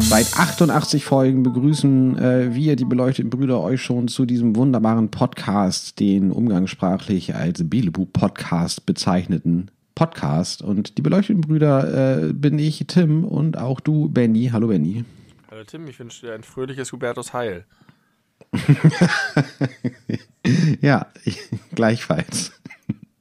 Seit 88 Folgen begrüßen äh, wir, die beleuchteten Brüder, euch schon zu diesem wunderbaren Podcast, den umgangssprachlich als Belebu-Podcast bezeichneten Podcast. Und die beleuchteten Brüder äh, bin ich, Tim, und auch du, Benny. Hallo, Benny. Hallo, Tim. Ich wünsche dir ein fröhliches Hubertus Heil. ja, ich, gleichfalls.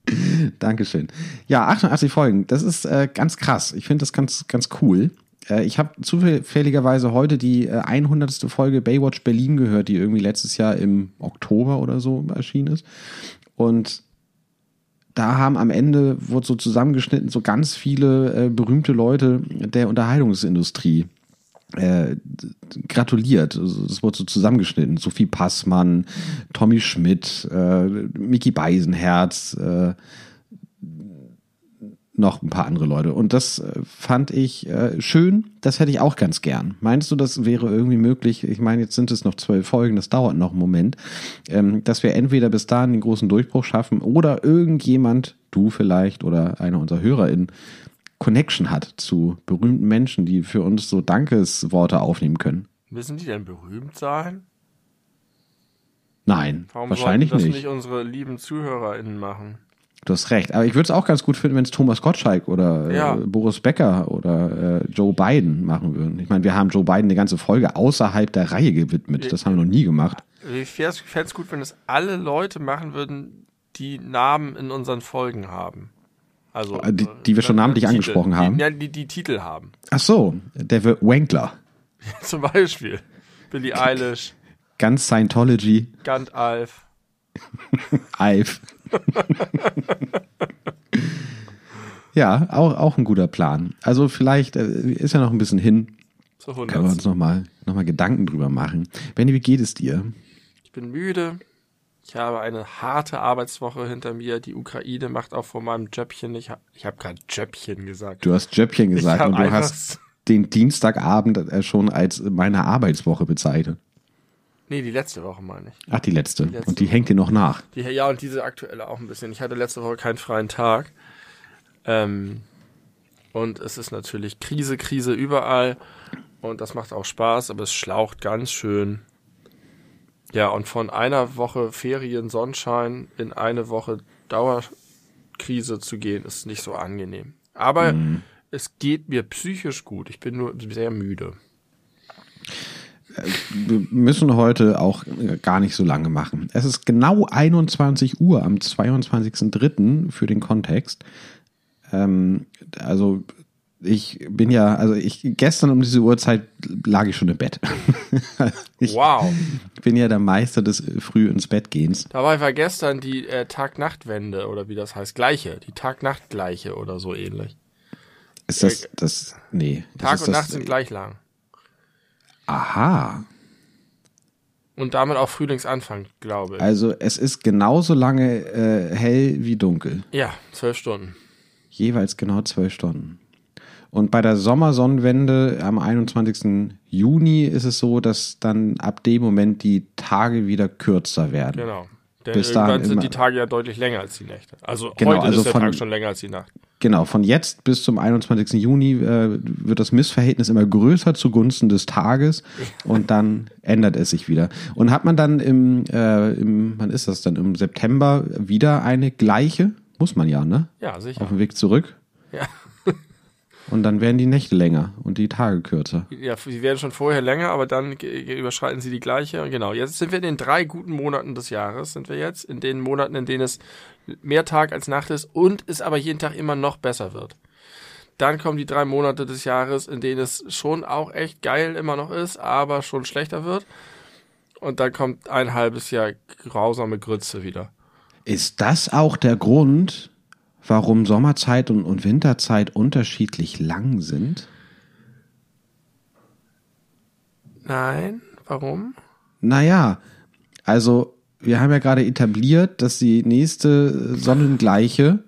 Dankeschön. Ja, 88 Folgen. Das ist äh, ganz krass. Ich finde das ganz, ganz cool. Äh, ich habe zufälligerweise heute die 100. Äh, Folge Baywatch Berlin gehört, die irgendwie letztes Jahr im Oktober oder so erschienen ist. Und da haben am Ende, wurde so zusammengeschnitten, so ganz viele äh, berühmte Leute der Unterhaltungsindustrie äh, gratuliert. Also, es wurde so zusammengeschnitten. Sophie Passmann, Tommy Schmidt, äh, Mickey Beisenherz, äh, noch ein paar andere Leute. Und das äh, fand ich äh, schön. Das hätte ich auch ganz gern. Meinst du, das wäre irgendwie möglich? Ich meine, jetzt sind es noch zwölf Folgen, das dauert noch einen Moment, ähm, dass wir entweder bis dahin den großen Durchbruch schaffen oder irgendjemand, du vielleicht oder einer unserer HörerInnen, Connection hat zu berühmten Menschen, die für uns so Dankesworte aufnehmen können. Müssen die denn berühmt sein? Nein, Warum wahrscheinlich das nicht. nicht unsere lieben ZuhörerInnen machen? Du hast recht. Aber ich würde es auch ganz gut finden, wenn es Thomas Gottschalk oder äh, ja. äh, Boris Becker oder äh, Joe Biden machen würden. Ich meine, wir haben Joe Biden eine ganze Folge außerhalb der Reihe gewidmet. Das haben wir noch nie gemacht. Ich fände es gut, wenn es alle Leute machen würden, die Namen in unseren Folgen haben. Also, äh, die, die wir schon äh, namentlich Titel, angesprochen haben. Die, ja, die, die Titel haben. Ach so, der Wankler. Zum Beispiel. Billie Eilish. Ganz Scientology. Gandalf. Alf. ja, auch, auch ein guter Plan. Also vielleicht äh, ist ja noch ein bisschen hin. So Können wir uns nochmal noch mal Gedanken drüber machen. Benny, wie geht es dir? Ich bin müde. Ich habe eine harte Arbeitswoche hinter mir. Die Ukraine macht auch vor meinem Jöppchen. Ich, ha ich habe gerade Jöppchen gesagt. Du hast Jöppchen gesagt und du hast den Dienstagabend äh, schon als meine Arbeitswoche bezeichnet. Nee, die letzte Woche meine ich. Ach, die letzte. Die letzte und die hängt dir noch nach. Die, ja, und diese aktuelle auch ein bisschen. Ich hatte letzte Woche keinen freien Tag. Ähm, und es ist natürlich Krise, Krise überall. Und das macht auch Spaß, aber es schlaucht ganz schön. Ja, und von einer Woche Ferien, Sonnenschein in eine Woche Dauerkrise zu gehen, ist nicht so angenehm. Aber mhm. es geht mir psychisch gut. Ich bin nur sehr müde wir müssen heute auch gar nicht so lange machen. Es ist genau 21 Uhr am 22.03. für den Kontext. Ähm, also ich bin ja, also ich gestern um diese Uhrzeit lag ich schon im Bett. ich wow. bin ja der Meister des früh ins Bett gehens. Dabei war gestern die äh, Tag-Nacht-Wende oder wie das heißt, gleiche, die Tag-Nacht-gleiche oder so ähnlich. Ist das das nee, Tag das und Nacht sind gleich lang. Aha. Und damit auch Frühlingsanfang, glaube ich. Also es ist genauso lange äh, hell wie dunkel. Ja, zwölf Stunden. Jeweils genau zwölf Stunden. Und bei der Sommersonnenwende am 21. Juni ist es so, dass dann ab dem Moment die Tage wieder kürzer werden. Genau. Denn Bis irgendwann sind die Tage ja deutlich länger als die Nächte. Also genau, heute also ist der von, Tag schon länger als die Nacht. Genau, von jetzt bis zum 21. Juni äh, wird das Missverhältnis immer größer zugunsten des Tages und dann ändert es sich wieder. Und hat man dann im, äh, im, wann ist das dann, im September wieder eine gleiche? Muss man ja, ne? Ja, sicher. Auf dem Weg zurück? Ja. Und dann werden die Nächte länger und die Tage kürzer. Ja, sie werden schon vorher länger, aber dann überschreiten sie die gleiche. Genau, jetzt sind wir in den drei guten Monaten des Jahres, sind wir jetzt. In den Monaten, in denen es mehr Tag als Nacht ist und es aber jeden Tag immer noch besser wird. Dann kommen die drei Monate des Jahres, in denen es schon auch echt geil immer noch ist, aber schon schlechter wird. Und dann kommt ein halbes Jahr grausame Grütze wieder. Ist das auch der Grund, warum Sommerzeit und, und Winterzeit unterschiedlich lang sind? Nein, warum? Naja, also wir haben ja gerade etabliert, dass die nächste Sonnengleiche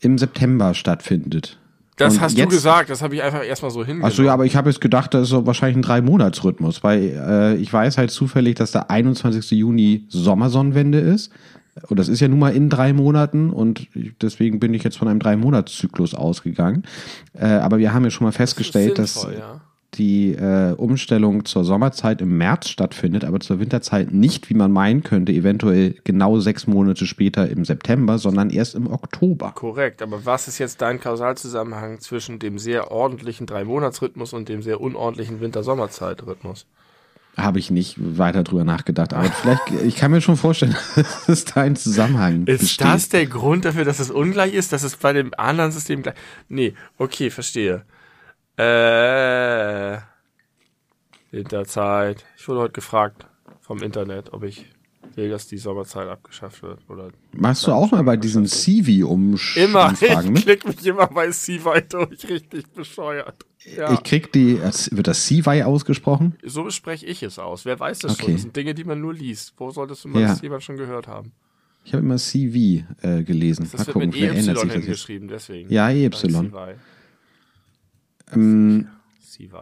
im September stattfindet. Das Und hast jetzt- du gesagt, das habe ich einfach erstmal so hingenommen. Achso, ja, aber ich habe jetzt gedacht, das ist so wahrscheinlich ein Drei-Monats-Rhythmus, weil äh, ich weiß halt zufällig, dass der 21. Juni Sommersonnenwende ist. Und das ist ja nun mal in drei Monaten und deswegen bin ich jetzt von einem Drei-Monats-Zyklus ausgegangen. Äh, aber wir haben ja schon mal festgestellt, dass sinnvoll, ja. die äh, Umstellung zur Sommerzeit im März stattfindet, aber zur Winterzeit nicht, wie man meinen könnte, eventuell genau sechs Monate später im September, sondern erst im Oktober. Korrekt, aber was ist jetzt dein Kausalzusammenhang zwischen dem sehr ordentlichen Drei-Monats-Rhythmus und dem sehr unordentlichen Winter-Sommerzeit-Rhythmus? Habe ich nicht weiter drüber nachgedacht, aber vielleicht, ich kann mir schon vorstellen, dass da ein Zusammenhang Ist besteht. das der Grund dafür, dass es ungleich ist, dass es bei dem anderen System gleich... Nee, okay, verstehe. Äh... Winterzeit. Ich wurde heute gefragt vom Internet, ob ich will, dass die Sommerzeit abgeschafft wird. Oder Machst du auch mal bei diesen CV-Umfragen immer, ich mit? klick mich immer bei CY durch, richtig bescheuert. Ja. Ich krieg die, wird das CY ausgesprochen? so bespreche ich es aus. Wer weiß das Okay. schon? Das sind Dinge, die man nur liest. Wo solltest du mal Ja. das jemand schon gehört haben? Ich habe immer CV äh, gelesen. Das Mal wird gucken, mit ändert EY sich das jetzt. hingeschrieben, deswegen. Ja, EY. Ähm.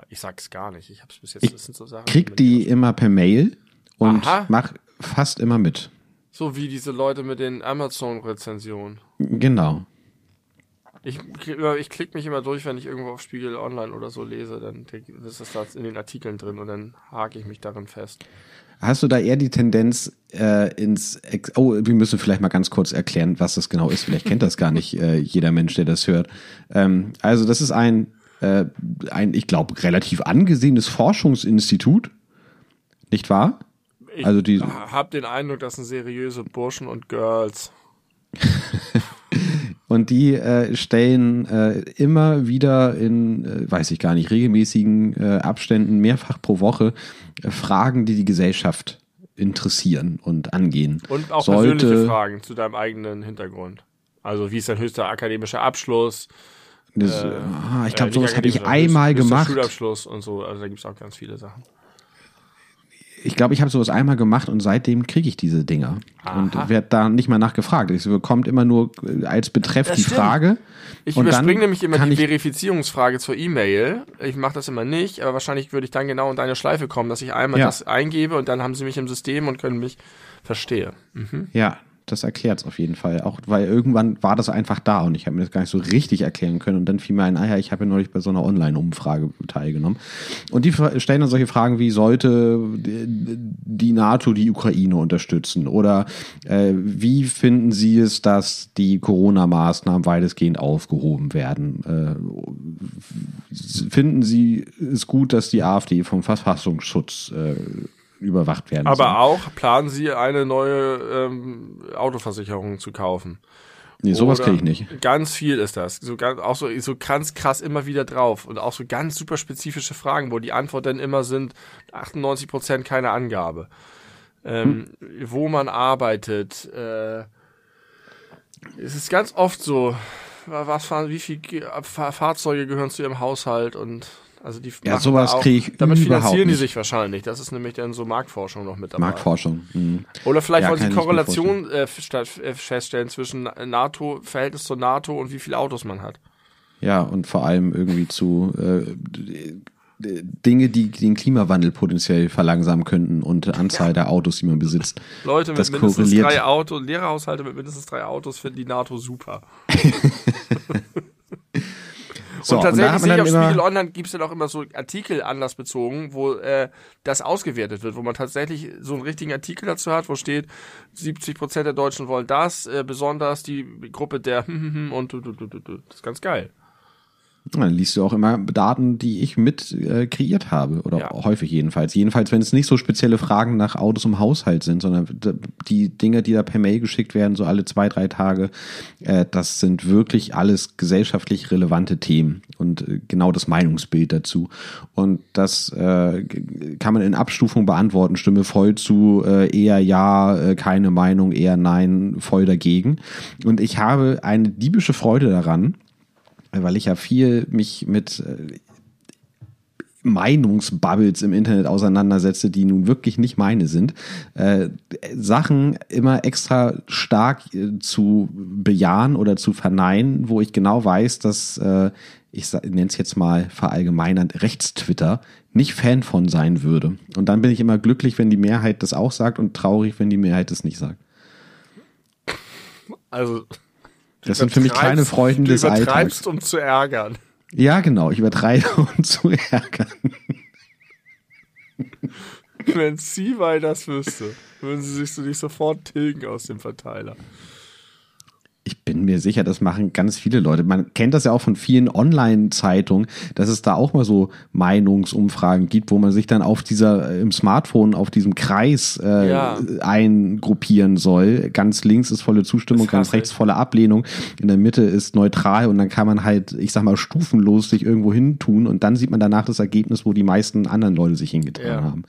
Ich sag's gar nicht. Ich hab's bis jetzt. Ich so Sachen. krieg die immer per Mail und Aha. mach fast immer mit. So wie diese Leute mit den Amazon-Rezensionen. Genau. Ich, ich klicke mich immer durch, wenn ich irgendwo auf Spiegel Online oder so lese, dann ist das da in den Artikeln drin und dann hake ich mich darin fest. Hast du da eher die Tendenz äh, ins Ex Oh, wir müssen vielleicht mal ganz kurz erklären, was das genau ist. Vielleicht kennt das gar nicht äh, jeder Mensch, der das hört. Ähm, also das ist ein, äh, ein ich glaube, relativ angesehenes Forschungsinstitut, nicht wahr? Ich Also die- habe den Eindruck, das sind seriöse Burschen und Girls. Und die äh, stellen äh, immer wieder in, äh, weiß ich gar nicht, regelmäßigen äh, Abständen mehrfach pro Woche äh, Fragen, die die Gesellschaft interessieren und angehen. Und auch persönliche Fragen zu deinem eigenen Hintergrund. Also wie ist dein höchster akademischer Abschluss? Das, Äh, ah, ich glaube, sowas habe ich einmal höchster gemacht. Schulabschluss und so. Also da gibt's auch ganz viele Sachen. Ich glaube, ich habe sowas einmal gemacht und seitdem kriege ich diese Dinger. Aha. Und werde da nicht mal nachgefragt. Es bekommt immer nur äh, als Betreff Das die stimmt. Frage. Ich und überspringe nämlich immer die Verifizierungsfrage zur E-Mail. Ich mache das immer nicht, aber wahrscheinlich würde ich dann genau in deine Schleife kommen, dass ich einmal Ja. das eingebe und dann haben sie mich im System und können mich verstehen. Mhm. Ja, das erklärt es auf jeden Fall. Auch weil irgendwann war das einfach da und ich habe mir das gar nicht so richtig erklären können. Und dann fiel mir ein, ah ja, ich habe ja neulich bei so einer Online-Umfrage teilgenommen. Und die stellen dann solche Fragen wie, sollte die NATO die Ukraine unterstützen? Oder äh, wie finden Sie es, dass die Corona-Maßnahmen weitestgehend aufgehoben werden? Äh, finden Sie es gut, dass die AfD vom Verfassungsschutz äh, überwacht werden soll? Aber auch planen sie eine neue ähm, Autoversicherung zu kaufen. Nee, sowas kriege ich nicht. Ganz viel ist das. So ganz, auch so, so ganz krass immer wieder drauf. Und auch so ganz super spezifische Fragen, wo die Antwort dann immer sind, 98 Prozent keine Angabe. Ähm, Wo man arbeitet. Äh, es ist ganz oft so, was fahren, wie viele Fahrzeuge gehören zu ihrem Haushalt und also die Ja, sowas da auch- krieg ich Damit finanzieren die sich wahrscheinlich. Das ist nämlich dann so Marktforschung noch mit dabei. Marktforschung. Mhm. Oder vielleicht Ja, wollen sie Korrelation äh, äh, feststellen zwischen NATO, Verhältnis zur NATO und wie viele Autos man hat. Ja, und vor allem irgendwie zu äh, Dinge, die den Klimawandel potenziell verlangsamen könnten und Anzahl der Autos, die man besitzt. Leute mit Das mindestens drei Autos, Lehrerhaushalte mit mindestens drei Autos finden die NATO super. So, und tatsächlich man sehe ich auf Spiegel Online gibt es dann auch immer so Artikel anlassbezogen, wo äh, das ausgewertet wird, wo man tatsächlich so einen richtigen Artikel dazu hat, wo steht, 70 Prozent der Deutschen wollen das, äh, besonders die Gruppe der und das ist ganz geil. Dann liest du auch immer Daten, die ich mit äh, kreiert habe. Oder Ja. häufig jedenfalls. Jedenfalls, wenn es nicht so spezielle Fragen nach Autos im Haushalt sind, sondern die Dinge, die da per Mail geschickt werden, so alle zwei, drei Tage, äh, das sind wirklich alles gesellschaftlich relevante Themen und äh, genau das Meinungsbild dazu. Und das äh, kann man in Abstufung beantworten. Stimme voll zu, äh, eher ja, äh, keine Meinung, eher nein, voll dagegen. Und ich habe eine diebische Freude daran, weil ich ja viel mich mit äh, Meinungsbubbles im Internet auseinandersetze, die nun wirklich nicht meine sind, äh, Sachen immer extra stark äh, zu bejahen oder zu verneinen, wo ich genau weiß, dass äh, ich nenne es jetzt mal verallgemeinernd, Rechtstwitter nicht Fan von sein würde. Und dann bin ich immer glücklich, wenn die Mehrheit das auch sagt und traurig, wenn die Mehrheit das nicht sagt. Also. Das sind für mich kleine Freuden des Alltags. Du übertreibst, um zu ärgern. Ja, genau. Ich übertreibe, um zu ärgern. Wenn Seaway das wüsste, würden sie sich so nicht sofort tilgen aus dem Verteiler. Ich bin mir sicher, das machen ganz viele Leute. Man kennt das ja auch von vielen Online-Zeitungen, dass es da auch mal so Meinungsumfragen gibt, wo man sich dann auf dieser äh, im Smartphone auf diesem Kreis äh, ja. eingruppieren soll. Ganz links ist volle Zustimmung, ganz rechts volle Ablehnung. In der Mitte ist neutral und dann kann man halt, ich sag mal, stufenlos sich irgendwo hin tun und dann sieht man danach das Ergebnis, wo die meisten anderen Leute sich hingetan ja. haben.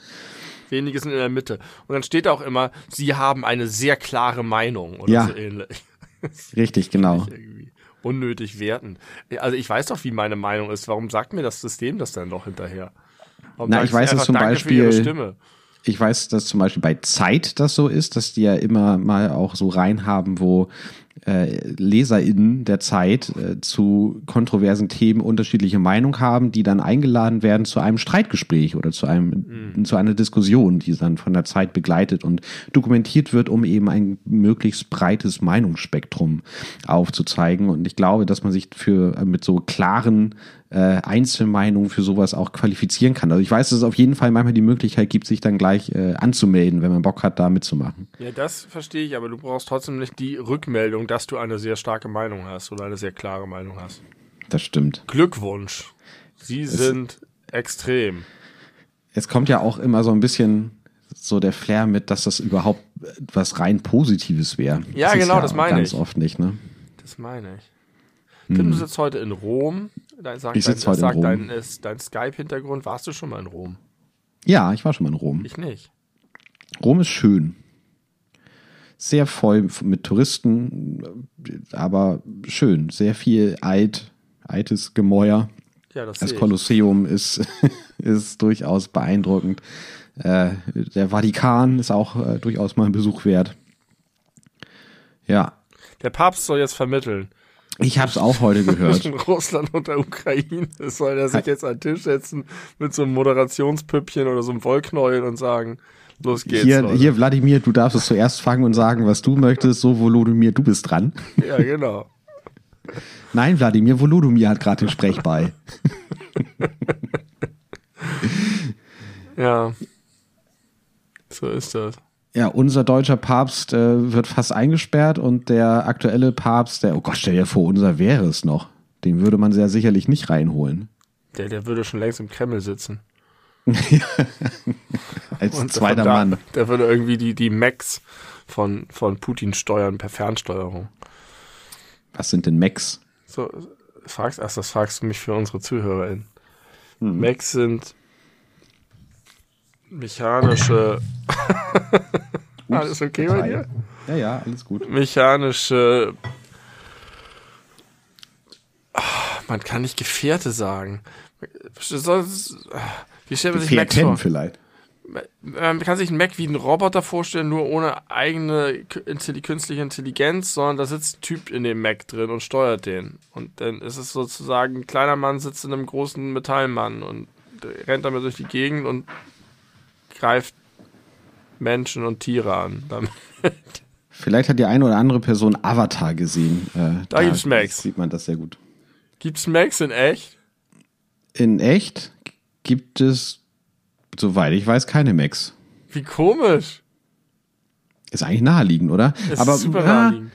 Wenige sind in der Mitte. Und dann steht auch immer, sie haben eine sehr klare Meinung oder ja. so ähnlich. Richtig, genau. Unnötig werten. Also ich weiß doch, wie meine Meinung ist. Warum sagt mir das System das dann doch hinterher? Warum Na, ich weiß es zum Beispiel. Ich weiß, dass zum Beispiel bei Zeit das so ist, dass die ja immer mal auch so reinhaben, wo äh, LeserInnen der Zeit äh, zu kontroversen Themen unterschiedliche Meinung haben, die dann eingeladen werden zu einem Streitgespräch oder zu einem mhm. zu einer Diskussion, die dann von der Zeit begleitet und dokumentiert wird, um eben ein möglichst breites Meinungsspektrum aufzuzeigen. Und ich glaube, dass man sich für mit so klaren äh, Einzelmeinungen für sowas auch qualifizieren kann. Also ich weiß, dass es auf jeden Fall manchmal die Möglichkeit gibt, sich dann gleich äh, anzumelden, wenn man Bock hat, da mitzumachen. Ja, das verstehe ich, aber du brauchst trotzdem nicht die Rückmeldung, dass du eine sehr starke Meinung hast oder eine sehr klare Meinung hast. Das stimmt. Glückwunsch. Sie es, sind extrem. Es kommt ja auch immer so ein bisschen so der Flair mit, dass das überhaupt was rein Positives wäre. Ja, das genau, ja das meine ganz ich. Ganz oft nicht, ne? Das meine ich. Hm. du sitzt heute in Rom. Dein, sag, ich sitze heute in Rom. Dein, dein Skype-Hintergrund. Warst du schon mal in Rom? Ja, ich war schon mal in Rom. Ich nicht. Rom ist schön. Sehr voll mit Touristen, aber schön. Sehr viel alt, altes Gemäuer. Ja, das, das Kolosseum ist, ist durchaus beeindruckend. Äh, der Vatikan ist auch äh, durchaus mal ein Besuch wert. Ja. Der Papst soll jetzt vermitteln. Ich habe es auch heute gehört. Zwischen Russland und der Ukraine soll er sich jetzt an den Tisch setzen mit so einem Moderationspüppchen oder so einem Wollknäuel und sagen, los geht's. Hier, hier, Wladimir, du darfst es zuerst fangen und sagen, was du möchtest. So, Volodymyr, du bist dran. Ja, genau. Nein, Wladimir, Volodymyr hat gerade den Sprechball. ja. So ist das. Ja, unser deutscher Papst äh, wird fast eingesperrt und der aktuelle Papst, der, oh Gott, stell dir vor, unser wäre es noch. Den würde man sehr sicherlich nicht reinholen. Der, der würde schon längst im Kreml sitzen. Als und zweiter da, Mann. Der würde irgendwie die, die Macs von, von Putin steuern per Fernsteuerung. Was sind denn Macs? So, fragst, ach, das fragst du mich für unsere ZuhörerInnen. Hm. Macs sind mechanische. alles okay bei dir? Ja, ja, alles gut. Mechanische. Oh, man kann nicht Gefährte sagen. Wie stellt man sich Mac vor? vielleicht. Man kann sich einen Mac wie einen Roboter vorstellen, nur ohne eigene künstliche Intelligenz, sondern da sitzt ein Typ in dem Mac drin und steuert den. Und dann ist es sozusagen, ein kleiner Mann sitzt in einem großen Metallmann und rennt damit durch die Gegend und greift Menschen und Tiere an. Vielleicht hat die eine oder andere Person Avatar gesehen. Äh, da, da gibt's Max. Sieht man das sehr gut. Gibt's Max in echt? In echt gibt es, soweit ich weiß, keine Max. Wie komisch. Ist eigentlich naheliegend, oder? Ist Aber super naheliegend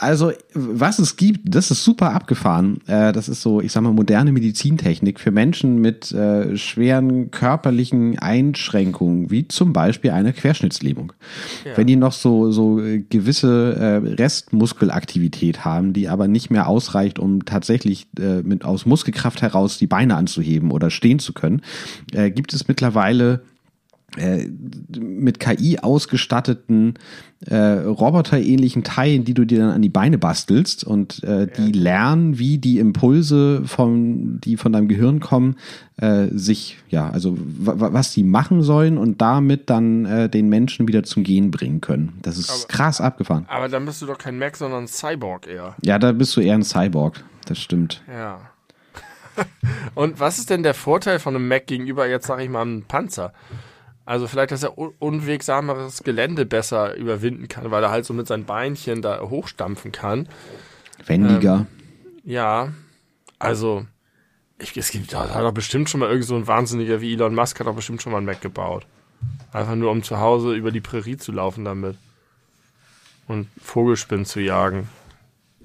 also was es gibt, das ist super abgefahren. Äh, das ist so, ich sag mal, moderne Medizintechnik für Menschen mit äh, schweren körperlichen Einschränkungen, wie zum Beispiel eine Querschnittslähmung. Ja. Wenn die noch so, so gewisse äh, Restmuskelaktivität haben, die aber nicht mehr ausreicht, um tatsächlich äh, mit aus Muskelkraft heraus die Beine anzuheben oder stehen zu können, äh, gibt es mittlerweile äh, mit KI ausgestatteten äh, roboterähnlichen Teilen, die du dir dann an die Beine bastelst und äh, die ja. lernen, wie die Impulse von, die von deinem Gehirn kommen, äh, sich, ja, also was die machen sollen und damit dann äh, den Menschen wieder zum Gehen bringen können. Das ist aber, krass abgefahren. Aber dann bist du doch kein Mac, sondern ein Cyborg eher. Ja, da bist du eher ein Cyborg. Das stimmt. Ja. Und was ist denn der Vorteil von einem Mac gegenüber jetzt, sag ich mal, einem Panzer? Also vielleicht, dass er un unwegsameres Gelände besser überwinden kann, weil er halt so mit seinen Beinchen da hochstampfen kann. Wendiger. Ähm, ja, also ich, es gibt, da hat doch bestimmt schon mal irgend so ein Wahnsinniger wie Elon Musk hat doch bestimmt schon mal ein Mac gebaut. Einfach nur um zu Hause über die Prärie zu laufen damit. Und Vogelspinnen zu jagen.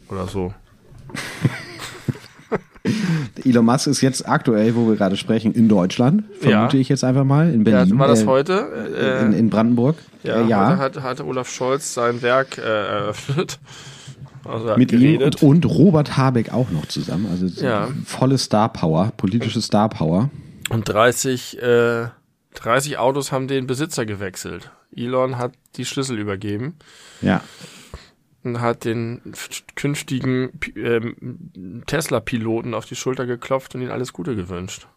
Oder so. Elon Musk ist jetzt aktuell, wo wir gerade sprechen, in Deutschland, vermute Ja. ich jetzt einfach mal, in Berlin. Ja, war das äh, heute? Äh, in, in Brandenburg. ja, Äh, ja. heute hat, hatte Olaf Scholz sein Werk äh, eröffnet. Also hat mit ihm geredet. und, und Robert Habeck auch noch zusammen. Also Ja. volle Star Power, politische Star Power. Und 30, äh, 30 Autos haben den Besitzer gewechselt. Elon hat die Schlüssel übergeben Ja. Hat den künftigen ähm, Tesla-Piloten auf die Schulter geklopft und ihnen alles Gute gewünscht.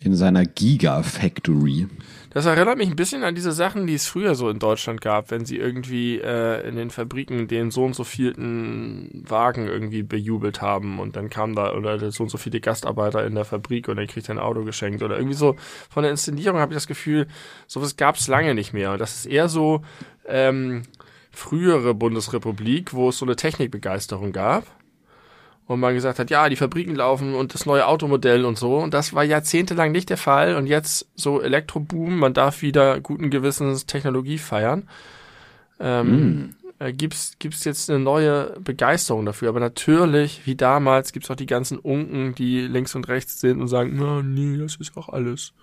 In seiner Gigafactory. Das erinnert mich ein bisschen an diese Sachen, die es früher so in Deutschland gab, wenn sie irgendwie äh, in den Fabriken den so und so vielten Wagen irgendwie bejubelt haben und dann kam da oder so und so viele Gastarbeiter in der Fabrik und dann kriegt er ein Auto geschenkt oder irgendwie so. Von der Inszenierung habe ich das Gefühl, sowas gab es lange nicht mehr. Und das ist eher so ähm, frühere Bundesrepublik, wo es so eine Technikbegeisterung gab. Und man gesagt hat, ja, die Fabriken laufen und das neue Automodell und so. Und das war jahrzehntelang nicht der Fall. Und jetzt so Elektroboom, man darf wieder guten Gewissens Technologie feiern. Ähm, äh, gibt's, gibt's jetzt eine neue Begeisterung dafür. Aber natürlich, wie damals, gibt's auch die ganzen Unken, die links und rechts sind und sagen, na, nee, das ist auch alles.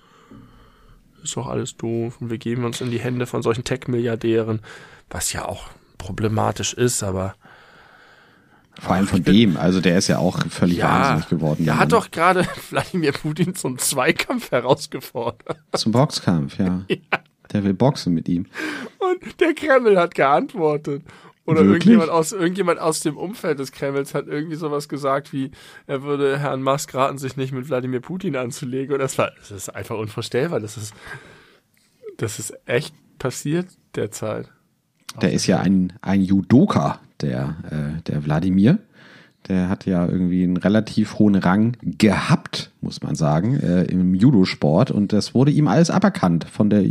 Das ist doch alles doof. Und wir geben uns in die Hände von solchen Tech-Milliardären, was ja auch problematisch ist, aber Vor allem von dem. Also der ist ja auch völlig wahnsinnig geworden. Der hat doch gerade Wladimir Putin zum Zweikampf herausgefordert. Zum Boxkampf, ja. Der will boxen mit ihm. Und der Kreml hat geantwortet. Oder Wirklich? irgendjemand aus, irgendjemand aus dem Umfeld des Kremls hat irgendwie sowas gesagt wie, er würde Herrn Musk raten, sich nicht mit Wladimir Putin anzulegen. Und das war, das ist einfach unvorstellbar. Das ist, das ist echt passiert derzeit. Der ist ja ein, ein Judoka, der, äh, der Wladimir. Der hat ja irgendwie einen relativ hohen Rang gehabt, muss man sagen, äh, im Judosport. Und das wurde ihm alles aberkannt von der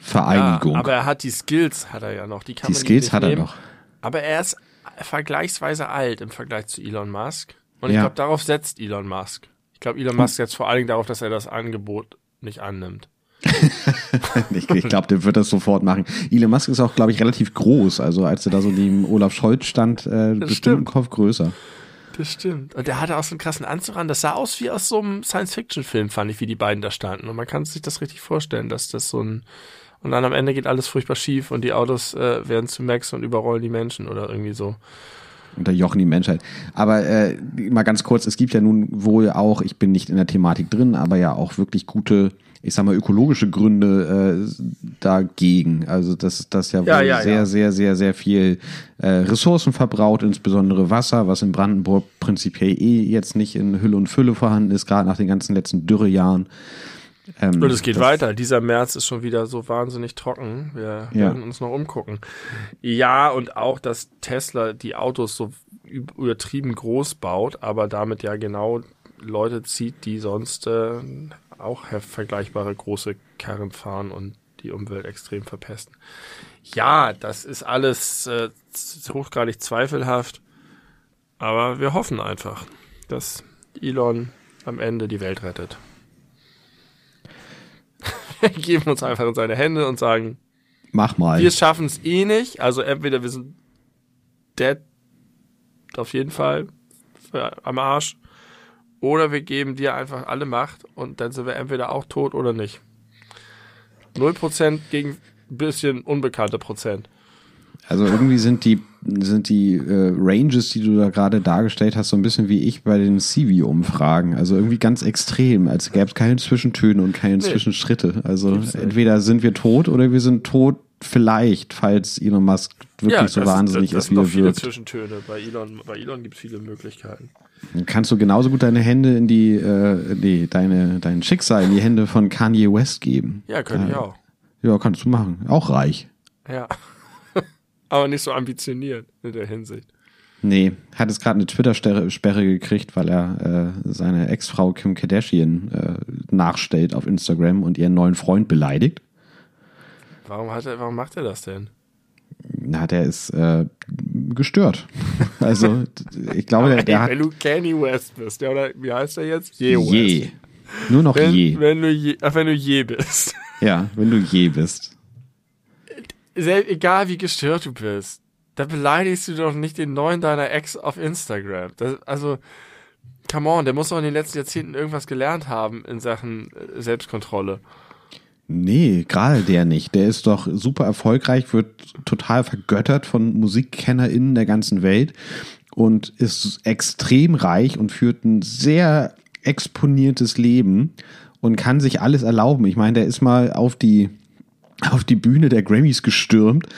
Judo-Vereinigung. Ja, aber er hat die Skills, hat er ja noch. Die, kann Die man Skills hat er nehmen. noch. Aber er ist vergleichsweise alt im Vergleich zu Elon Musk. Und ich Ja. glaube, darauf setzt Elon Musk. Ich glaube, Elon Musk setzt vor allen Dingen darauf, dass er das Angebot nicht annimmt. Ich, ich glaube, der wird das sofort machen. Elon Musk ist auch, glaube ich, relativ groß. Also als er da so neben Olaf Scholz stand, äh, bestimmt stimmt. einen Kopf größer. Das stimmt. Und der hatte auch so einen krassen Anzug an. Das sah aus wie aus so einem Science-Fiction-Film, fand ich, wie die beiden da standen. Und man kann sich das richtig vorstellen, dass das so ein. Und dann am Ende geht alles furchtbar schief und die Autos äh, werden zu Max und überrollen die Menschen oder irgendwie so. Unterjochen die Menschheit. Aber äh, mal ganz kurz, es gibt ja nun wohl auch, ich bin nicht in der Thematik drin, aber ja auch wirklich gute, ich sag mal, ökologische Gründe äh, dagegen. Also dass das ja, Ja, ja, sehr, ja. sehr, sehr, sehr viel äh, Ressourcen verbraucht, insbesondere Wasser, was in Brandenburg prinzipiell eh jetzt nicht in Hülle und Fülle vorhanden ist, gerade nach den ganzen letzten Dürrejahren. Ähm, Und es geht weiter. Dieser März ist schon wieder so wahnsinnig trocken. Wir Ja. werden uns noch umgucken. Ja, und auch, dass Tesla die Autos so üb- übertrieben groß baut, aber damit ja genau Leute zieht, die sonst äh, auch vergleichbare große Karren fahren und die Umwelt extrem verpesten. Ja, das ist alles äh, hochgradig zweifelhaft, aber wir hoffen einfach, dass Elon am Ende die Welt rettet. Wir geben uns einfach in seine Hände und sagen, Mach mal. wir schaffen es eh nicht. Also entweder wir sind dead, auf jeden Fall, am Arsch. Oder wir geben dir einfach alle Macht und dann sind wir entweder auch tot oder nicht. 0% gegen ein bisschen unbekannte Prozent. Also irgendwie sind die, sind die äh, Ranges, die du da gerade dargestellt hast, so ein bisschen wie ich bei den CV-Umfragen. Also irgendwie ganz extrem, als gäbe es keine Zwischentöne und keine Zwischenschritte. Also Gibt's nicht. entweder sind wir tot oder wir sind tot vielleicht, falls Elon Musk wirklich so das wahnsinnig das ist, wie er noch viele wirkt. Zwischentöne. Bei Elon, bei Elon gibt es viele Möglichkeiten. Kannst du genauso gut deine Hände in die, äh, nee, deine, dein Schicksal in die Hände von Kanye West geben. Ja, könnte ich auch. Ja, kannst du machen. Auch reich. Ja. Aber nicht so ambitioniert in der Hinsicht. Nee, hat jetzt gerade eine Twitter-Sperre gekriegt, weil er äh, seine Ex-Frau Kim Kardashian äh, nachstellt auf Instagram und ihren neuen Freund beleidigt. Warum, hat er, warum macht er das denn? Na, der ist äh, gestört. Also, ich glaube, der, der Wenn du Kanye West bist, ja, oder wie heißt er jetzt? Je West. Je. Nur noch wenn, je. Wenn du je, ach, wenn du je bist. Ja, wenn du je bist. Selbst, egal wie gestört du bist, da beleidigst du doch nicht den neuen deiner Ex auf Instagram. Das, also, come on, der muss doch in den letzten Jahrzehnten irgendwas gelernt haben in Sachen äh, Selbstkontrolle. Nee, gerade der nicht. Der ist doch super erfolgreich, wird total vergöttert von MusikkennerInnen der ganzen Welt und ist extrem reich und führt ein sehr exponiertes Leben und kann sich alles erlauben. Ich meine, der ist mal auf die auf die Bühne der Grammys gestürmt,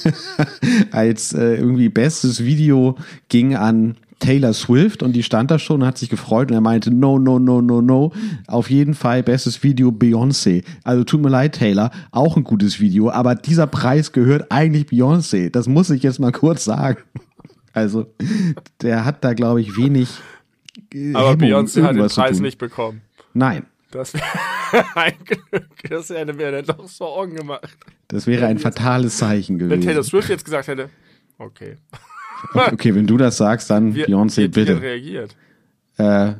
als äh, irgendwie bestes Video ging an Taylor Swift und die stand da schon und hat sich gefreut und er meinte, no, no, no, no, no. Auf jeden Fall bestes Video Beyoncé. Also tut mir leid, Taylor, auch ein gutes Video, aber dieser Preis gehört eigentlich Beyoncé. Das muss ich jetzt mal kurz sagen. Also, der hat da, glaube ich, wenig. Äh, aber Beyoncé hat den Preis nicht bekommen. Nein. Das wäre ein Glück. Das hätte mir dann doch Sorgen gemacht. Das wäre ein fatales Zeichen gewesen. Wenn Taylor Swift jetzt gesagt hätte, okay. Okay, wenn du das sagst, dann wie, Beyoncé, wie bitte. reagiert? Äh,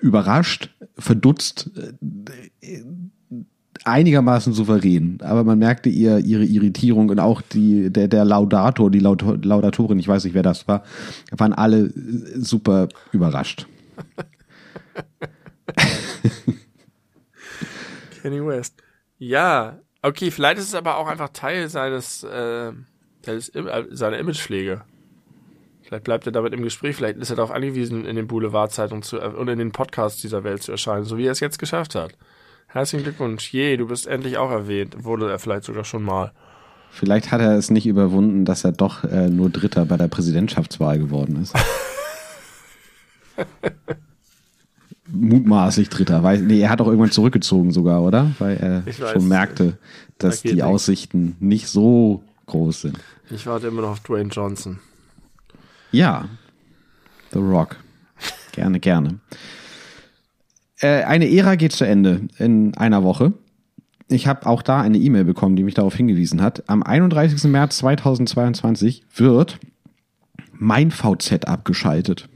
überrascht, verdutzt, äh, einigermaßen souverän. Aber man merkte ihr ihre Irritierung und auch die, der, der Laudator, die Laut Laudatorin, ich weiß nicht, wer das war, waren alle super überrascht. Kenny West. Ja, okay, vielleicht ist es aber auch einfach Teil seines, äh, seines seiner Imagepflege. Vielleicht bleibt er damit im Gespräch, vielleicht ist er darauf angewiesen, in den Boulevardzeitungen zu, äh, und in den Podcasts dieser Welt zu erscheinen, so wie er es jetzt geschafft hat. Herzlichen Glückwunsch. Je, du bist endlich auch erwähnt. Wurde er vielleicht sogar schon mal. Vielleicht hat er es nicht überwunden, dass er doch äh, nur Dritter bei der Präsidentschaftswahl geworden ist. Mutmaßlich Dritter. Weil, nee, er hat auch irgendwann zurückgezogen sogar, oder? Weil er weiß, schon merkte, dass da die Aussichten nicht so groß sind. Ich warte immer noch auf Dwayne Johnson. Ja, The Rock. Gerne, gerne. Äh, eine Ära geht zu Ende in einer Woche. Ich habe auch da eine E-Mail bekommen, die mich darauf hingewiesen hat. Am 31. März 2022 wird mein VZ abgeschaltet.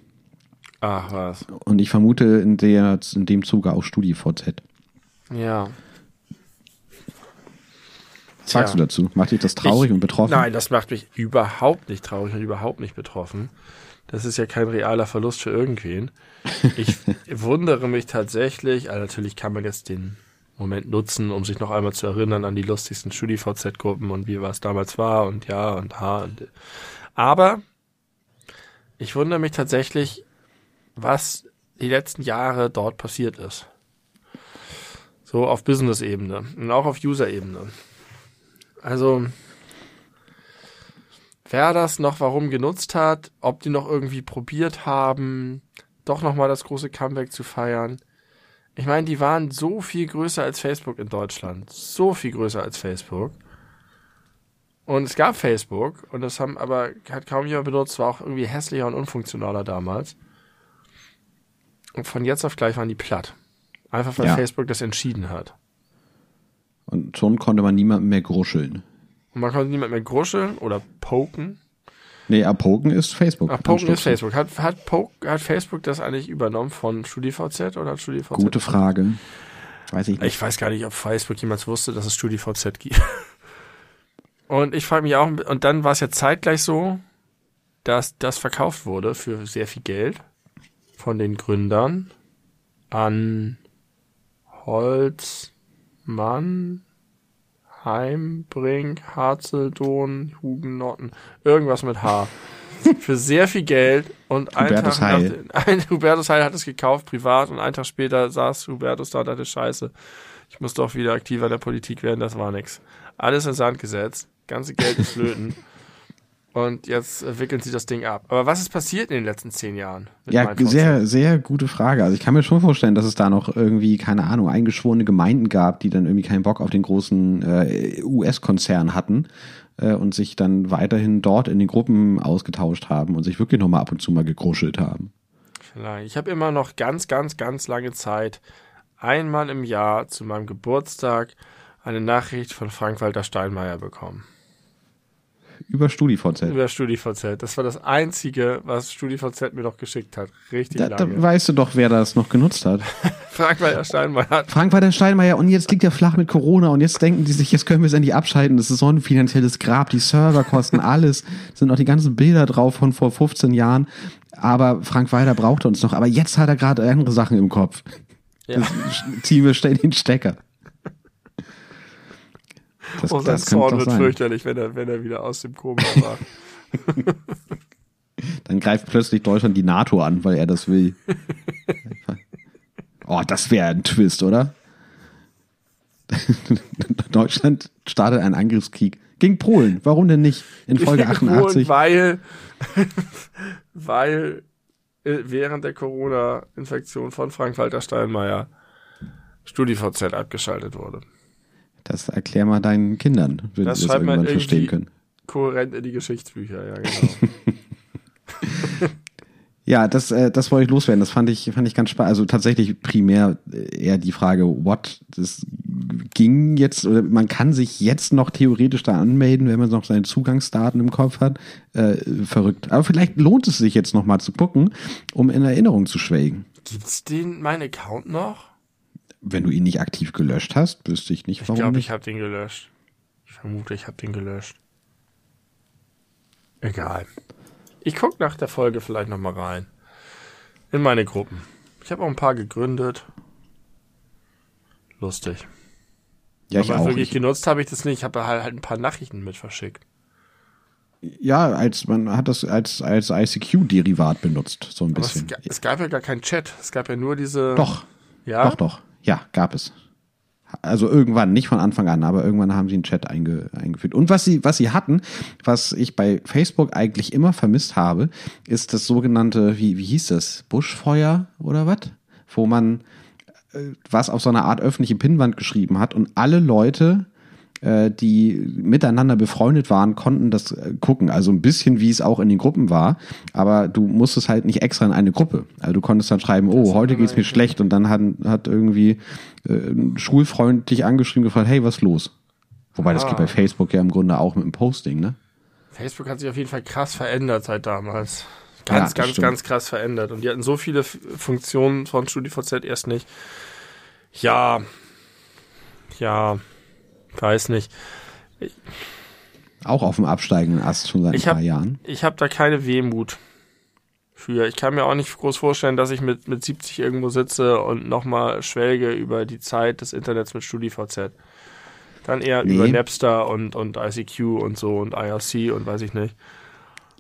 Ach was. Und ich vermute in, der, in dem Zuge auch StudiVZ. Ja. Was sagst ja. du dazu? Macht dich das traurig ich, und betroffen? Nein, das macht mich überhaupt nicht traurig und überhaupt nicht betroffen. Das ist ja kein realer Verlust für irgendwen. Ich wundere mich tatsächlich, also natürlich kann man jetzt den Moment nutzen, um sich noch einmal zu erinnern an die lustigsten StudiVZ-Gruppen und wie was damals war und ja und ha. Und, aber ich wundere mich tatsächlich, was die letzten Jahre dort passiert ist. So auf Business-Ebene und auch auf User-Ebene. Also, wer das noch warum genutzt hat, ob die noch irgendwie probiert haben, doch nochmal das große Comeback zu feiern. Ich meine, die waren so viel größer als Facebook in Deutschland. So viel größer als Facebook. Und es gab Facebook und das haben aber hat kaum jemand benutzt, war auch irgendwie hässlicher und unfunktionaler damals. Und von jetzt auf gleich waren die platt. Einfach weil ja. Facebook das entschieden hat. Und schon konnte man niemanden mehr gruscheln. Und man konnte niemanden mehr gruscheln oder poken. Nee, Poken ist Facebook. Ach, Poken ist Facebook. Hat, hat, Poke, hat Facebook das eigentlich übernommen von StudiVZ oder hat StudiVZ? Gute Frage. Weiß ich nicht. Ich weiß gar nicht, ob Facebook jemals wusste, dass es StudiVZ gibt. Und ich frage mich auch, und dann war es ja zeitgleich so, dass das verkauft wurde für sehr viel Geld von den Gründern an Holzmann, Heimbrink, Harzeldon, Hugenotten, irgendwas mit H. Für sehr viel Geld und ein Hubertus Tag Heil. Nach, ein, Hubertus Heil hat es gekauft, privat, und einen Tag später saß Hubertus da und dachte, scheiße, ich muss doch wieder aktiver in der Politik werden, das war nix. Alles in Sand gesetzt, ganze Geld ist flöten. Und jetzt äh, wickeln sie das Ding ab. Aber was ist passiert in den letzten zehn Jahren? Ja, sehr, sehr gute Frage. Also ich kann mir schon vorstellen, dass es da noch irgendwie, keine Ahnung, eingeschworene Gemeinden gab, die dann irgendwie keinen Bock auf den großen äh, US-Konzern hatten äh, und sich dann weiterhin dort in den Gruppen ausgetauscht haben und sich wirklich nochmal ab und zu mal gekruschelt haben. Vielleicht. Ich habe immer noch ganz, ganz, ganz lange Zeit, einmal im Jahr zu meinem Geburtstag, eine Nachricht von Frank-Walter Steinmeier bekommen. Über StudiVZ. Über StudiVZ. Das war das Einzige, was StudiVZ mir noch geschickt hat. Richtig da, lange. Da weißt du doch, wer das noch genutzt hat. Frank-Walter Steinmeier. Frank-Walter Steinmeier und jetzt liegt er flach mit Corona und jetzt denken die sich, jetzt können wir es endlich abschalten. Das ist so ein finanzielles Grab. Die Server kosten alles. sind noch die ganzen Bilder drauf von vor 15 Jahren. Aber Frank Walter braucht uns noch. Aber jetzt hat er gerade andere Sachen im Kopf. Ja. ziehen wir schnell den Stecker. Das, oh, sein Zorn wird sein. fürchterlich, wenn er, wenn er wieder aus dem Koma war. Dann greift plötzlich Deutschland die NATO an, weil er das will. Oh, das wäre ein Twist, oder? Deutschland startet einen Angriffskrieg gegen Polen. Warum denn nicht? In Folge 88. Polen, weil, weil äh, während der Corona-Infektion von Frank-Walter Steinmeier StudiVZ abgeschaltet wurde. Das erklär mal deinen Kindern, wenn das sie das irgendwann verstehen können. Kohärent in die Geschichtsbücher, ja, genau. ja, das, äh, das wollte ich loswerden. Das fand ich, fand ich ganz spannend. Also tatsächlich primär äh, eher die Frage, what? Das ging jetzt, oder man kann sich jetzt noch theoretisch da anmelden, wenn man noch seine Zugangsdaten im Kopf hat. Äh, verrückt. Aber vielleicht lohnt es sich jetzt noch mal zu gucken, um in Erinnerung zu schwelgen. Gibt's den, mein Account noch? Wenn du ihn nicht aktiv gelöscht hast, wüsste ich nicht, warum. Ich glaube, ich habe den gelöscht. Ich vermute, ich habe den gelöscht. Egal. Ich guck nach der Folge vielleicht noch mal rein. In meine Gruppen. Ich habe auch ein paar gegründet. Lustig. Ja, ich Aber auch. wirklich ich genutzt habe ich das nicht. Ich habe halt, halt ein paar Nachrichten mit verschickt. Ja, als man hat das als als ICQ-Derivat benutzt, so ein bisschen. Es, es, gab ja gar keinen Chat. Es gab ja nur diese. Doch. Ja. Doch, doch. Ja, gab es. Also irgendwann, nicht von Anfang an, aber irgendwann haben sie einen Chat einge, eingeführt. Und was sie, was sie hatten, was ich bei Facebook eigentlich immer vermisst habe, ist das sogenannte, wie, wie hieß das? Buschfeuer oder was? Wo man äh, was auf so einer Art öffentliche Pinnwand geschrieben hat und alle Leute äh, die miteinander befreundet waren, konnten das äh, gucken. Also ein bisschen wie es auch in den Gruppen war, aber du musstest halt nicht extra in eine Gruppe. Also du konntest dann schreiben, oh, heute geht's mir schlecht und dann hat, hat irgendwie äh, ein Schulfreund dich angeschrieben gefragt, hey, was los? Wobei ah. das geht bei Facebook ja im Grunde auch mit dem Posting, ne? Facebook hat sich auf jeden Fall krass verändert seit damals. Ganz, ja, ganz, stimmt. ganz krass verändert. Und die hatten so viele Funktionen von StudiVZ erst nicht. Ja, ja, Weiß nicht. Ich, auch auf dem absteigenden Ast schon seit ein paar hab, Jahren. Ich habe da keine Wehmut für. Ich kann mir auch nicht groß vorstellen, dass ich mit, mit 70 irgendwo sitze und nochmal schwelge über die Zeit des Internets mit StudiVZ. Dann eher nee. über Napster und, und ICQ und so und IRC und weiß ich nicht.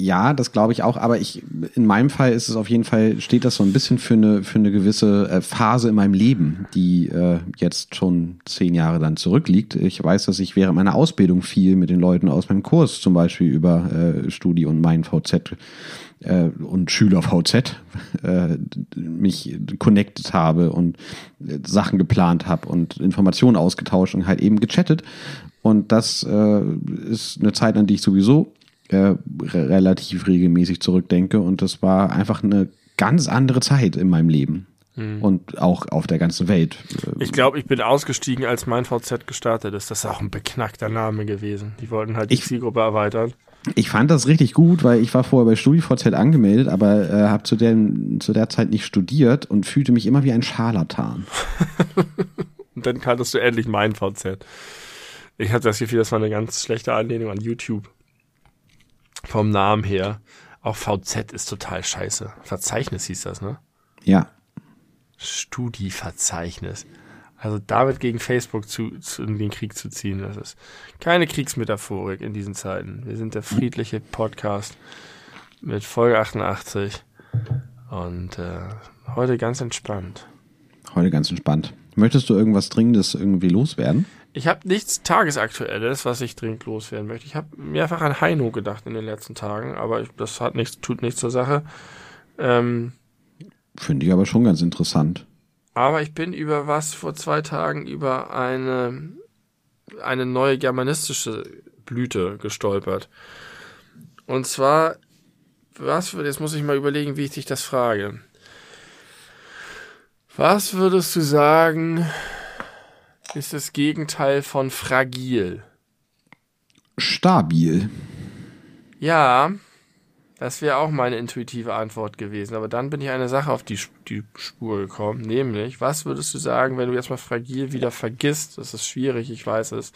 Ja, das glaube ich auch, aber ich, in meinem Fall ist es auf jeden Fall, steht das so ein bisschen für eine, für eine gewisse äh, Phase in meinem Leben, die äh, jetzt schon zehn Jahre dann zurückliegt. Ich weiß, dass ich während meiner Ausbildung viel mit den Leuten aus meinem Kurs, zum Beispiel über äh, Studi und mein VZ äh, und Schüler VZ, äh, mich connected habe und äh, Sachen geplant habe und Informationen ausgetauscht und halt eben gechattet. Und das äh, ist eine Zeit, an die ich sowieso äh, relativ regelmäßig zurückdenke. Und das war einfach eine ganz andere Zeit in meinem Leben. Mhm. Und auch auf der ganzen Welt. Ich glaube, ich bin ausgestiegen, als mein VZ gestartet ist. Das ist auch ein beknackter Name gewesen. Die wollten halt die ich, Zielgruppe erweitern. Ich fand das richtig gut, weil ich war vorher bei StudiVZ angemeldet, aber äh, habe zu, zu der Zeit nicht studiert und fühlte mich immer wie ein Scharlatan. und dann kanntest du endlich mein VZ. Ich hatte das Gefühl, das war eine ganz schlechte Anlehnung an YouTube vom Namen her. Auch VZ ist total scheiße. Verzeichnis hieß das, ne? Ja. Studi-Verzeichnis. Also damit gegen Facebook zu, zu, in den Krieg zu ziehen, das ist keine Kriegsmetaphorik in diesen Zeiten. Wir sind der friedliche Podcast mit Folge 88 und äh, heute ganz entspannt. Heute ganz entspannt. Möchtest du irgendwas Dringendes irgendwie loswerden? Ich habe nichts Tagesaktuelles, was ich dringend loswerden möchte. Ich habe mehrfach an Heino gedacht in den letzten Tagen, aber ich, das hat nichts, tut nichts zur Sache. Ähm, Finde ich aber schon ganz interessant. aber ich bin über was vor zwei Tagen über eine, eine neue germanistische Blüte gestolpert. Und zwar, was würde, jetzt muss ich mal überlegen, wie ich dich das frage. Was würdest du sagen, ist das Gegenteil von fragil? Stabil. Ja, das wäre auch meine intuitive Antwort gewesen. Aber dann bin ich eine Sache auf die, die Spur gekommen. Nämlich, was würdest du sagen, wenn du jetzt mal fragil wieder vergisst? Das ist schwierig, ich weiß es.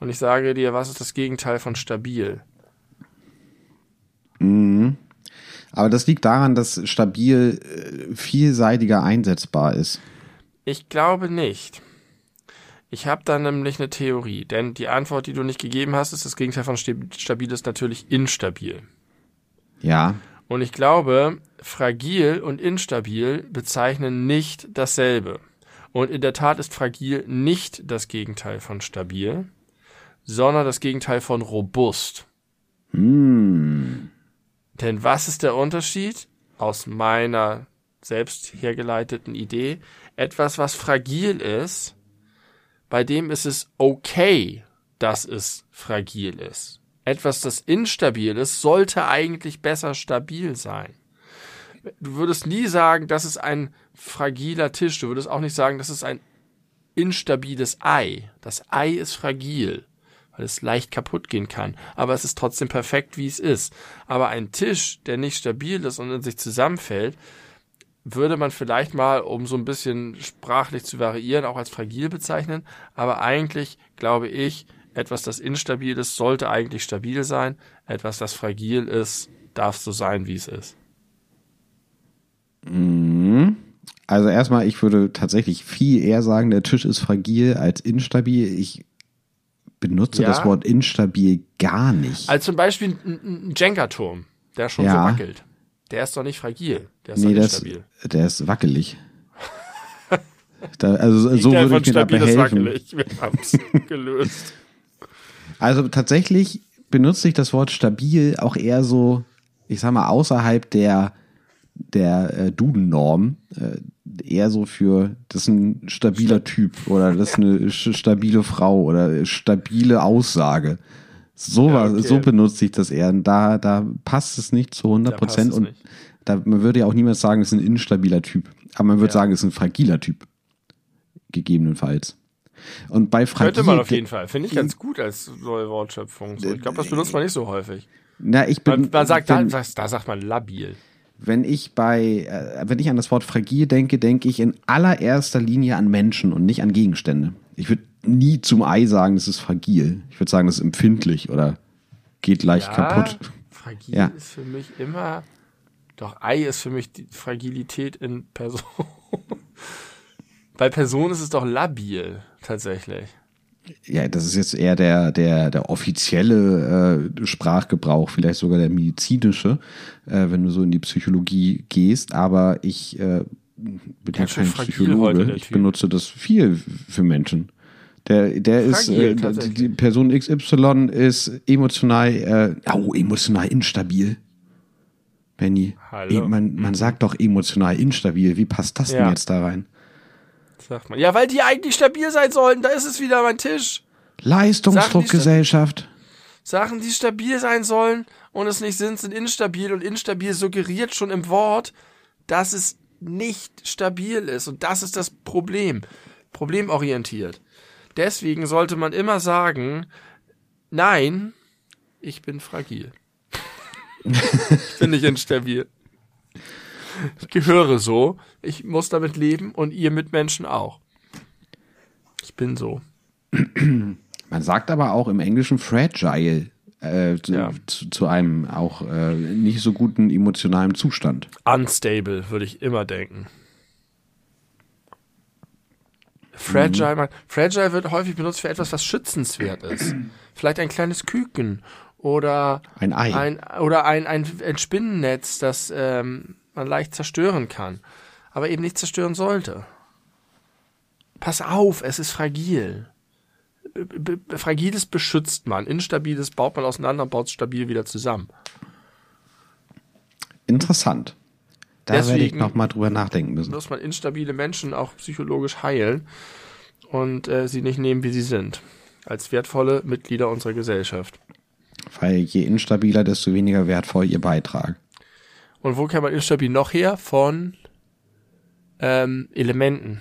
Und ich sage dir, was ist das Gegenteil von stabil? Mhm. Aber das liegt daran, dass stabil äh, vielseitiger einsetzbar ist. Ich glaube nicht. Ich habe da nämlich eine Theorie, denn die Antwort, die du nicht gegeben hast, ist das Gegenteil von stabil ist natürlich instabil. Ja. Und ich glaube, fragil und instabil bezeichnen nicht dasselbe. Und in der Tat ist fragil nicht das Gegenteil von stabil, sondern das Gegenteil von robust. Hm. Denn was ist der Unterschied aus meiner selbst hergeleiteten Idee? Etwas, was fragil ist, bei dem ist es okay, dass es fragil ist. Etwas, das instabil ist, sollte eigentlich besser stabil sein. Du würdest nie sagen, das ist ein fragiler Tisch. Du würdest auch nicht sagen, das ist ein instabiles Ei. Das Ei ist fragil, weil es leicht kaputt gehen kann. Aber es ist trotzdem perfekt, wie es ist. Aber ein Tisch, der nicht stabil ist und in sich zusammenfällt, würde man vielleicht mal, um so ein bisschen sprachlich zu variieren, auch als fragil bezeichnen. Aber eigentlich glaube ich, etwas, das instabil ist, sollte eigentlich stabil sein. Etwas, das fragil ist, darf so sein, wie es ist. Mhm. Also erstmal, ich würde tatsächlich viel eher sagen, der Tisch ist fragil als instabil. Ich benutze Ja. das Wort instabil gar nicht. Als zum Beispiel ein, Jenga-Turm, der schon Ja. so wackelt. Der ist doch nicht fragil. Der ist nee, doch das, instabil. der ist wackelig. da, also so Gegenteil würde ich stabil ist behelfen. wackelig. Wir haben's gelöst. Also tatsächlich benutze ich das Wort stabil auch eher so, ich sag mal, außerhalb der, der äh, Duden-Norm. Äh, eher so für, das ist ein stabiler Typ oder das ist eine stabile Frau oder stabile Aussage. So, Ja, okay. so benutze ich das eher. Und da, da passt es nicht zu 100 Da passt Prozent. Und nicht. da, man würde ja auch niemals sagen, es ist ein instabiler Typ. Aber man würde Ja. sagen, es ist ein fragiler Typ. Gegebenenfalls. Und bei fragil. Könnte man auf jeden Fall. Finde ich ganz gut als neue Wortschöpfung. So, ich glaube, das benutzt man nicht so häufig. Na, ich bin, Man, man sagt, da, wenn- da, da sagt man labil. Wenn ich bei, äh, wenn ich an das Wort fragil denke, denke ich in allererster Linie an Menschen und nicht an Gegenstände. Ich würde nie zum Ei sagen, es ist fragil. Ich würde sagen, es ist empfindlich oder geht leicht kaputt. Fragil Ja. ist für mich immer. Doch, Ei ist für mich die Fragilität in Person. Bei Person ist es doch labil, tatsächlich. Ja, das ist jetzt eher der, der, der offizielle äh, Sprachgebrauch, vielleicht sogar der medizinische, äh, wenn du so in die Psychologie gehst. Aber ich äh, bin ja kein Psychologe. heute, Ich benutze das viel für Menschen. Der, der ist, äh, die, Person XY ist emotional, äh, oh, emotional instabil. Benny, Hallo. eh, man, man sagt doch emotional instabil. Wie passt das denn Ja. jetzt da rein? Sagt man. Ja, weil die eigentlich stabil sein sollten. Da ist es wieder mein Tisch. Leistungsdruckgesellschaft. Sachen, die stabil sein sollen und es nicht sind, sind instabil und instabil suggeriert schon im Wort, dass es nicht stabil ist und das ist das Problem. Problemorientiert. Deswegen sollte man immer sagen, nein, ich bin fragil. ich bin nicht instabil. Ich gehöre so, ich muss damit leben und ihr Mitmenschen auch. Ich bin so. Man sagt aber auch im Englischen fragile äh, zu, Ja. zu, zu einem auch äh, nicht so guten emotionalen Zustand. Unstable, würde ich immer denken. Fragile, man, fragile wird häufig benutzt für etwas, was schützenswert ist. Vielleicht ein kleines Küken oder Ein Ei. ein, oder ein, ein, ein Spinnennetz, das ähm, man leicht zerstören kann, aber eben nicht zerstören sollte. Pass auf, es ist fragil. B B Fragiles beschützt man, Instabiles baut man auseinander und baut es stabil wieder zusammen. Interessant. Da werde ich Deswegen noch mal drüber nachdenken müssen. Muss man instabile Menschen auch psychologisch heilen und äh, sie nicht nehmen, wie sie sind. Als wertvolle Mitglieder unserer Gesellschaft. Weil je instabiler, desto weniger wertvoll ihr Beitrag. Und wo kann man instabil noch her? Von ähm, Elementen.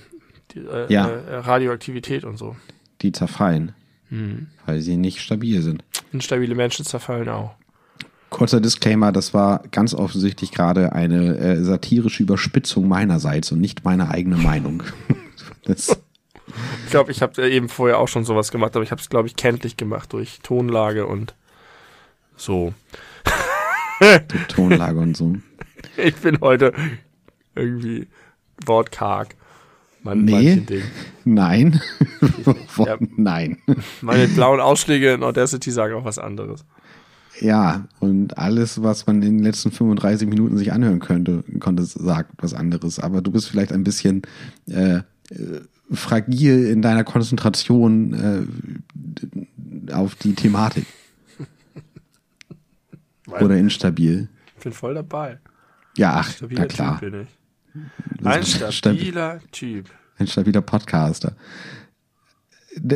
Die, äh, Ja. äh, Radioaktivität und so. Die zerfallen, Mhm. weil sie nicht stabil sind. Instabile Menschen zerfallen auch. Kurzer Disclaimer, das war ganz offensichtlich gerade eine äh, satirische Überspitzung meinerseits und nicht meine eigene Meinung. Das, Ich glaube, ich habe eben vorher auch schon sowas gemacht, aber ich habe es, glaube ich, kenntlich gemacht durch Tonlage und so. die Tonlage und so. Ich bin heute irgendwie wortkarg. Man, Nee. Nein. Ja. Nein. Meine blauen Ausschläge in Audacity sagen auch was anderes. Ja, und alles, was man in den letzten 35 Minuten sich anhören könnte, konnte sagt was anderes. Aber du bist vielleicht ein bisschen äh, äh, fragil in deiner Konzentration äh, auf die Thematik. Oder instabil. ich bin voll dabei. Ja, ach, Stabiler na klar. Typ bin ich. Ein stabiler Typ. Ein stabiler Podcaster.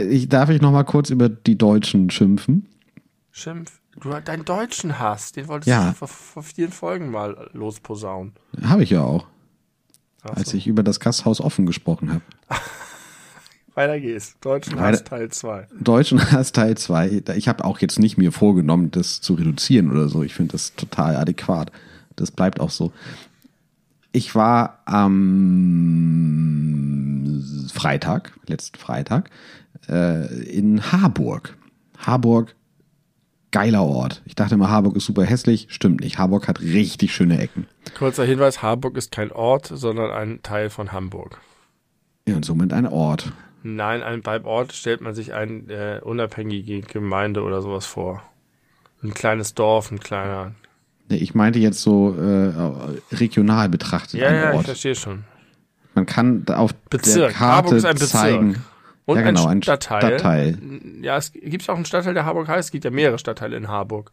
Ich, darf ich noch mal kurz über die Deutschen schimpfen? Schimpf. Du hast deinen deutschen Hass, den wolltest Ja. du vor, vor vielen Folgen mal losposaunen. Habe ich ja auch, Ach als so. ich über das Gasthaus offen gesprochen habe. Weiter geht's. Deutschen Weiter- Hass Teil 2. Deutschen Hass Teil 2. Ich habe auch jetzt nicht mir vorgenommen, das zu reduzieren oder so. Ich finde das total adäquat. Das bleibt auch so. Ich war am Freitag, letzten Freitag, äh, in Harburg. Harburg, geiler Ort. Ich dachte immer, Harburg ist super hässlich. Stimmt nicht. Harburg hat richtig schöne Ecken. Kurzer Hinweis, Harburg ist kein Ort, sondern ein Teil von Hamburg. Ja, und somit ein Ort. Nein, ein, beim Ort stellt man sich eine äh, unabhängige Gemeinde oder sowas vor. Ein kleines Dorf, ein kleiner. Nee, Ich meinte jetzt so äh, regional betrachtet Ja, ja, ich Ort. verstehe schon. Man kann auf der Bezirk. Karte Harburg ist ein Bezirk. zeigen. Und ja, genau, ein Stadtteil. Stadtteil. Ja, es gibt auch einen Stadtteil, der Harburg heißt. Es gibt ja mehrere Stadtteile in Harburg.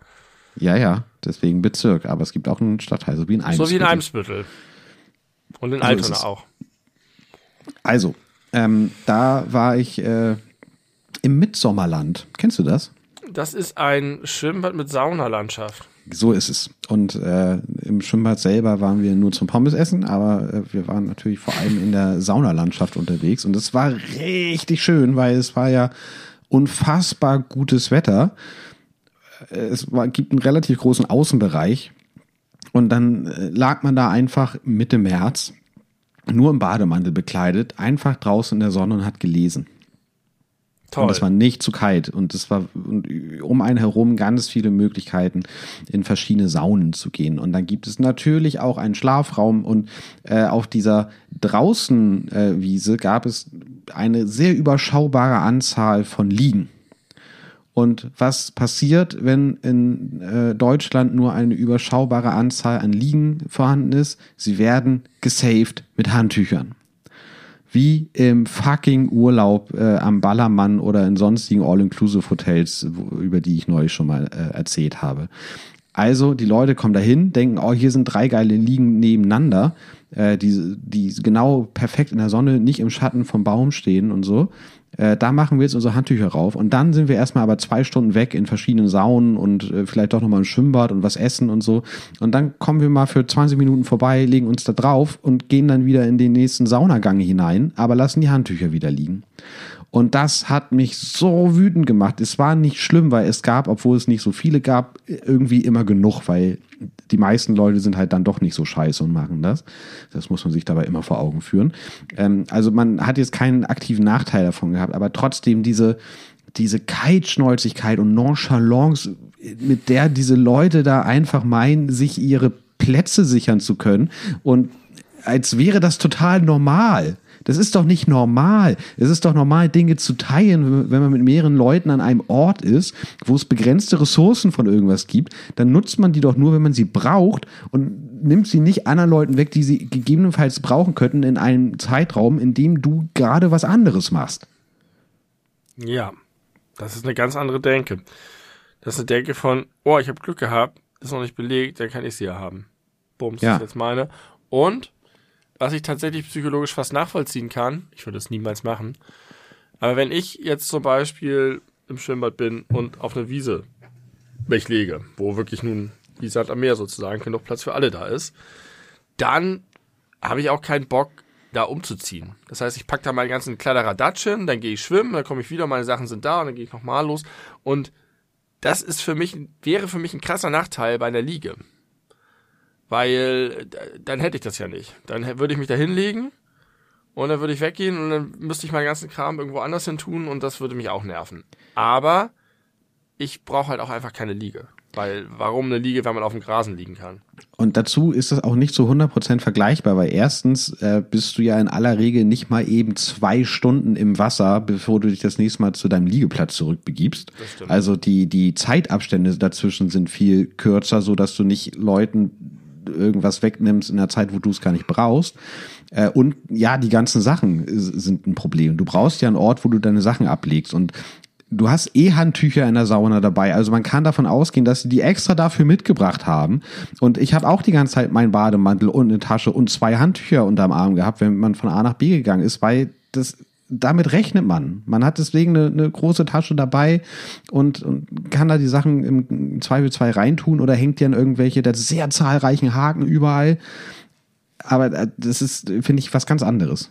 Ja, ja, deswegen Bezirk. Aber es gibt auch einen Stadtteil, so wie in Eimsbüttel. So wie in Eimsbüttel. Und in So ist Altona auch. Also, ähm, da war ich äh, im Mitsommerland. Kennst du das? Das ist ein Schwimmbad mit Saunalandschaft. So ist es. Und äh, im Schwimmbad selber waren wir nur zum Pommes essen, aber äh, wir waren natürlich vor allem in der Saunalandschaft unterwegs. Und es war richtig schön, weil es war ja unfassbar gutes Wetter. Äh, Es war, gibt einen relativ großen Außenbereich. Und dann äh, lag man da einfach Mitte März, nur im Bademantel bekleidet, einfach draußen in der Sonne und hat gelesen. Toll. Und es war nicht zu kalt. Und es war um einen herum ganz viele Möglichkeiten, in verschiedene Saunen zu gehen. Und dann gibt es natürlich auch einen Schlafraum. Und äh, auf dieser Draußenwiese äh, Wiese gab es eine sehr überschaubare Anzahl von Liegen. Und was passiert, wenn in äh, Deutschland nur eine überschaubare Anzahl an Liegen vorhanden ist? Sie werden gesaved mit Handtüchern wie im fucking Urlaub äh, am Ballermann oder in sonstigen All-Inclusive-Hotels, über die ich neulich schon mal äh, erzählt habe. Also die Leute kommen dahin, denken, oh, hier sind drei geile Liegen nebeneinander, äh, die, die genau perfekt in der Sonne, nicht im Schatten vom Baum stehen und so. Äh, da machen wir jetzt unsere Handtücher rauf und dann sind wir erstmal aber zwei Stunden weg in verschiedenen Saunen und äh, vielleicht doch nochmal ein Schwimmbad und was essen und so. Und dann kommen wir mal für 20 Minuten vorbei, legen uns da drauf und gehen dann wieder in den nächsten Saunagang hinein, aber lassen die Handtücher wieder liegen. Und das hat mich so wütend gemacht. Es war nicht schlimm, weil es gab, obwohl es nicht so viele gab, irgendwie immer genug, weil die meisten Leute sind halt dann doch nicht so scheiße und machen das. Das muss man sich dabei immer vor Augen führen. Ähm, also man hat jetzt keinen aktiven Nachteil davon gehabt, aber trotzdem diese, diese Kaltschnäuzigkeit und Nonchalance, mit der diese Leute da einfach meinen, sich ihre Plätze sichern zu können und als wäre das total normal. Das ist doch nicht normal. Es ist doch normal, Dinge zu teilen, wenn man mit mehreren Leuten an einem Ort ist, wo es begrenzte Ressourcen von irgendwas gibt. Dann nutzt man die doch nur, wenn man sie braucht und nimmt sie nicht anderen Leuten weg, die sie gegebenenfalls brauchen könnten in einem Zeitraum, in dem du gerade was anderes machst. Ja, das ist eine ganz andere Denke. Das ist eine Denke von, oh, ich habe Glück gehabt, ist noch nicht belegt, dann kann ich sie ja haben. Bums, ja. ist jetzt meine. Und was ich tatsächlich psychologisch fast nachvollziehen kann, ich würde es niemals machen, aber wenn ich jetzt zum Beispiel im Schwimmbad bin und auf eine Wiese mich lege, wo wirklich nun wie Sand am Meer sozusagen genug Platz für alle da ist, dann habe ich auch keinen Bock, da umzuziehen. Das heißt, ich packe da meinen ganzen Kladderadatsch hin, dann gehe ich schwimmen, dann komme ich wieder, meine Sachen sind da und dann gehe ich nochmal los. Und das ist für mich, wäre für mich ein krasser Nachteil bei einer Liege. Weil dann hätte ich das ja nicht. Dann würde ich mich da hinlegen und dann würde ich weggehen und dann müsste ich meinen ganzen Kram irgendwo anders hin tun und das würde mich auch nerven. Aber ich brauche halt auch einfach keine Liege. Weil warum eine Liege, wenn man auf dem Grasen liegen kann? Und dazu ist das auch nicht so 100% vergleichbar, weil erstens äh, bist du ja in aller Regel nicht mal eben zwei Stunden im Wasser, bevor du dich das nächste Mal zu deinem Liegeplatz zurückbegibst. Also die, die Zeitabstände dazwischen sind viel kürzer, so dass du nicht Leuten irgendwas wegnimmst in der Zeit, wo du es gar nicht brauchst. Äh, und ja, die ganzen Sachen sind ein Problem. Du brauchst ja einen Ort, wo du deine Sachen ablegst. Und du hast eh Handtücher in der Sauna dabei. Also man kann davon ausgehen, dass sie die extra dafür mitgebracht haben. Und ich habe auch die ganze Zeit meinen Bademantel und eine Tasche und zwei Handtücher unterm Arm gehabt, wenn man von A nach B gegangen ist, weil das damit rechnet man. Man hat deswegen eine, eine große Tasche dabei und, und kann da die Sachen im Zweifelsfall reintun oder hängt die an irgendwelche der sehr zahlreichen Haken überall. Aber äh, das ist, finde ich, was ganz anderes.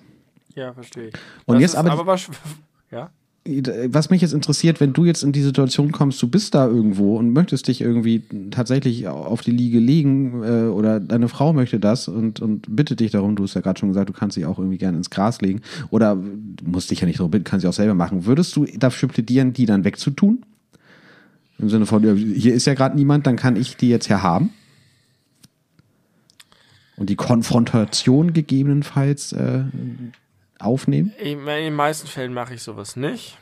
Ja, verstehe ich. Und das jetzt aber, aber ja? Was mich jetzt interessiert, wenn du jetzt in die Situation kommst, du bist da irgendwo und möchtest dich irgendwie tatsächlich auf die Liege legen äh, oder deine Frau möchte das und, und bittet dich darum, du hast ja gerade schon gesagt, du kannst dich auch irgendwie gerne ins Gras legen oder musst dich ja nicht darum bitten, kannst sie auch selber machen. Würdest du dafür plädieren, die dann wegzutun? Im Sinne von, hier ist ja gerade niemand, dann kann ich die jetzt ja haben? Und die Konfrontation gegebenenfalls äh, aufnehmen? In den meisten Fällen mache ich sowas nicht.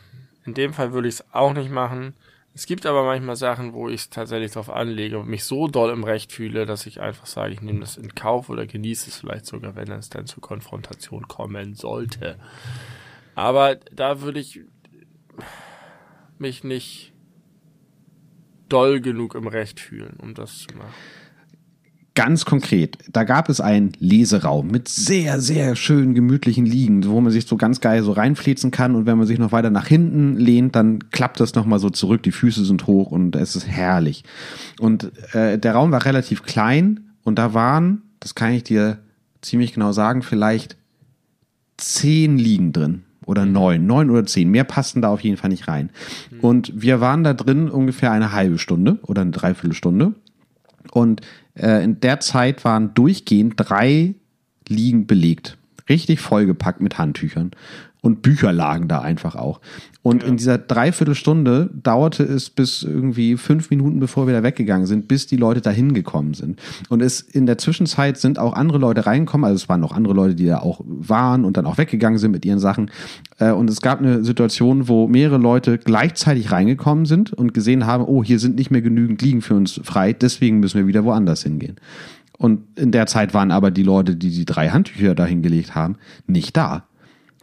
In dem Fall würde ich es auch nicht machen. Es gibt aber manchmal Sachen, wo ich es tatsächlich darauf anlege und mich so doll im Recht fühle, dass ich einfach sage, ich nehme das in Kauf oder genieße es vielleicht sogar, wenn es dann zur Konfrontation kommen sollte. Aber da würde ich mich nicht doll genug im Recht fühlen, um das zu machen. Ganz konkret, da gab es einen Leseraum mit sehr, sehr schön gemütlichen Liegen, wo man sich so ganz geil so reinflezen kann und wenn man sich noch weiter nach hinten lehnt, dann klappt das nochmal so zurück, die Füße sind hoch und es ist herrlich. Und äh, der Raum war relativ klein und da waren, das kann ich dir ziemlich genau sagen, vielleicht zehn Liegen drin oder neun, neun oder zehn. Mehr passten da auf jeden Fall nicht rein. Und wir waren da drin ungefähr eine halbe Stunde oder eine Dreiviertelstunde. Und äh, in der Zeit waren durchgehend drei Liegen belegt. Richtig vollgepackt mit Handtüchern. Und Bücher lagen da einfach auch. Und ja. in dieser Dreiviertelstunde dauerte es bis irgendwie fünf Minuten, bevor wir da weggegangen sind, bis die Leute da hingekommen sind. Und es in der Zwischenzeit sind auch andere Leute reingekommen, also es waren noch andere Leute, die da auch waren und dann auch weggegangen sind mit ihren Sachen. Äh, und es gab eine Situation, wo mehrere Leute gleichzeitig reingekommen sind und gesehen haben, oh, hier sind nicht mehr genügend Liegen für uns frei, deswegen müssen wir wieder woanders hingehen. Und in der Zeit waren aber die Leute, die die drei Handtücher da hingelegt haben, nicht da.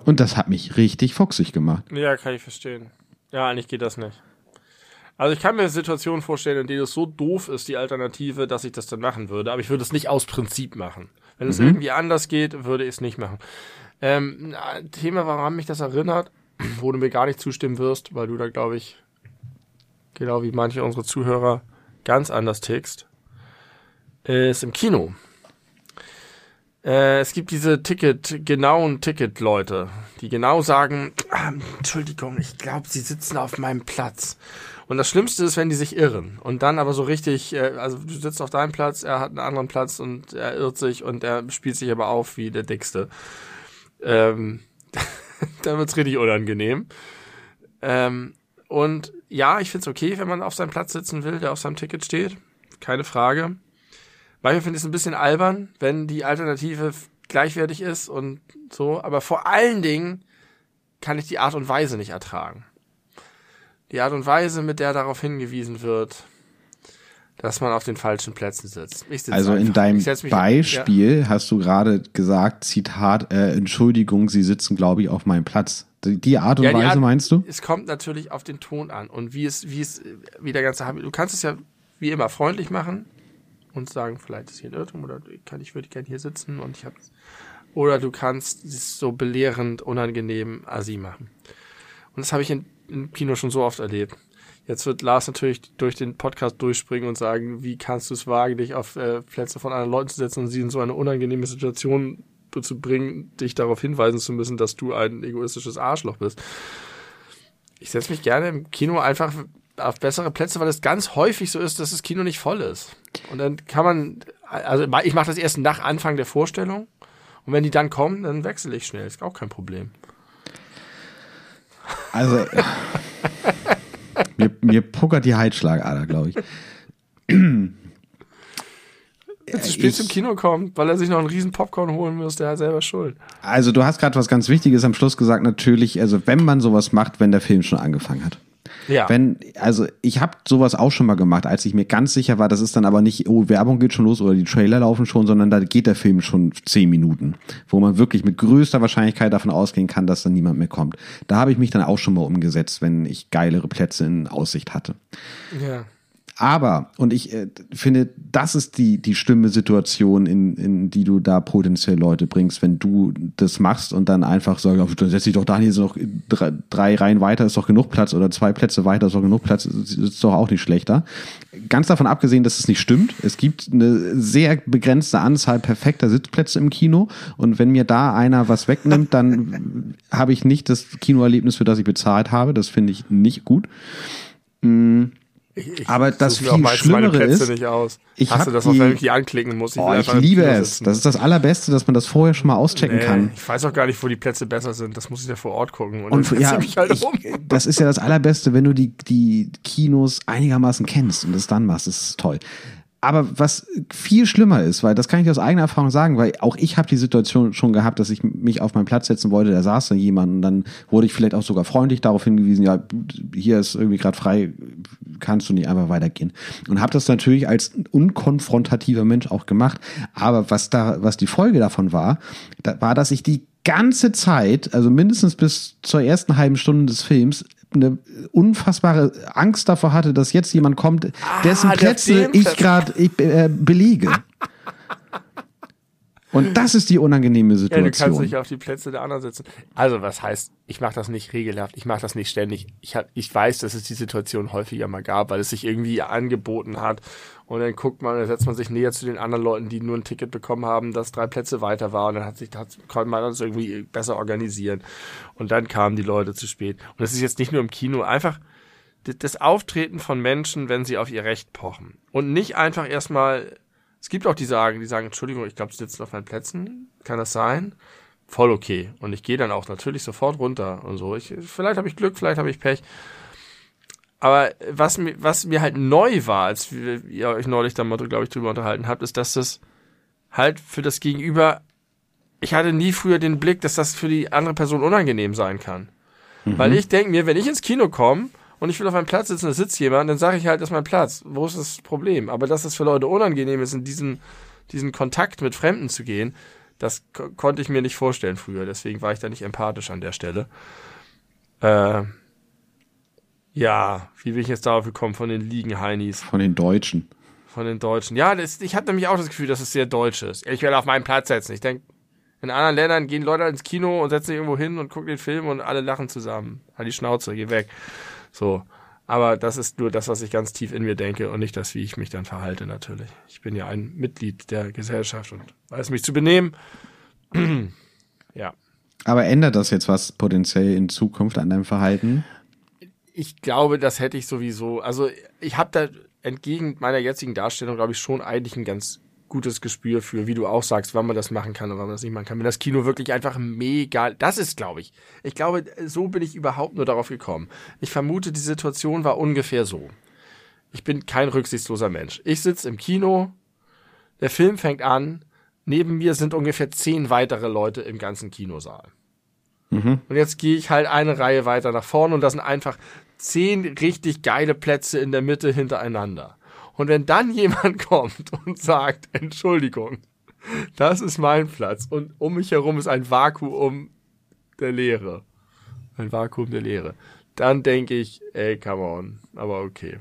Und das hat mich richtig fuchsig gemacht. Ja, kann ich verstehen. Ja, eigentlich geht das nicht. Also ich kann mir Situationen vorstellen, in denen es so doof ist, die Alternative, dass ich das dann machen würde. Aber ich würde es nicht aus Prinzip machen. Wenn es mhm. irgendwie anders geht, würde ich es nicht machen. Ähm, ein Thema, warum mich das erinnert, wo du mir gar nicht zustimmen wirst, weil du da, glaube ich, genau wie manche unserer Zuhörer ganz anders tickst, ist im Kino. Äh, es gibt diese Ticket, genauen Ticket-Leute, die genau sagen, ah, Entschuldigung, ich glaube, sie sitzen auf meinem Platz. Und das Schlimmste ist, wenn die sich irren. Und dann aber so richtig, äh, also du sitzt auf deinem Platz, er hat einen anderen Platz und er irrt sich und er spielt sich aber auf wie der Dickste. Ähm, dann wird's richtig unangenehm. Ähm, und ja, ich find's okay, wenn man auf seinem Platz sitzen will, der auf seinem Ticket steht. Keine Frage. Manchmal finde ich es ein bisschen albern, wenn die Alternative gleichwertig ist und so, aber vor allen Dingen kann ich die Art und Weise nicht ertragen. Die Art und Weise, mit der darauf hingewiesen wird, dass man auf den falschen Plätzen sitzt. also in deinem Beispiel ja. hast du gerade gesagt, Zitat, äh, Entschuldigung, Sie sitzen, glaube ich, auf meinem Platz. Die Art und ja, Weise Art, meinst du? Es kommt natürlich auf den Ton an und wie es, wie es, wie der ganze, du kannst es ja wie immer freundlich machen und sagen, vielleicht ist hier ein Irrtum oder kann, ich würde gerne hier sitzen und ich habe oder du kannst es so belehrend, unangenehm assi machen. Und das habe ich in, im Kino schon so oft erlebt. Jetzt wird Lars natürlich durch den Podcast durchspringen und sagen, wie kannst du es wagen, dich auf äh, Plätze von anderen Leuten zu setzen und sie in so eine unangenehme Situation zu bringen, dich darauf hinweisen zu müssen, dass du ein egoistisches Arschloch bist. Ich setze mich gerne im Kino einfach auf bessere Plätze, weil es ganz häufig so ist, dass das Kino nicht voll ist. Und dann kann man, also ich mache das erst nach Anfang der Vorstellung und wenn die dann kommen, dann wechsle ich schnell. Ist auch kein Problem. Also mir, mir puckert die Heizschlagader, glaube ich. Wenn zu spät zum Kino kommt, weil er sich noch einen riesen Popcorn holen muss, der hat selber Schuld. Also du hast gerade was ganz Wichtiges am Schluss gesagt, natürlich, also wenn man sowas macht, wenn der Film schon angefangen hat. Ja. Wenn, also ich habe sowas auch schon mal gemacht, als ich mir ganz sicher war, das ist dann aber nicht, oh, Werbung geht schon los oder die Trailer laufen schon, sondern da geht der Film schon zehn Minuten, wo man wirklich mit größter Wahrscheinlichkeit davon ausgehen kann, dass dann niemand mehr kommt. Da habe ich mich dann auch schon mal umgesetzt, wenn ich geilere Plätze in Aussicht hatte. Ja. Aber, und ich äh, finde, das ist die, die schlimme Situation, in, in die du da potenziell Leute bringst, wenn du das machst und dann einfach sagst, dann setz dich doch da hier noch drei, drei Reihen weiter, ist doch genug Platz oder zwei Plätze weiter, ist doch genug Platz, ist doch auch nicht schlechter. Ganz davon abgesehen, dass es nicht stimmt. Es gibt eine sehr begrenzte Anzahl perfekter Sitzplätze im Kino und wenn mir da einer was wegnimmt, dann habe ich nicht das Kinoerlebnis, für das ich bezahlt habe. Das finde ich nicht gut. Mhm ich, aber das viel Schlimmere ist, nicht aus. ich Hast du das die, auch, wenn ich die anklicken muss? Ich, oh, ich liebe es. Das ist das Allerbeste, dass man das vorher schon mal auschecken nee, kann. Ich weiß auch gar nicht, wo die Plätze besser sind. Das muss ich ja vor Ort gucken. Und, und ja, halt ich, das ist ja das Allerbeste, wenn du die, die Kinos einigermaßen kennst und das dann machst. Das ist toll. Aber was viel schlimmer ist, weil das kann ich aus eigener Erfahrung sagen, weil auch ich habe die Situation schon gehabt, dass ich mich auf meinen Platz setzen wollte, da saß da jemand und dann wurde ich vielleicht auch sogar freundlich darauf hingewiesen, ja, hier ist irgendwie gerade frei, kannst du nicht einfach weitergehen. Und habe das natürlich als unkonfrontativer Mensch auch gemacht. Aber was da, was die Folge davon war, da war, dass ich die ganze Zeit, also mindestens bis zur ersten halben Stunde des Films, eine unfassbare Angst davor hatte, dass jetzt jemand kommt, ah, dessen Plätze ich gerade äh, belege. Und das ist die unangenehme Situation. Ja, du kannst nicht auf die Plätze der anderen sitzen. Also, was heißt, ich mache das nicht regelhaft, ich mache das nicht ständig. Ich, hab, ich weiß, dass es die Situation häufiger mal gab, weil es sich irgendwie angeboten hat. Und dann guckt man, dann setzt man sich näher zu den anderen Leuten, die nur ein Ticket bekommen haben, das drei Plätze weiter war. Und dann hat sich, hat, konnte man das irgendwie besser organisieren. Und dann kamen die Leute zu spät. Und das ist jetzt nicht nur im Kino, einfach das Auftreten von Menschen, wenn sie auf ihr Recht pochen. Und nicht einfach erstmal es gibt auch die sagen, die sagen, Entschuldigung, ich glaube, sie sitzen auf meinen Plätzen. Kann das sein? Voll okay. Und ich gehe dann auch natürlich sofort runter und so. Ich, vielleicht habe ich Glück, vielleicht habe ich Pech. Aber was mir, was mir halt neu war, als wir, ihr euch neulich da mal, glaube ich, drüber unterhalten habt, ist, dass das halt für das Gegenüber, ich hatte nie früher den Blick, dass das für die andere Person unangenehm sein kann. Mhm. Weil ich denke mir, wenn ich ins Kino komme und ich will auf meinem Platz sitzen, da sitzt jemand, dann sage ich halt, das ist mein Platz. Wo ist das Problem? Aber dass es für Leute unangenehm ist, in diesen, diesen Kontakt mit Fremden zu gehen, das konnte ich mir nicht vorstellen früher. Deswegen war ich da nicht empathisch an der Stelle. Äh, ja, wie bin ich jetzt darauf gekommen? Von den Liegen-Heinis. Von den Deutschen. Von den Deutschen. Ja, das, ich hatte nämlich auch das Gefühl, dass es sehr deutsch ist. Ich werde auf meinen Platz setzen. Ich denke, in anderen Ländern gehen Leute ins Kino und setzen sich irgendwo hin und gucken den Film und alle lachen zusammen. Halt die Schnauze, geh weg. So. Aber das ist nur das, was ich ganz tief in mir denke und nicht das, wie ich mich dann verhalte, natürlich. Ich bin ja ein Mitglied der Gesellschaft und weiß mich zu benehmen. ja. Aber ändert das jetzt was potenziell in Zukunft an deinem Verhalten? Ich glaube, das hätte ich sowieso. Also ich habe da entgegen meiner jetzigen Darstellung, glaube ich, schon eigentlich ein ganz gutes Gespür für, wie du auch sagst, wann man das machen kann und wann man das nicht machen kann. Wenn das Kino wirklich einfach mega, das ist, glaube ich. Ich glaube, so bin ich überhaupt nur darauf gekommen. Ich vermute, die Situation war ungefähr so. Ich bin kein rücksichtsloser Mensch. Ich sitze im Kino, der Film fängt an, neben mir sind ungefähr zehn weitere Leute im ganzen Kinosaal. Mhm. Und jetzt gehe ich halt eine Reihe weiter nach vorne und das sind einfach zehn richtig geile Plätze in der Mitte hintereinander. Und wenn dann jemand kommt und sagt, Entschuldigung, das ist mein Platz und um mich herum ist ein Vakuum der Leere. Ein Vakuum der Leere. Dann denke ich, ey, come on. Aber okay.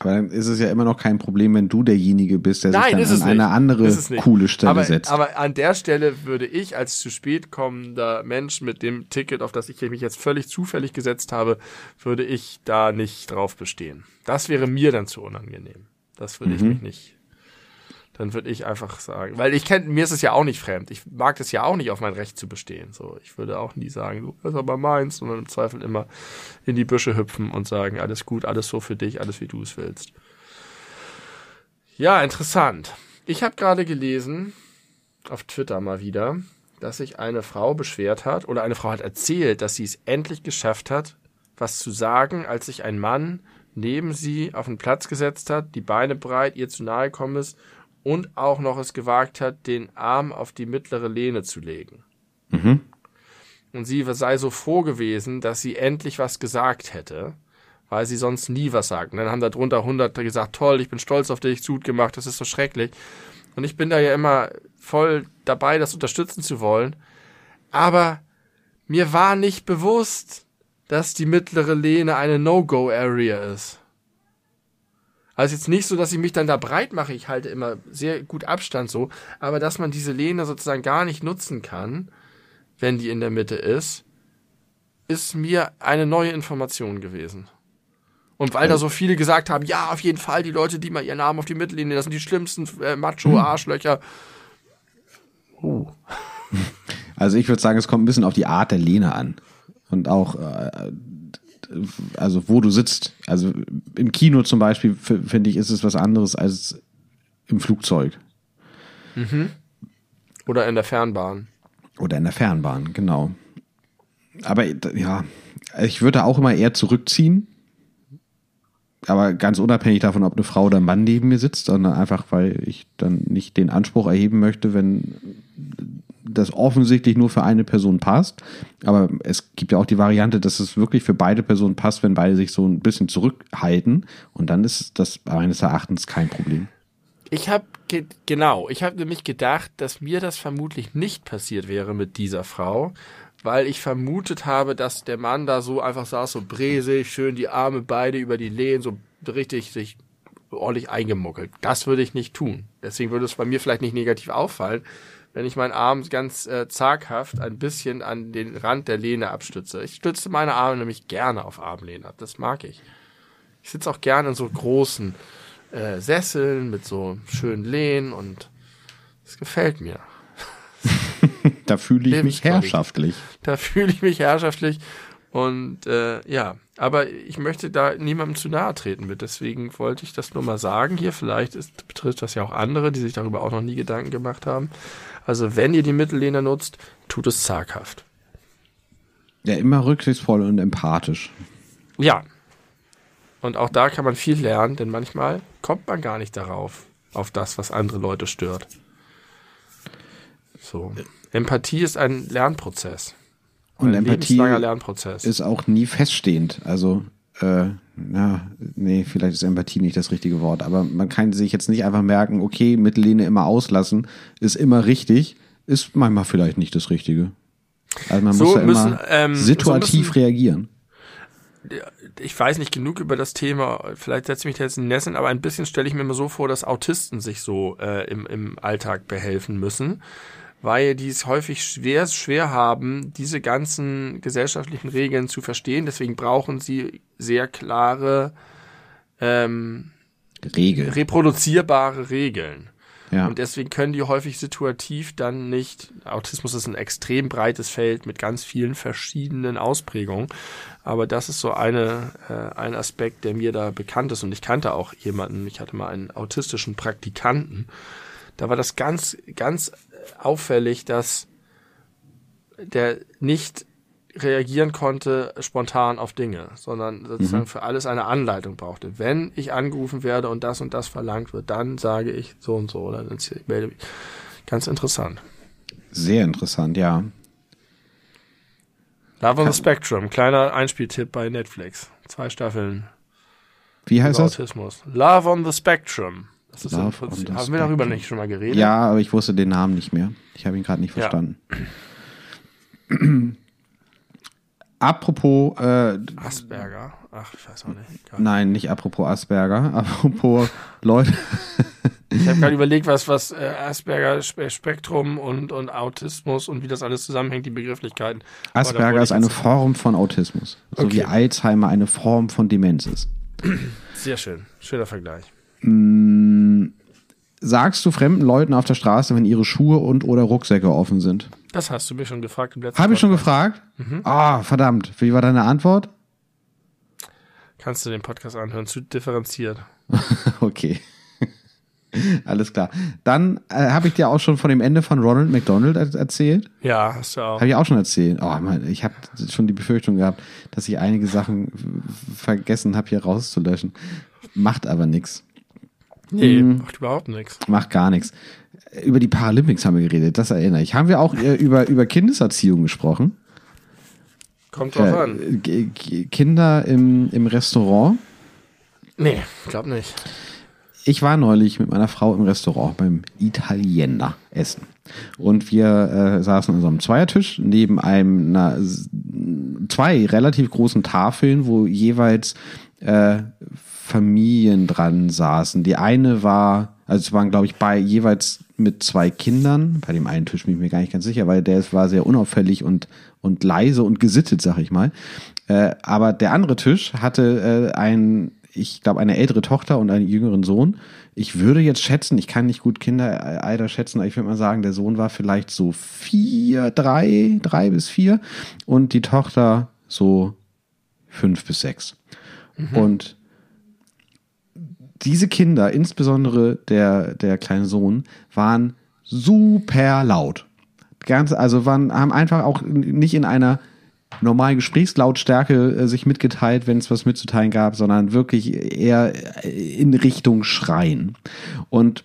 Aber dann ist es ja immer noch kein Problem, wenn du derjenige bist, der Nein, sich dann an eine andere coole Stelle aber, setzt. Aber an der Stelle würde ich als zu spät kommender Mensch mit dem Ticket, auf das ich mich jetzt völlig zufällig gesetzt habe, würde ich da nicht drauf bestehen. Das wäre mir dann zu unangenehm. Das würde mhm. ich mich nicht dann würde ich einfach sagen, weil ich kenne, mir ist es ja auch nicht fremd. Ich mag es ja auch nicht, auf mein Recht zu bestehen. So, ich würde auch nie sagen, du, das ist aber meins, sondern im Zweifel immer in die Büsche hüpfen und sagen, alles gut, alles so für dich, alles wie du es willst. Ja, interessant. Ich habe gerade gelesen, auf Twitter mal wieder, dass sich eine Frau beschwert hat oder eine Frau hat erzählt, dass sie es endlich geschafft hat, was zu sagen, als sich ein Mann neben sie auf den Platz gesetzt hat, die Beine breit, ihr zu nahe gekommen ist und auch noch es gewagt hat, den Arm auf die mittlere Lehne zu legen. Mhm. Und sie sei so froh gewesen, dass sie endlich was gesagt hätte, weil sie sonst nie was sagt. Und dann haben da drunter Hunderte gesagt, toll, ich bin stolz auf dich, gut gemacht, das ist so schrecklich. Und ich bin da ja immer voll dabei, das unterstützen zu wollen. Aber mir war nicht bewusst, dass die mittlere Lehne eine No-Go-Area ist. Also jetzt nicht so, dass ich mich dann da breit mache, ich halte immer sehr gut Abstand so, aber dass man diese Lehne sozusagen gar nicht nutzen kann, wenn die in der Mitte ist, ist mir eine neue Information gewesen. Und weil da so viele gesagt haben, ja, auf jeden Fall, die Leute, die mal ihren Namen auf die Mittellinie, das sind die schlimmsten äh, Macho-Arschlöcher. Oh. Also ich würde sagen, es kommt ein bisschen auf die Art der Lehne an. Und auch äh, also wo du sitzt. Also im Kino zum Beispiel, finde ich, ist es was anderes als im Flugzeug. Mhm. Oder in der Fernbahn. Oder in der Fernbahn, genau. Aber ja, ich würde auch immer eher zurückziehen. Aber ganz unabhängig davon, ob eine Frau oder ein Mann neben mir sitzt, sondern einfach, weil ich dann nicht den Anspruch erheben möchte, wenn das offensichtlich nur für eine Person passt. Aber es gibt ja auch die Variante, dass es wirklich für beide Personen passt, wenn beide sich so ein bisschen zurückhalten. Und dann ist das meines Erachtens kein Problem. Ich habe ge genau, ich habe nämlich gedacht, dass mir das vermutlich nicht passiert wäre mit dieser Frau, weil ich vermutet habe, dass der Mann da so einfach saß, so bresig, schön die Arme beide über die Lehnen, so richtig sich ordentlich eingemuckelt. Das würde ich nicht tun. Deswegen würde es bei mir vielleicht nicht negativ auffallen wenn ich meinen Arm ganz äh, zaghaft ein bisschen an den Rand der Lehne abstütze. Ich stütze meine Arme nämlich gerne auf Armlehnen ab. Das mag ich. Ich sitze auch gerne in so großen äh, Sesseln mit so schönen Lehnen und es gefällt mir. da fühle ich mich herrschaftlich. Da fühle ich mich herrschaftlich und äh, ja, aber ich möchte da niemandem zu nahe treten mit. Deswegen wollte ich das nur mal sagen hier. Vielleicht ist, betrifft das ja auch andere, die sich darüber auch noch nie Gedanken gemacht haben. Also wenn ihr die Mittellehne nutzt, tut es zaghaft. Ja, immer rücksichtsvoll und empathisch. Ja. Und auch da kann man viel lernen, denn manchmal kommt man gar nicht darauf, auf das, was andere Leute stört. So. Empathie ist ein Lernprozess. Und ein Empathie Lernprozess. ist auch nie feststehend. Also, äh, na, nee, vielleicht ist Empathie nicht das richtige Wort, aber man kann sich jetzt nicht einfach merken, okay, Mittellehne immer auslassen, ist immer richtig, ist manchmal vielleicht nicht das Richtige. Also man so muss da müssen, immer ähm, situativ so müssen, reagieren. Ich weiß nicht genug über das Thema, vielleicht setze ich mich jetzt in die Nesseln, aber ein bisschen stelle ich mir immer so vor, dass Autisten sich so äh, im, im Alltag behelfen müssen weil die es häufig schwer, schwer haben, diese ganzen gesellschaftlichen Regeln zu verstehen. Deswegen brauchen sie sehr klare, ähm, Regeln. reproduzierbare Regeln. Ja. Und deswegen können die häufig situativ dann nicht, Autismus ist ein extrem breites Feld mit ganz vielen verschiedenen Ausprägungen. Aber das ist so eine, äh, ein Aspekt, der mir da bekannt ist. Und ich kannte auch jemanden, ich hatte mal einen autistischen Praktikanten. Da war das ganz, ganz auffällig, dass der nicht reagieren konnte spontan auf Dinge, sondern sozusagen mhm. für alles eine Anleitung brauchte. Wenn ich angerufen werde und das und das verlangt wird, dann sage ich so und so oder dann melde mich. Ganz interessant. Sehr interessant, ja. Love on the Spectrum, kleiner Einspieltipp bei Netflix. Zwei Staffeln. Wie heißt das? Autismus. Love on the Spectrum. Das ist Love im Prinzip, haben wir darüber nicht schon mal geredet? Ja, aber ich wusste den Namen nicht mehr. Ich habe ihn gerade nicht Ja. verstanden. apropos, äh, Asperger. Ach, ich weiß auch nicht. Egal. nein, nicht apropos Asperger, apropos Leute. Ich habe gerade überlegt, was, was äh, Asperger, Spe Spektrum und, und Autismus und wie das alles zusammenhängt, die Begrifflichkeiten. Asperger ist eine Form von Autismus. So Okay. wie Alzheimer eine Form von Demenz ist. Sehr schön. Schöner Vergleich. Sagst du fremden Leuten auf der Straße, wenn ihre Schuhe und oder Rucksäcke offen sind? Das hast du mir schon gefragt im letzten Habe ich schon gefragt? Ah, verdammt. Wie war deine Antwort? Kannst du den Podcast anhören, zu differenziert. Okay. Alles klar. Dann äh, habe ich dir auch schon von dem Ende von Ronald McDonald er erzählt. Ja, hast du auch. Habe ich auch schon erzählt. Oh, Mann, ich habe schon die Befürchtung gehabt, dass ich einige Sachen vergessen habe, hier rauszulöschen. Macht aber nichts. Nee, Mhm. macht überhaupt nichts. Macht gar nichts. Über die Paralympics haben wir geredet, das erinnere ich. Haben wir auch äh, über, über Kindeserziehung gesprochen? Kommt drauf an. Äh, G- Kinder im, im Restaurant. Nee, glaub nicht. Ich war neulich mit meiner Frau im Restaurant beim Italiener essen. Und wir äh, saßen an so einem Zweiertisch neben einem, na, zwei relativ großen Tafeln, wo jeweils äh, Familien dran saßen. Die eine war, also es waren, glaube ich, bei jeweils mit zwei Kindern. Bei dem einen Tisch bin ich mir gar nicht ganz sicher, weil der war sehr unauffällig und, und leise und gesittet, sag ich mal. Äh, aber der andere Tisch hatte äh, ein, ich glaube, eine ältere Tochter und einen jüngeren Sohn. Ich würde jetzt schätzen, ich kann nicht gut Kinderalter schätzen, aber ich würde mal sagen, der Sohn war vielleicht so vier, drei, drei bis vier und die Tochter so fünf bis sechs. Und diese Kinder, insbesondere der, der kleine Sohn, waren super laut. Ganz, also waren, haben einfach auch nicht in einer normalen Gesprächslautstärke äh, sich mitgeteilt, wenn es was mitzuteilen gab, sondern wirklich eher in Richtung Schreien. Und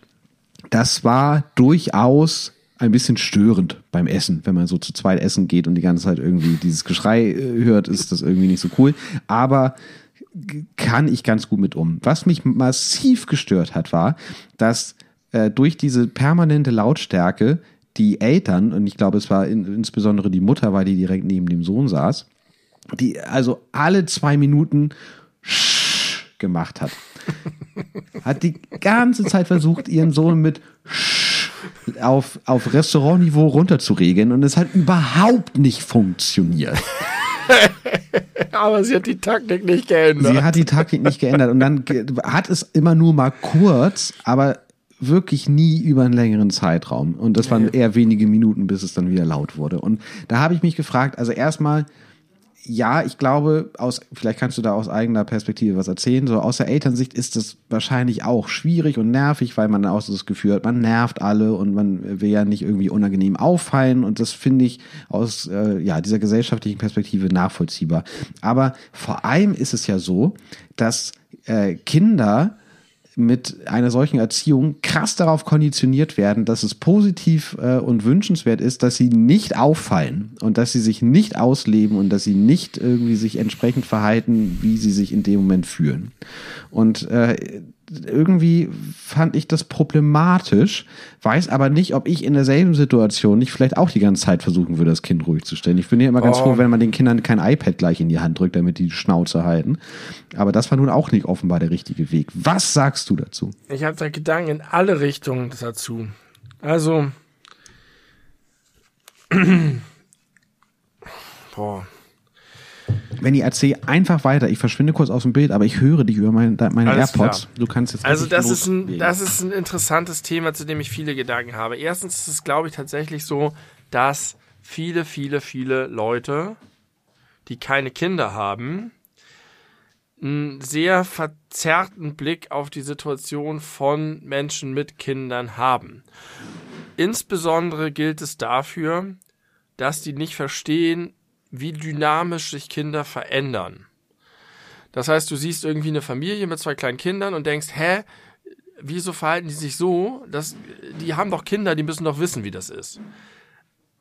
das war durchaus ein bisschen störend beim Essen, wenn man so zu zweit essen geht und die ganze Zeit irgendwie dieses Geschrei äh, hört, ist das irgendwie nicht so cool. Aber kann ich ganz gut mit um. Was mich massiv gestört hat, war, dass äh, durch diese permanente Lautstärke die Eltern, und ich glaube, es war in, insbesondere die Mutter, weil die direkt neben dem Sohn saß, die also alle zwei Minuten gemacht hat. Hat die ganze Zeit versucht, ihren Sohn mit auf, auf Restaurantniveau runterzuregeln und es hat überhaupt nicht funktioniert. Aber sie hat die Taktik nicht geändert. Sie hat die Taktik nicht geändert und dann hat es immer nur mal kurz, aber wirklich nie über einen längeren Zeitraum. Und das waren eher wenige Minuten, bis es dann wieder laut wurde. Und da habe ich mich gefragt, also erstmal, ja, ich glaube, aus, vielleicht kannst du da aus eigener Perspektive was erzählen. So aus der Elternsicht ist es wahrscheinlich auch schwierig und nervig, weil man auch so das Gefühl hat, man nervt alle und man will ja nicht irgendwie unangenehm auffallen. Und das finde ich aus äh, ja, dieser gesellschaftlichen Perspektive nachvollziehbar. Aber vor allem ist es ja so, dass äh, Kinder mit einer solchen Erziehung krass darauf konditioniert werden, dass es positiv äh, und wünschenswert ist, dass sie nicht auffallen und dass sie sich nicht ausleben und dass sie nicht irgendwie sich entsprechend verhalten, wie sie sich in dem Moment fühlen. Und äh, irgendwie fand ich das problematisch, weiß aber nicht, ob ich in derselben Situation nicht vielleicht auch die ganze Zeit versuchen würde, das Kind ruhig zu stellen. Ich bin ja immer ganz Oh. froh, wenn man den Kindern kein iPad gleich in die Hand drückt, damit die die Schnauze halten. Aber das war nun auch nicht offenbar der richtige Weg. Was sagst du dazu? Ich habe da Gedanken in alle Richtungen dazu. Also, boah, Wenn ich erzähle einfach weiter, ich verschwinde kurz aus dem Bild, aber ich höre dich über meine, meine Alles AirPods. klar. Du kannst jetzt Also das ist, ein, das ist ein interessantes Thema, zu dem ich viele Gedanken habe. Erstens ist es, glaube ich, tatsächlich so, dass viele, viele, viele Leute, die keine Kinder haben, einen sehr verzerrten Blick auf die Situation von Menschen mit Kindern haben. Insbesondere gilt es dafür, dass die nicht verstehen, wie dynamisch sich Kinder verändern. Das heißt, du siehst irgendwie eine Familie mit zwei kleinen Kindern und denkst, hä, wieso verhalten die sich so? dass die haben doch Kinder, die müssen doch wissen, wie das ist.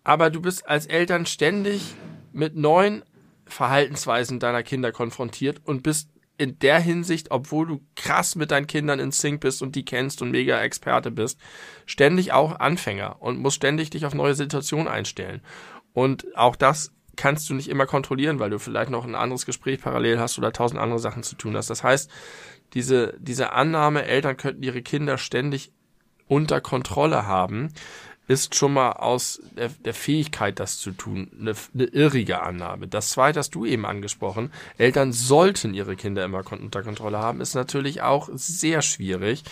Aber du bist als Eltern ständig mit neuen Verhaltensweisen deiner Kinder konfrontiert und bist in der Hinsicht, obwohl du krass mit deinen Kindern in Sync bist und die kennst und mega Experte bist, ständig auch Anfänger und musst ständig dich auf neue Situationen einstellen. Und auch das kannst du nicht immer kontrollieren, weil du vielleicht noch ein anderes Gespräch parallel hast oder tausend andere Sachen zu tun hast. Das heißt, diese, diese Annahme, Eltern könnten ihre Kinder ständig unter Kontrolle haben, ist schon mal aus der, der Fähigkeit, das zu tun, eine, eine irrige Annahme. Das zweite hast du eben angesprochen. Eltern sollten ihre Kinder immer unter Kontrolle haben, ist natürlich auch sehr schwierig.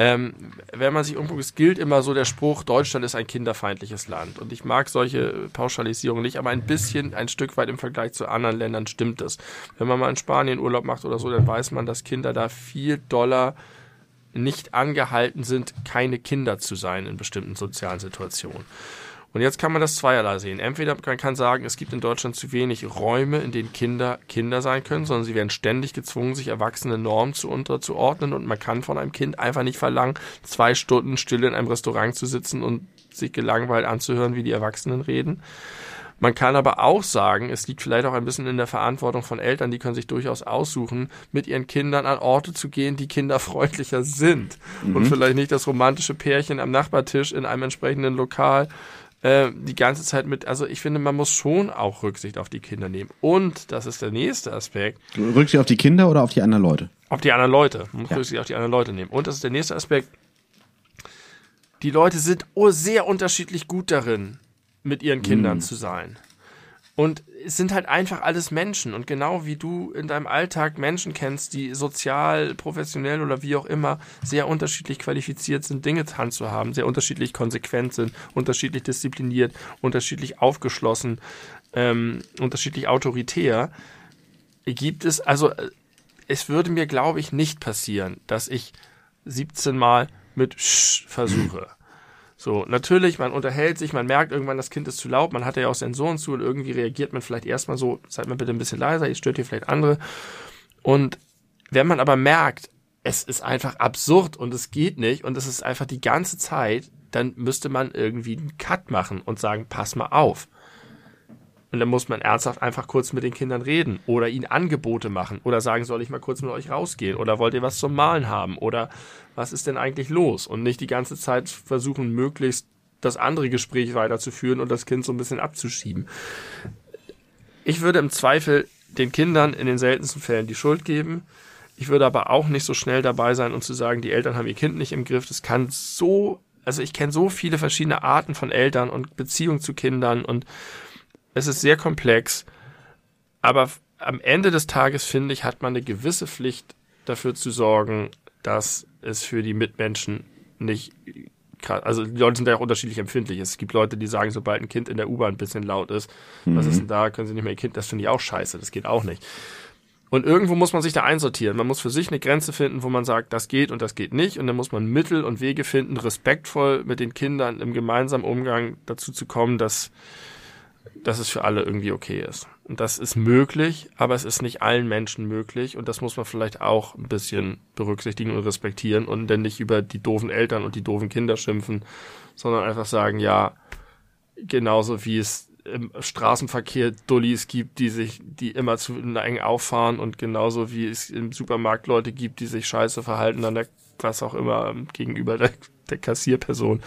Ähm, wenn man sich umguckt, es gilt immer so der Spruch, Deutschland ist ein kinderfeindliches Land. Und ich mag solche Pauschalisierungen nicht, aber ein bisschen, ein Stück weit im Vergleich zu anderen Ländern stimmt es. Wenn man mal in Spanien Urlaub macht oder so, dann weiß man, dass Kinder da viel doller nicht angehalten sind, keine Kinder zu sein in bestimmten sozialen Situationen. Und jetzt kann man das zweierlei sehen. Entweder man kann sagen, es gibt in Deutschland zu wenig Räume, in denen Kinder Kinder sein können, sondern sie werden ständig gezwungen, sich erwachsene Normen zu unterzuordnen und man kann von einem Kind einfach nicht verlangen, zwei Stunden still in einem Restaurant zu sitzen und sich gelangweilt anzuhören, wie die Erwachsenen reden. Man kann aber auch sagen, es liegt vielleicht auch ein bisschen in der Verantwortung von Eltern, die können sich durchaus aussuchen, mit ihren Kindern an Orte zu gehen, die kinderfreundlicher sind. Mhm. Und vielleicht nicht das romantische Pärchen am Nachbartisch in einem entsprechenden Lokal äh, die ganze Zeit mit, also ich finde, man muss schon auch Rücksicht auf die Kinder nehmen. Und das ist der nächste Aspekt. Rücksicht auf die Kinder oder auf die anderen Leute? Auf die anderen Leute. Man muss ja. Rücksicht auf die anderen Leute nehmen. Und das ist der nächste Aspekt. Die Leute sind sehr unterschiedlich gut darin, mit ihren Kindern mhm. zu sein. Und es sind halt einfach alles Menschen. Und genau wie du in deinem Alltag Menschen kennst, die sozial, professionell oder wie auch immer sehr unterschiedlich qualifiziert sind, Dinge haben, sehr unterschiedlich konsequent sind, unterschiedlich diszipliniert, unterschiedlich aufgeschlossen, ähm, unterschiedlich autoritär, gibt es, also es würde mir, glaube ich, nicht passieren, dass ich 17 Mal mit Sch versuche. So, natürlich, man unterhält sich, man merkt irgendwann, das Kind ist zu laut, man hat ja auch Sensoren zu und irgendwie reagiert man vielleicht erstmal so, seid mal bitte ein bisschen leiser, ihr stört hier vielleicht andere. Und wenn man aber merkt, es ist einfach absurd und es geht nicht und es ist einfach die ganze Zeit, dann müsste man irgendwie einen Cut machen und sagen, pass mal auf. Und dann muss man ernsthaft einfach kurz mit den Kindern reden oder ihnen Angebote machen oder sagen, soll ich mal kurz mit euch rausgehen oder wollt ihr was zum Malen haben oder was ist denn eigentlich los? Und nicht die ganze Zeit versuchen, möglichst das andere Gespräch weiterzuführen und das Kind so ein bisschen abzuschieben. Ich würde im Zweifel den Kindern in den seltensten Fällen die Schuld geben. Ich würde aber auch nicht so schnell dabei sein und zu sagen, die Eltern haben ihr Kind nicht im Griff. Das kann so, also ich kenne so viele verschiedene Arten von Eltern und Beziehungen zu Kindern und es ist sehr komplex, aber am Ende des Tages, finde ich, hat man eine gewisse Pflicht dafür zu sorgen, dass es für die Mitmenschen nicht also die Leute sind ja auch unterschiedlich empfindlich. Es gibt Leute, die sagen, sobald ein Kind in der U-Bahn ein bisschen laut ist, mhm. was ist denn da, können sie nicht mehr ihr Kind, das finde ich auch scheiße, das geht auch nicht. Und irgendwo muss man sich da einsortieren. Man muss für sich eine Grenze finden, wo man sagt, das geht und das geht nicht. Und dann muss man Mittel und Wege finden, respektvoll mit den Kindern im gemeinsamen Umgang dazu zu kommen, dass dass es für alle irgendwie okay ist. Und das ist möglich, aber es ist nicht allen Menschen möglich und das muss man vielleicht auch ein bisschen berücksichtigen und respektieren und dann nicht über die doofen Eltern und die doofen Kinder schimpfen, sondern einfach sagen, ja, genauso wie es im Straßenverkehr Dullis gibt, die sich, die immer zu eng auffahren und genauso wie es im Supermarkt Leute gibt, die sich scheiße verhalten, dann der, was auch immer gegenüber der, der Kassierperson,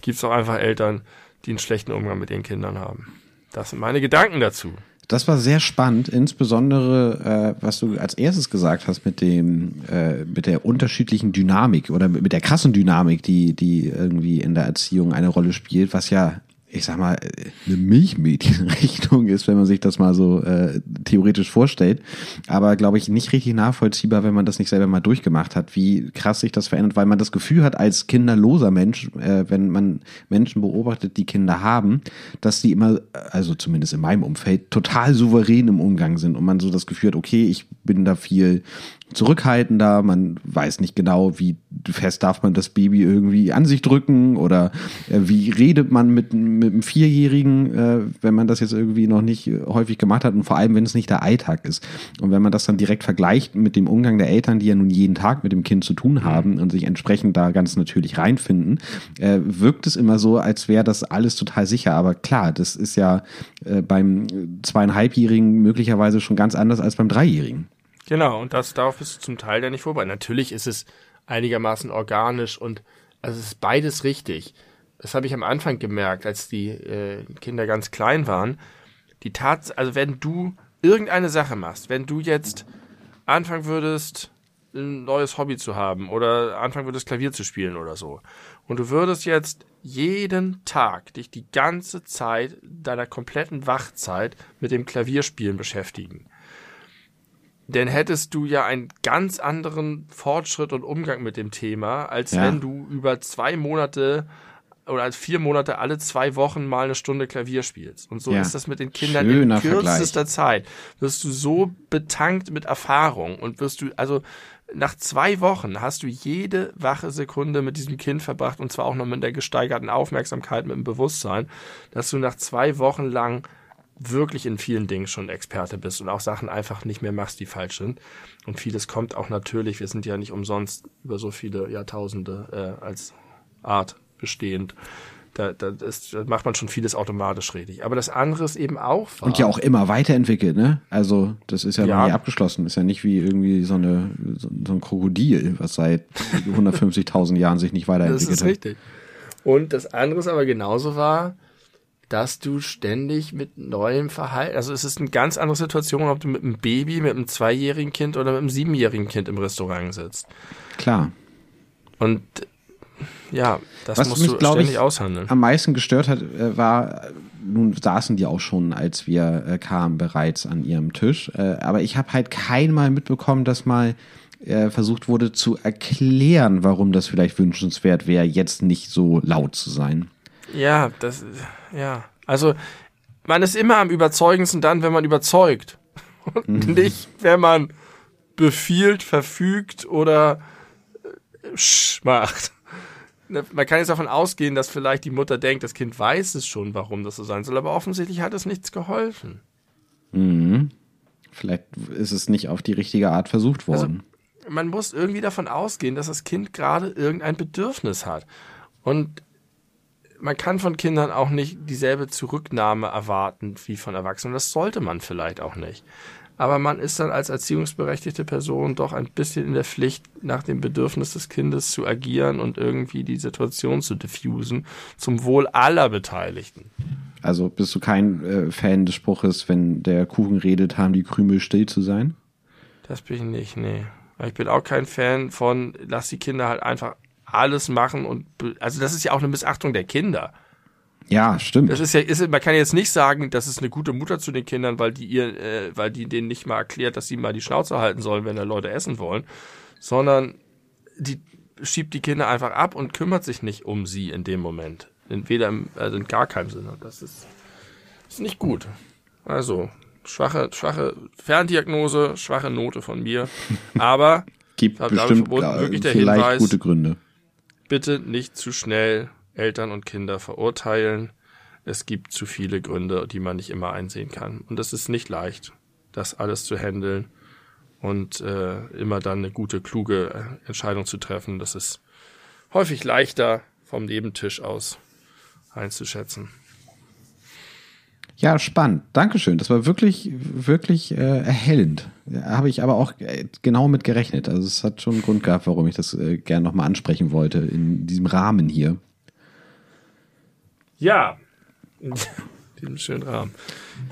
gibt es auch einfach Eltern, die einen schlechten Umgang mit ihren Kindern haben. Das sind meine Gedanken dazu. Das war sehr spannend, insbesondere äh, was du als erstes gesagt hast mit dem äh, mit der unterschiedlichen Dynamik oder mit der krassen Dynamik, die die irgendwie in der Erziehung eine Rolle spielt, was ja ich sag mal, eine Milchmädchenrechnung ist, wenn man sich das mal so äh, theoretisch vorstellt. Aber glaube ich nicht richtig nachvollziehbar, wenn man das nicht selber mal durchgemacht hat, wie krass sich das verändert, weil man das Gefühl hat als kinderloser Mensch, äh, wenn man Menschen beobachtet, die Kinder haben, dass die immer, also zumindest in meinem Umfeld, total souverän im Umgang sind und man so das Gefühl hat, okay, ich bin da viel zurückhaltender, man weiß nicht genau, wie fest darf man das Baby irgendwie an sich drücken oder äh, wie redet man mit, mit einem Vierjährigen, äh, wenn man das jetzt irgendwie noch nicht häufig gemacht hat und vor allem, wenn es nicht der Alltag ist. Und wenn man das dann direkt vergleicht mit dem Umgang der Eltern, die ja nun jeden Tag mit dem Kind zu tun haben und sich entsprechend da ganz natürlich reinfinden, äh, wirkt es immer so, als wäre das alles total sicher. Aber klar, das ist ja äh, beim zweieinhalbjährigen möglicherweise schon ganz anders als beim Dreijährigen. Genau, und das darauf bist du zum Teil ja nicht vorbei. Natürlich ist es einigermaßen organisch und also es ist beides richtig. Das habe ich am Anfang gemerkt, als die äh, Kinder ganz klein waren. Die Tat, also wenn du irgendeine Sache machst, wenn du jetzt anfangen würdest, ein neues Hobby zu haben oder anfangen würdest, Klavier zu spielen oder so, und du würdest jetzt jeden Tag dich die ganze Zeit deiner kompletten Wachzeit mit dem Klavierspielen beschäftigen, dann hättest du ja einen ganz anderen Fortschritt und Umgang mit dem Thema, als ja. wenn du über zwei Monate oder als vier Monate alle zwei Wochen mal eine Stunde Klavier spielst. Und so ja. ist das mit den Kindern Schöner in kürzester Vergleich. Zeit. Wirst du so betankt mit Erfahrung und wirst du, also nach zwei Wochen hast du jede wache Sekunde mit diesem Kind verbracht und zwar auch noch mit der gesteigerten Aufmerksamkeit, mit dem Bewusstsein, dass du nach zwei Wochen lang wirklich in vielen Dingen schon Experte bist und auch Sachen einfach nicht mehr machst, die falsch sind. Und vieles kommt auch natürlich, wir sind ja nicht umsonst über so viele Jahrtausende äh, als Art bestehend. Da, da, ist, da macht man schon vieles automatisch richtig. Aber das andere ist eben auch wahr. Und ja auch immer weiterentwickelt, ne? Also das ist ja, ja. noch nie abgeschlossen. Ist ja nicht wie irgendwie so, eine, so, so ein Krokodil, was seit 150.000 Jahren sich nicht weiterentwickelt hat. Das ist richtig. Und das andere ist aber genauso wahr, dass du ständig mit neuem Verhalten, also es ist eine ganz andere Situation, ob du mit einem Baby, mit einem zweijährigen Kind oder mit einem siebenjährigen Kind im Restaurant sitzt. Klar. Und ja, das Was musst mich, du ständig ich, aushandeln. Am meisten gestört hat, äh, war, nun saßen die auch schon, als wir äh, kamen, bereits an ihrem Tisch. Äh, aber ich habe halt keinmal mitbekommen, dass mal versucht wurde zu erklären, warum das vielleicht wünschenswert wäre, jetzt nicht so laut zu sein. Ja, das, ja. Also, man ist immer am überzeugendsten dann, wenn man überzeugt. Und mhm. nicht, wenn man befiehlt, verfügt oder äh, macht. Ne, man kann jetzt davon ausgehen, dass vielleicht die Mutter denkt, das Kind weiß es schon, warum das so sein soll, aber offensichtlich hat es nichts geholfen. Mhm. Vielleicht ist es nicht auf die richtige Art versucht also, worden. Also, man muss irgendwie davon ausgehen, dass das Kind gerade irgendein Bedürfnis hat. Und man kann von Kindern auch nicht dieselbe Zurücknahme erwarten wie von Erwachsenen. Das sollte man vielleicht auch nicht. Aber man ist dann als erziehungsberechtigte Person doch ein bisschen in der Pflicht, nach dem Bedürfnis des Kindes zu agieren und irgendwie die Situation zu diffusen, zum Wohl aller Beteiligten. Also bist du kein äh, Fan des Spruches, wenn der Kuchen redet, haben die Krümel still zu sein? Das bin ich nicht, nee. Ich bin auch kein Fan von, lass die Kinder halt einfach alles machen und also das ist ja auch eine Missachtung der Kinder. Ja, stimmt. Das ist ja, ist, man kann jetzt nicht sagen, das ist eine gute Mutter zu den Kindern, weil die ihr, äh, weil die denen nicht mal erklärt, dass sie mal die Schnauze halten sollen, wenn da Leute essen wollen, sondern die schiebt die Kinder einfach ab und kümmert sich nicht um sie in dem Moment. Entweder im, also in gar keinem Sinne. Das ist, ist nicht gut. Also, schwache, schwache Ferndiagnose, schwache Note von mir. Aber gibt bestimmt wirklich der vielleicht Hinweis, gute Gründe bitte nicht zu schnell Eltern und Kinder verurteilen. Es gibt zu viele Gründe, die man nicht immer einsehen kann. Und es ist nicht leicht, das alles zu handeln und äh, immer dann eine gute, kluge äh, Entscheidung zu treffen. Das ist häufig leichter vom Nebentisch aus einzuschätzen. Ja, spannend. Dankeschön. Das war wirklich, wirklich äh, erhellend. Habe ich aber auch äh, genau mit gerechnet. Also es hat schon einen Grund gehabt, warum ich das äh, gerne nochmal ansprechen wollte in diesem Rahmen hier. Ja, in diesem schönen Rahmen.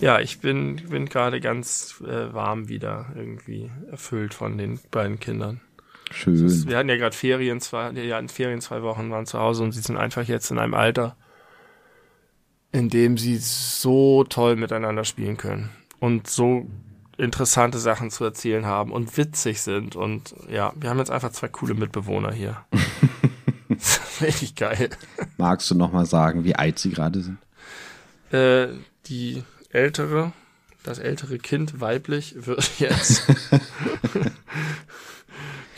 Ja, ich bin, bin gerade ganz äh, warm wieder irgendwie erfüllt von den beiden Kindern. Schön. Ist, wir hatten ja gerade Ferien, zwei, ja, in Ferien zwei Wochen waren zu Hause und sie sind einfach jetzt in einem Alter, in dem sie so toll miteinander spielen können und so interessante Sachen zu erzählen haben und witzig sind. Und ja, wir haben jetzt einfach zwei coole Mitbewohner hier. richtig geil. Magst du nochmal sagen, wie alt sie gerade sind? Äh, die ältere Das ältere Kind, weiblich, wird jetzt,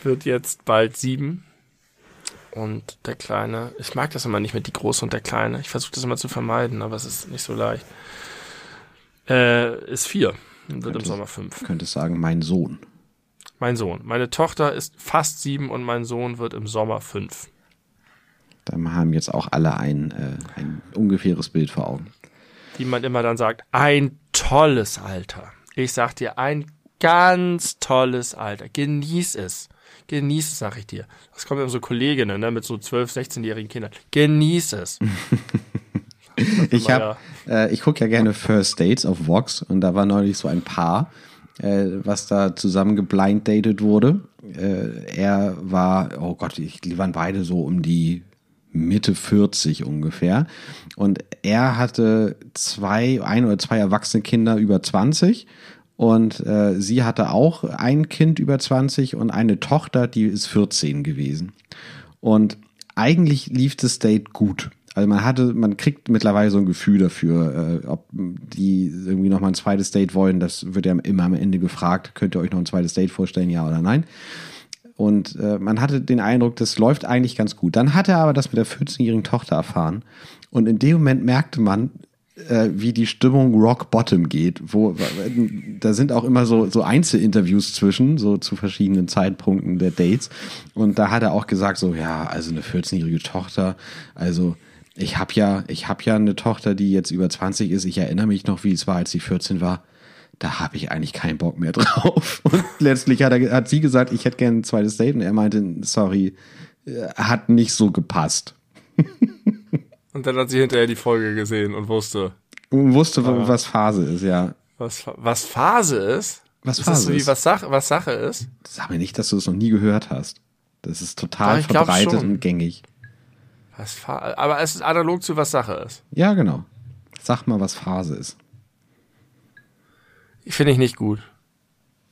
wird jetzt bald sieben. Und der Kleine, ich mag das immer nicht mit die Große und der Kleine. Ich versuche das immer zu vermeiden, aber es ist nicht so leicht. Äh, ist vier und wird im Könntest- Sommer fünf. Könntest sagen, mein Sohn. Mein Sohn. Meine Tochter ist fast sieben und mein Sohn wird im Sommer fünf. Da haben jetzt auch alle ein, äh, ein ungefähres Bild vor Augen. Wie man immer dann sagt, ein tolles Alter. Ich sag dir, ein ganz tolles Alter. Genieß es. Genieß es, sag ich dir. Das kommen immer so Kolleginnen, ne, mit so 12-, 16-jährigen Kindern. Genieß es. Ich habe, äh, ich gucke ja gerne First Dates auf Vox und da war neulich so ein Paar, äh, was da zusammen geblind dated wurde. Äh, er war, oh Gott, ich, die waren beide so um die Mitte 40 ungefähr. Und er hatte zwei, ein oder zwei erwachsene Kinder über 20 und äh, sie hatte auch ein Kind über 20 und eine Tochter, die ist 14 gewesen. Und eigentlich lief das Date gut. Also man hatte, man kriegt mittlerweile so ein Gefühl dafür, äh, ob die irgendwie noch mal ein zweites Date wollen. Das wird ja immer am Ende gefragt. Könnt ihr euch noch ein zweites Date vorstellen, ja oder nein? Und äh, man hatte den Eindruck, das läuft eigentlich ganz gut. Dann hat er aber das mit der 14-jährigen Tochter erfahren. Und in dem Moment merkte man, äh, wie die Stimmung Rock Bottom geht. Wo, da sind auch immer so, so Einzelinterviews zwischen, so zu verschiedenen Zeitpunkten der Dates. Und da hat er auch gesagt, so, ja, also eine 14-jährige Tochter, also ich habe ja, ich habe ja eine Tochter, die jetzt über 20 ist. Ich erinnere mich noch, wie es war, als sie 14 war. Da habe ich eigentlich keinen Bock mehr drauf. Und letztlich hat, er, hat sie gesagt, ich hätte gerne ein zweites Date. Und er meinte, sorry, äh, hat nicht so gepasst. Und dann hat sie hinterher die Folge gesehen und wusste, Und wusste, was Phase ist, ja. was, was Phase ist. Was ist das Phase so wie ist? was Sache, was Sache ist? Sag mir nicht, dass du es noch nie gehört hast. Das ist total Doch, verbreitet und gängig. Was aber es ist analog zu was Sache ist. Ja, genau. Sag mal, was Phase ist. Finde ich nicht gut.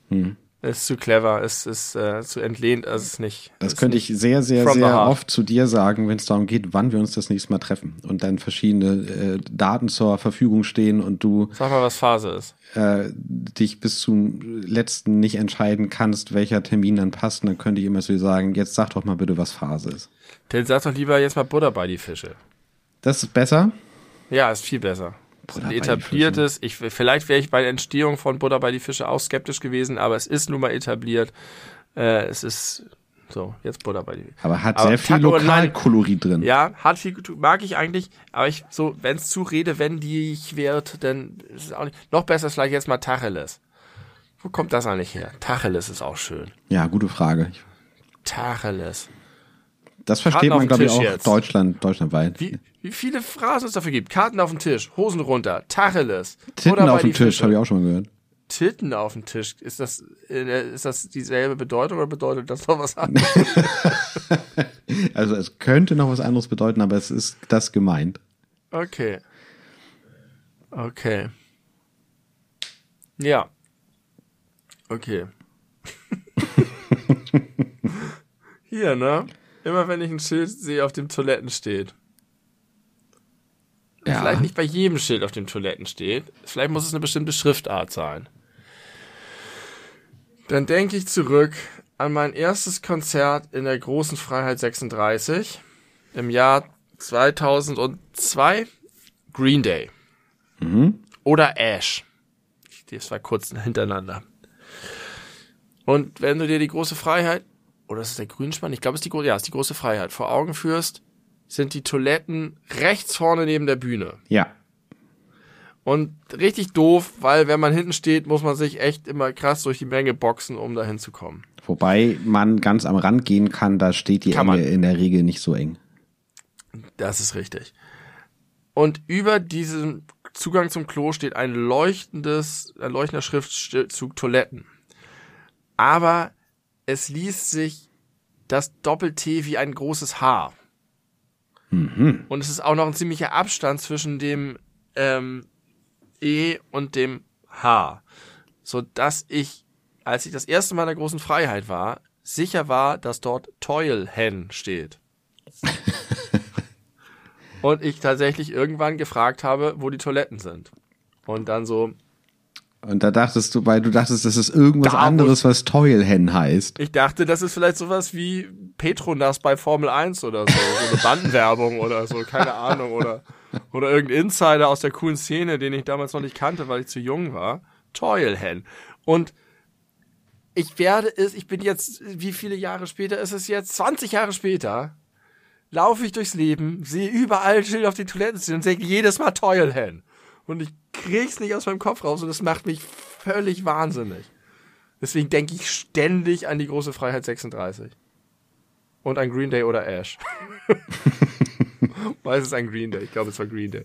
Hm. Ist zu clever, ist, ist äh, zu entlehnt, also ist nicht. Das ist könnte nicht ich sehr, sehr, sehr oft zu dir sagen, wenn es darum geht, wann wir uns das nächste Mal treffen und dann verschiedene äh, Daten zur Verfügung stehen und du Sag mal, was Phase ist. äh, dich bis zum letzten nicht entscheiden kannst, welcher Termin dann passt. Und dann könnte ich immer dir sagen, jetzt sag doch mal bitte, was Phase ist. Dann sag doch lieber jetzt mal Butter bei die Fische. Das ist besser. Ja, ist viel besser. Butter ein die etabliertes, ich, vielleicht wäre ich bei der Entstehung von Butter bei die Fische auch skeptisch gewesen, aber es ist nun mal etabliert. Äh, es ist so, jetzt Butter bei die Aber hat Aber sehr viel. Lokalkolorit drin. Ja, hat viel mag ich eigentlich, aber ich so, wenn es zu redewendig wird, dann ist es auch nicht. Noch besser ist vielleicht jetzt mal Tacheles. Wo kommt das eigentlich her? Tacheles ist auch schön. Ja, gute Frage. Ich- Tacheles. Das versteht Karten man, den glaube ich, auch jetzt. Deutschland, deutschlandweit. Wie, wie viele Phrasen es dafür gibt. Karten auf den Tisch, Hosen runter, Tacheles. Titten auf die Tisch, habe ich auch schon mal gehört. Titten auf dem Tisch. Ist das, äh, ist das dieselbe Bedeutung oder bedeutet das noch was anderes? Also es könnte noch was anderes bedeuten, aber es ist das gemeint. Okay. Okay. Ja. Okay. Hier, ne? Immer wenn ich ein Schild sehe, auf dem Toiletten steht. Ja. Vielleicht nicht bei jedem Schild auf dem Toiletten steht. Vielleicht muss es eine bestimmte Schriftart sein. Dann denke ich zurück an mein erstes Konzert in der großen Freiheit 36 im Jahr 2002. Green Day. Oder Ash. Das war kurz hintereinander. Und wenn du dir die große Freiheit, oder ist es der Grünspann? Ich glaube, es ist die, ja, ist die große Freiheit, vor Augen führst, sind die Toiletten rechts vorne neben der Bühne. Ja. Und richtig doof, weil wenn man hinten steht, muss man sich echt immer krass durch die Menge boxen, um da hinzukommen. Wobei man ganz am Rand gehen kann, da steht die Kann Enge man. in der Regel nicht so eng. Das ist richtig. Und über diesem Zugang zum Klo steht ein leuchtendes, ein leuchtender Schriftzug Toiletten. Aber es liest sich das Doppel-T wie ein großes H. Und es ist auch noch ein ziemlicher Abstand zwischen dem ähm, E und dem H. So dass ich, als ich das erste Mal in der großen Freiheit war, sicher war, dass dort Toilhen steht. Und ich tatsächlich irgendwann gefragt habe, wo die Toiletten sind. Und dann so, Und da dachtest du, weil du dachtest, das ist irgendwas Da anderes, was Toilhen heißt. Ich dachte, das ist vielleicht sowas wie Petronas bei Formel 1 oder so. So eine Bandenwerbung oder so, keine Ahnung. Oder, oder irgendein Insider aus der coolen Szene, den ich damals noch nicht kannte, weil ich zu jung war. Toilhen. Und ich werde es, ich bin jetzt, wie viele Jahre später ist es jetzt? 20 Jahre später laufe ich durchs Leben, sehe überall Schild auf den Toiletten stehen und denke jedes Mal Toilhen. Und ich krieg's nicht aus meinem Kopf raus und das macht mich völlig wahnsinnig. Deswegen denke ich ständig an die große Freiheit 36. Und an Green Day oder Ash. Meistens an Green Day. Ich glaube, es war Green Day.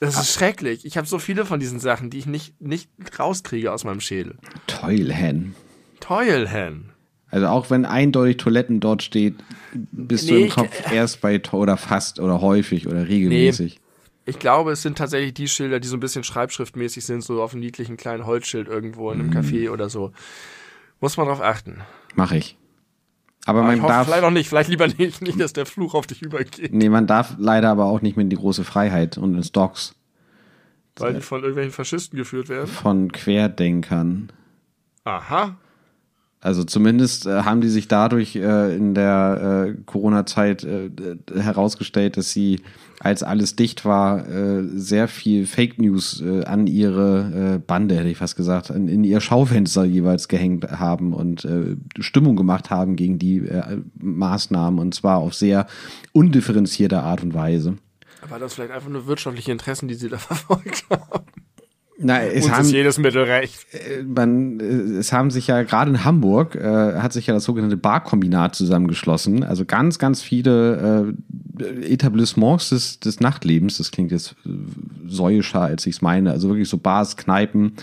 Das ist schrecklich. Ich habe so viele von diesen Sachen, die ich nicht, nicht rauskriege aus meinem Schädel. Toilhen. Toilhen. Also auch wenn eindeutig Toiletten dort steht, bist du Nee, im ich- Kopf erst bei oder fast oder häufig oder regelmäßig. Ich glaube, es sind tatsächlich die Schilder, die so ein bisschen schreibschriftmäßig sind, so auf einem niedlichen kleinen Holzschild irgendwo in einem Café oder so. Muss man drauf achten. Mache ich. Aber Aber man ich hoffe, darf, vielleicht auch nicht, vielleicht lieber nicht, nicht, dass der Fluch auf dich übergeht, nee, man darf leider aber auch nicht mehr in die große Freiheit und ins Docks weil die von irgendwelchen Faschisten geführt werden. von Querdenkern. Aha. Also zumindest äh, haben die sich dadurch äh, in der äh, Corona-Zeit äh, herausgestellt, dass sie, als alles dicht war, äh, sehr viel Fake News äh, an ihre Bande, hätte ich fast gesagt, in, in ihr Schaufenster jeweils gehängt haben und Stimmung gemacht haben gegen die Maßnahmen und zwar auf sehr undifferenzierte Art und Weise. War das vielleicht einfach nur wirtschaftliche Interessen, die sie da verfolgt haben? Na, es Uns haben, ist jedes Mittel recht. man, äh, es haben sich ja gerade in Hamburg äh, hat sich ja das sogenannte Barkombinat zusammengeschlossen. Also ganz, ganz viele äh, Etablissements des, des Nachtlebens. Das klingt jetzt äh, säuischer, als ich es meine. Also wirklich so Bars, Kneipen,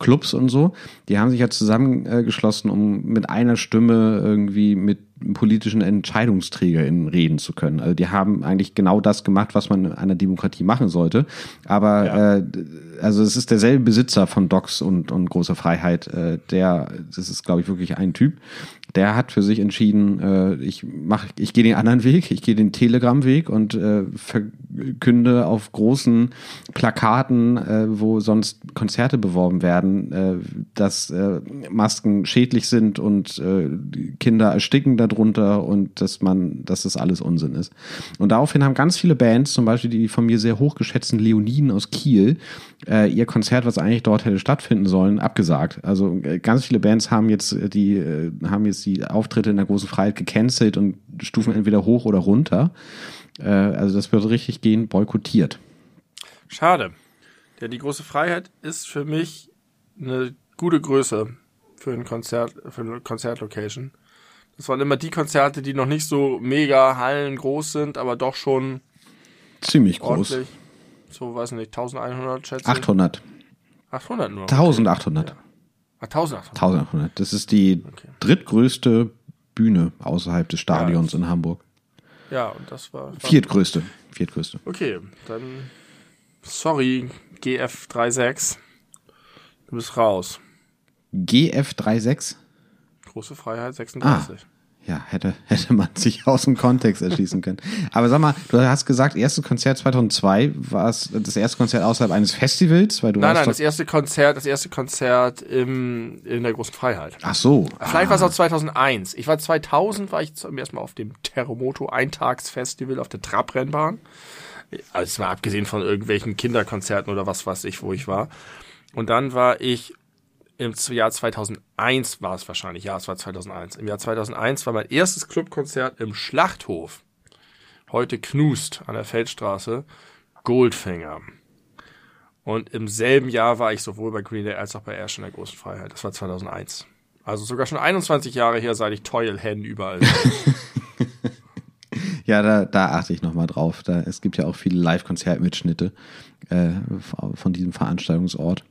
Clubs und so. Die haben sich ja zusammengeschlossen, um mit einer Stimme irgendwie mit politischen EntscheidungsträgerInnen reden zu können. Also die haben eigentlich genau das gemacht, was man in einer Demokratie machen sollte. Aber Ja. äh, also es ist derselbe Besitzer von Docs und, und Große Freiheit, äh, der, das ist glaube ich wirklich ein Typ, der hat für sich entschieden, äh, ich mach, ich gehe den anderen Weg, ich gehe den Telegram-Weg und äh, verkünde auf großen Plakaten, äh, wo sonst Konzerte beworben werden, äh, dass äh, Masken schädlich sind und äh, Kinder ersticken darunter und dass man, dass das alles Unsinn ist. Und daraufhin haben ganz viele Bands, zum Beispiel die von mir sehr hochgeschätzten Leoniden aus Kiel, äh, ihr Konzert, was eigentlich dort hätte stattfinden sollen, abgesagt. Also äh, ganz viele Bands haben jetzt äh, die äh, haben jetzt die Auftritte in der großen Freiheit gecancelt und stufen entweder hoch oder runter. Äh, also das wird richtig gehen boykottiert. Schade. Denn die große Freiheit ist für mich eine gute Größe für ein Konzert, für eine Konzertlocation. Das waren immer die Konzerte, die noch nicht so mega Hallen groß sind, aber doch schon Ziemlich groß. ordentlich. So, weiß nicht, 1100 schätze ich. 800. 800 nur. 1800. Ah, 1800. 1800. Das ist die Okay. drittgrößte Bühne außerhalb des Stadions in Hamburg. Ja, und das war. war Viertgrößte. Viertgrößte. Okay, dann sorry, GF36. Du bist raus. GF36? Große Freiheit 36. Ja, hätte, hätte man sich aus dem Kontext erschließen können. Aber sag mal, du hast gesagt, erstes Konzert 2002 war es das erste Konzert außerhalb eines Festivals, weil du Nein, nein, das erste Konzert, das erste Konzert im, in der großen Freiheit. Ach so. Vielleicht war es auch 2001. Ich war 2000, war ich zum ersten Mal auf dem Terremoto Eintagsfestival auf der Trabrennbahn. Also es war abgesehen von irgendwelchen Kinderkonzerten oder was weiß ich, wo ich war. Und dann war ich im Jahr 2001 war es wahrscheinlich. Ja, es war 2001. Im Jahr 2001 war mein erstes Clubkonzert im Schlachthof. Heute Knust an der Feldstraße. Goldfinger. Und im selben Jahr war ich sowohl bei Green Day als auch bei Ash in der großen Freiheit. Das war 2001. Also sogar schon 21 Jahre her, seit ich Toil Hen überall. Ja, da, da achte ich nochmal drauf. Da, es gibt ja auch viele Live-Konzertmitschnitte äh, von diesem Veranstaltungsort.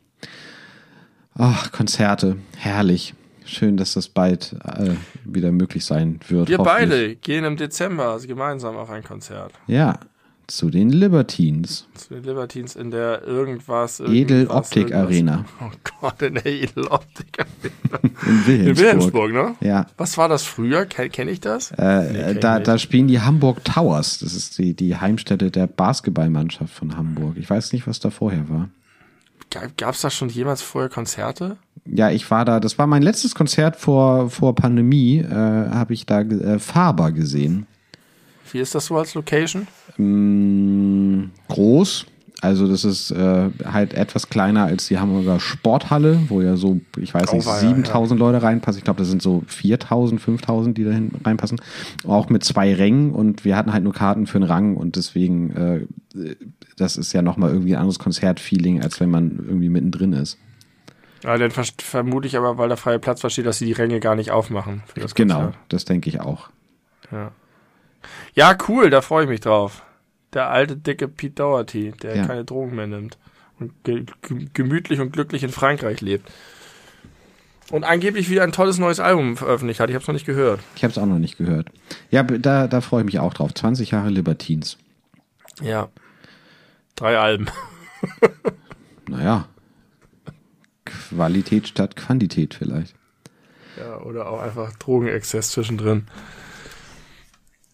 Ach, Konzerte, herrlich. Schön, dass das bald äh, wieder möglich sein wird. Wir beide gehen im Dezember gemeinsam auf ein Konzert. Ja, zu den Libertines. Zu den Libertines in der irgendwas. Edel irgendwas, Optik irgendwas. Arena Oh Gott, in der Edel Optik Arena. in Wilhelmsburg. In Wilhelmsburg, ne? Ja, Was war das früher? Kenne kenn ich das? äh, kenn da, ich da spielen die Hamburg Towers. Das ist die, die Heimstätte der Basketballmannschaft von Hamburg. Ich weiß nicht, was da vorher war. Gab es da schon jemals vorher Konzerte? Ja, ich war da, das war mein letztes Konzert vor, vor Pandemie, äh, habe ich da äh, Faber gesehen. Wie ist das so als Location? Mm, groß. Also das ist äh, halt etwas kleiner als die Hamburger Sporthalle, wo ja so, ich weiß nicht, Oh, war ja, 7000 Leute reinpassen. Ich glaube, das sind so 4000, 5000, die da reinpassen. Auch mit zwei Rängen und wir hatten halt nur Karten für einen Rang und deswegen, äh, das ist ja nochmal irgendwie ein anderes Konzertfeeling, als wenn man irgendwie mittendrin ist. Ja, dann ver vermute ich aber, weil der freie Platz versteht, dass sie die Ränge gar nicht aufmachen. Für das Genau, das denke ich auch. Ja. ja, cool, da freue ich mich drauf. Der alte, dicke Pete Doherty, der Ja. keine Drogen mehr nimmt und ge ge gemütlich und glücklich in Frankreich lebt. Und angeblich wieder ein tolles neues Album veröffentlicht hat. Ich habe es noch nicht gehört. Ich habe es auch noch nicht gehört. Ja, da, da freue ich mich auch drauf. 20 Jahre Libertines. Ja. Drei Alben. Naja, Qualität statt Quantität vielleicht. Ja, oder auch einfach Drogenexzess zwischendrin.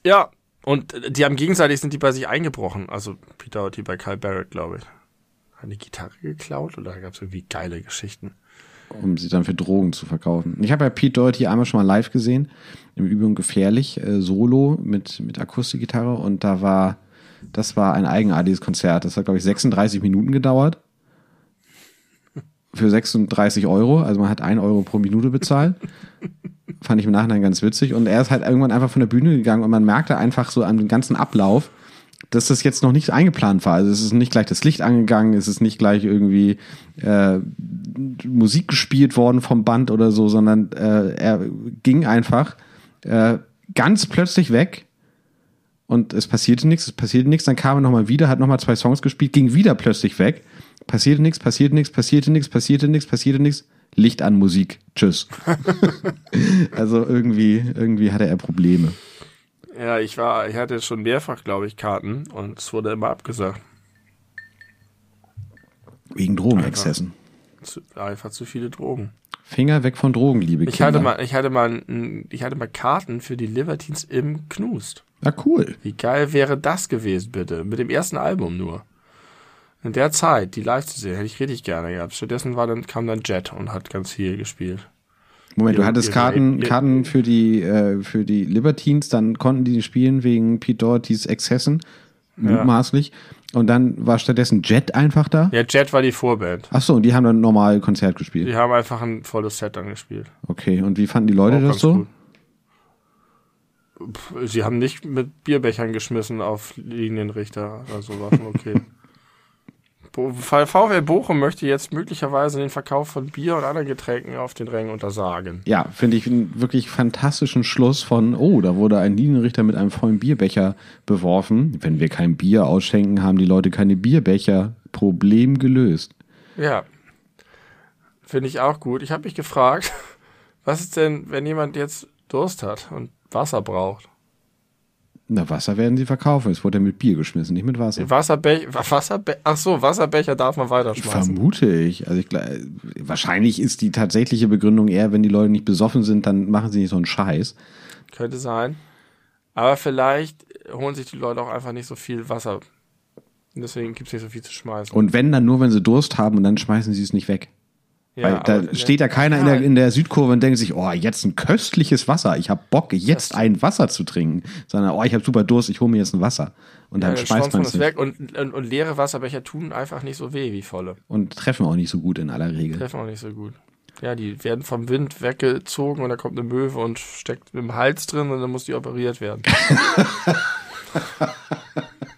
Ja, und äh, die haben gegenseitig sind die bei sich eingebrochen. Also Peter Doherty bei Kyle Barrett, glaube ich. Hat die Gitarre geklaut oder gab es irgendwie geile Geschichten? um sie dann für Drogen zu verkaufen. Ich habe ja Pete Doherty einmal schon mal live gesehen, im Übung gefährlich, äh, Solo mit, mit Akustikgitarre und da war, das war ein eigenartiges Konzert. Das hat, glaube ich, 36 Minuten gedauert. Für 36 Euro, also man hat 1 Euro pro Minute bezahlt. Fand ich im Nachhinein ganz witzig. Und er ist halt irgendwann einfach von der Bühne gegangen und man merkte einfach so an dem ganzen Ablauf, dass das jetzt noch nicht eingeplant war. Also es ist nicht gleich das Licht angegangen, es ist nicht gleich irgendwie äh, Musik gespielt worden vom Band oder so, sondern äh, er ging einfach äh, ganz plötzlich weg und es passierte nichts, es passierte nichts, dann kam er nochmal wieder, hat nochmal zwei Songs gespielt, ging wieder plötzlich weg, passierte nichts, passierte nichts, passierte nichts, passierte nichts, passierte nichts, Licht an Musik, tschüss. also irgendwie, irgendwie hatte er Probleme. Ja, ich war, ich hatte schon mehrfach, glaube ich, Karten und es wurde immer abgesagt. Wegen Drogenexzessen. Zu, einfach zu viele Drogen. Finger weg von Drogen, liebe Ich Kinder. hatte mal, ich hatte mal, ein- ich hatte mal Karten für die Libertines im Knust. Ja, cool. Wie geil wäre das gewesen, bitte? Mit dem ersten Album nur. In der Zeit, die live zu sehen, hätte ich richtig gerne gehabt. Stattdessen war dann, kam dann Jet und hat ganz viel gespielt. Moment, du hattest Karten, Karten für die, äh, für die Libertines, dann konnten die spielen wegen Pete Dohertys Exzessen, mutmaßlich. Und dann war stattdessen Jet einfach da. Ja, Jet war die Vorband. Ach so, und die haben dann normal Konzert gespielt. Die haben einfach ein volles Set angespielt. Okay, und wie fanden die Leute das so? gut. Sie haben nicht mit Bierbechern geschmissen auf Linienrichter. Also war schon okay. VfL Bochum möchte jetzt möglicherweise den Verkauf von Bier und anderen Getränken auf den Rängen untersagen. Ja, finde ich einen wirklich fantastischen Schluss von, oh, da wurde ein Linienrichter mit einem vollen Bierbecher beworfen. Wenn wir kein Bier ausschenken, haben die Leute keine Bierbecher. Problem gelöst. Ja. Finde ich auch gut. Ich habe mich gefragt, was ist denn, wenn jemand jetzt Durst hat und Wasser braucht? Na, Wasser werden sie verkaufen. Es wurde ja mit Bier geschmissen, nicht mit Wasser. Wasserbecher, Wasserbe ach so, Wasserbecher darf man weiterschmeißen. Vermute ich. Also ich, wahrscheinlich ist die tatsächliche Begründung eher, wenn die Leute nicht besoffen sind, dann machen sie nicht so einen Scheiß. Könnte sein. Aber vielleicht holen sich die Leute auch einfach nicht so viel Wasser. Und deswegen gibt's nicht so viel zu schmeißen. Und wenn, dann nur, wenn sie Durst haben und dann schmeißen sie es nicht weg. Weil da steht ja keiner in, der, in der Südkurve und denkt sich, oh, jetzt ein köstliches Wasser. Ich habe Bock, jetzt ein Wasser zu trinken. Sondern, oh, ich habe super Durst, ich hole mir jetzt ein Wasser. Und dann Ja, dann schmeißt man es weg und, und, und leere Wasserbecher tun einfach nicht so weh wie volle. Und treffen auch nicht so gut in aller Regel. Treffen auch nicht so gut. Ja, die werden vom Wind weggezogen und da kommt eine Möwe und steckt im Hals drin und dann muss die operiert werden.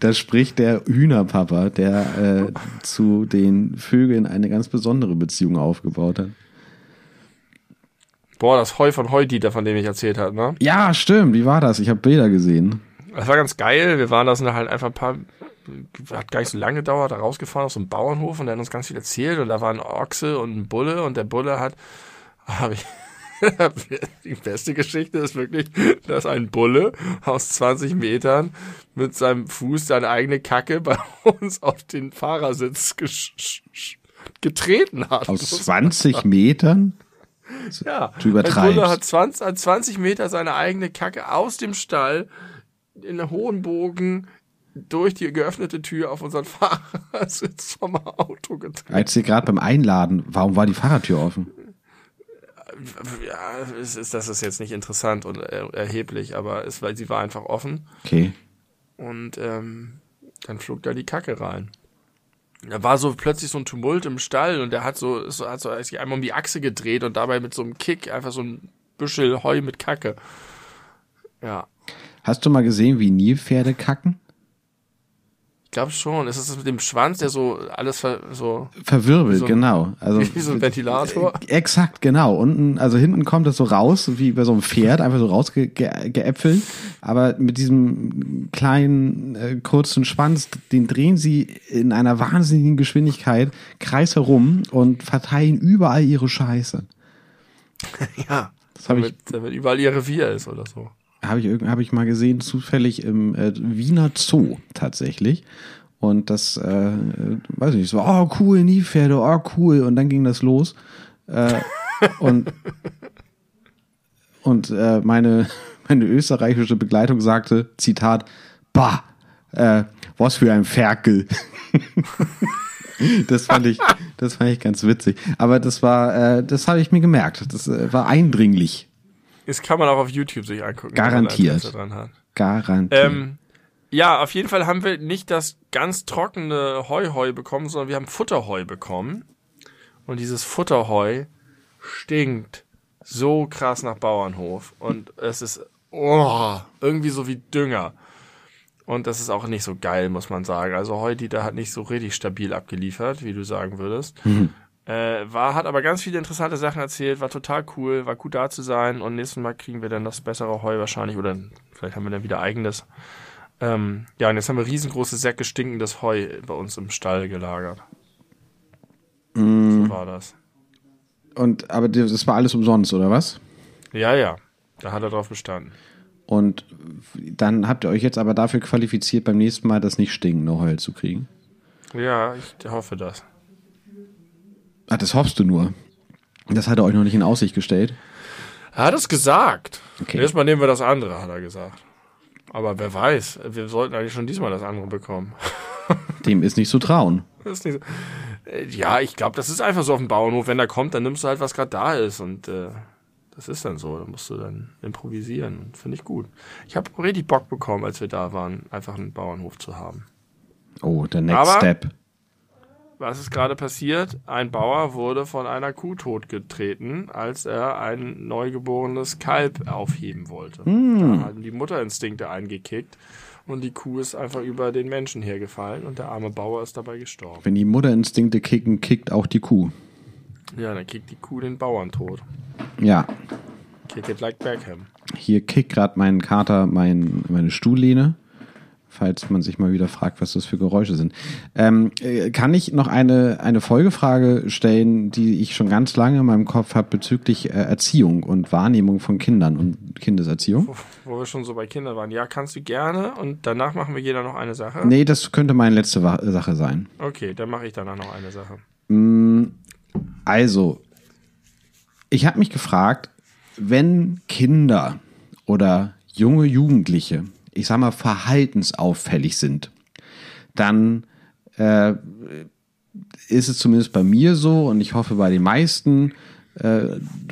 Da spricht der Hühnerpapa, der äh, zu den Vögeln eine ganz besondere Beziehung aufgebaut hat. Boah, das Heu von Heudieter, von dem ich erzählt habe, ne? Ja, stimmt. Wie war das? Ich habe Bilder gesehen. Das war ganz geil. Wir waren da sind halt einfach ein paar, hat gar nicht so lange gedauert, da rausgefahren auf so einem Bauernhof und der hat uns ganz viel erzählt und da war ein Ochse und ein Bulle und der Bulle hat, hab ich, die beste Geschichte ist wirklich, dass ein Bulle aus 20 Metern mit seinem Fuß seine eigene Kacke bei uns auf den Fahrersitz getreten hat. Aus 20 Metern? Ja, Du übertreibst. Ein Bulle hat 20, hat 20 Meter seine eigene Kacke aus dem Stall in einem hohen Bogen durch die geöffnete Tür auf unseren Fahrersitz vom Auto getreten. Als ihr gerade beim Einladen, warum war die Fahrertür offen? Ja, es ist, das ist jetzt nicht interessant und er, erheblich, aber es, weil sie war einfach offen. Okay. Und ähm, dann flog da die Kacke rein. Da war so plötzlich so ein Tumult im Stall und der hat so, so hat so sich einmal um die Achse gedreht und dabei mit so einem Kick einfach so ein Büschel Heu mit Kacke. Ja. Hast du mal gesehen, wie Nilpferde kacken? Ich glaube schon. Ist es mit dem Schwanz, der so alles ver so Verwirbelt, so ein- genau. Also wie so ein Ventilator? Exakt, genau. Unten, also hinten kommt das so raus, wie bei so einem Pferd, einfach so rausgeäpfelt. Aber mit diesem kleinen, äh, kurzen Schwanz, den drehen sie in einer wahnsinnigen Geschwindigkeit kreis herum und verteilen überall ihre Scheiße. Ja. Das habe ich, Damit, damit überall ihr Revier ist oder so. Hab ich, hab ich mal gesehen, zufällig im äh, Wiener Zoo tatsächlich. Und das, äh, äh, weiß ich nicht, so, oh cool, Nilpferde, oh cool. Und dann ging das los. Äh, und und äh, meine, meine österreichische Begleitung sagte, Zitat, bah, äh, was für ein Ferkel. das fand ich, das fand ich ganz witzig. Aber das war, äh, das habe ich mir gemerkt. Das äh, war eindringlich. Das kann man auch auf YouTube sich angucken. Garantiert. Garantiert. Ähm, ja, auf jeden Fall haben wir nicht das ganz trockene Heu-Heu bekommen, sondern wir haben Futterheu bekommen. Und dieses Futterheu stinkt so krass nach Bauernhof. Und es ist oh, irgendwie so wie Dünger. Und das ist auch nicht so geil, muss man sagen. Also Heudieter hat nicht so richtig stabil abgeliefert, wie du sagen würdest. Äh, war, hat aber ganz viele interessante Sachen erzählt, war total cool, war gut da zu sein und nächstes Mal kriegen wir dann das bessere Heu wahrscheinlich oder vielleicht haben wir dann wieder eigenes. Ähm, ja, und jetzt haben wir riesengroße Säcke stinkendes Heu bei uns im Stall gelagert. So war das. Und aber das war alles umsonst, oder was? Ja, ja, da hat er drauf bestanden. Und dann habt ihr euch jetzt aber dafür qualifiziert, beim nächsten Mal das nicht stinkende Heu zu kriegen. Ja, ich hoffe das. Ach, das hoffst du nur. Das hat er euch noch nicht in Aussicht gestellt. Er hat es gesagt. Okay. Erstmal nehmen wir das andere, hat er gesagt. Aber wer weiß, wir sollten eigentlich schon diesmal das andere bekommen. Dem ist nicht zu trauen. Das ist nicht so. Ja, ich glaube, das ist einfach so auf dem Bauernhof. Wenn der kommt, dann nimmst du halt, was gerade da ist. Und äh, das ist dann so. Da musst du dann improvisieren. Finde ich gut. Ich habe richtig Bock bekommen, als wir da waren, einfach einen Bauernhof zu haben. Oh, der Next Aber- Step. Was ist gerade passiert? Ein Bauer wurde von einer Kuh totgetreten, als er ein neugeborenes Kalb aufheben wollte. Da hatten die Mutterinstinkte eingekickt und die Kuh ist einfach über den Menschen hergefallen und der arme Bauer ist dabei gestorben. Wenn die Mutterinstinkte kicken, kickt auch die Kuh. Ja, dann kickt die Kuh den Bauern tot. Ja, Kick it like Beckham. hier kickt gerade mein Kater mein, meine Stuhllehne. Falls man sich mal wieder fragt, was das für Geräusche sind. Ähm, äh, kann ich noch eine, eine Folgefrage stellen, die ich schon ganz lange in meinem Kopf habe bezüglich äh, Erziehung und Wahrnehmung von Kindern und Kindeserziehung? Wo, wo wir schon so bei Kindern waren. Ja, kannst du gerne und danach machen wir jeder noch eine Sache. Nee, das könnte meine letzte Wa Sache sein. Okay, dann mache ich danach noch eine Sache. Also, ich habe mich gefragt, wenn Kinder oder junge Jugendliche, ich sag mal, verhaltensauffällig sind, dann äh, ist es zumindest bei mir so und ich hoffe bei den meisten äh,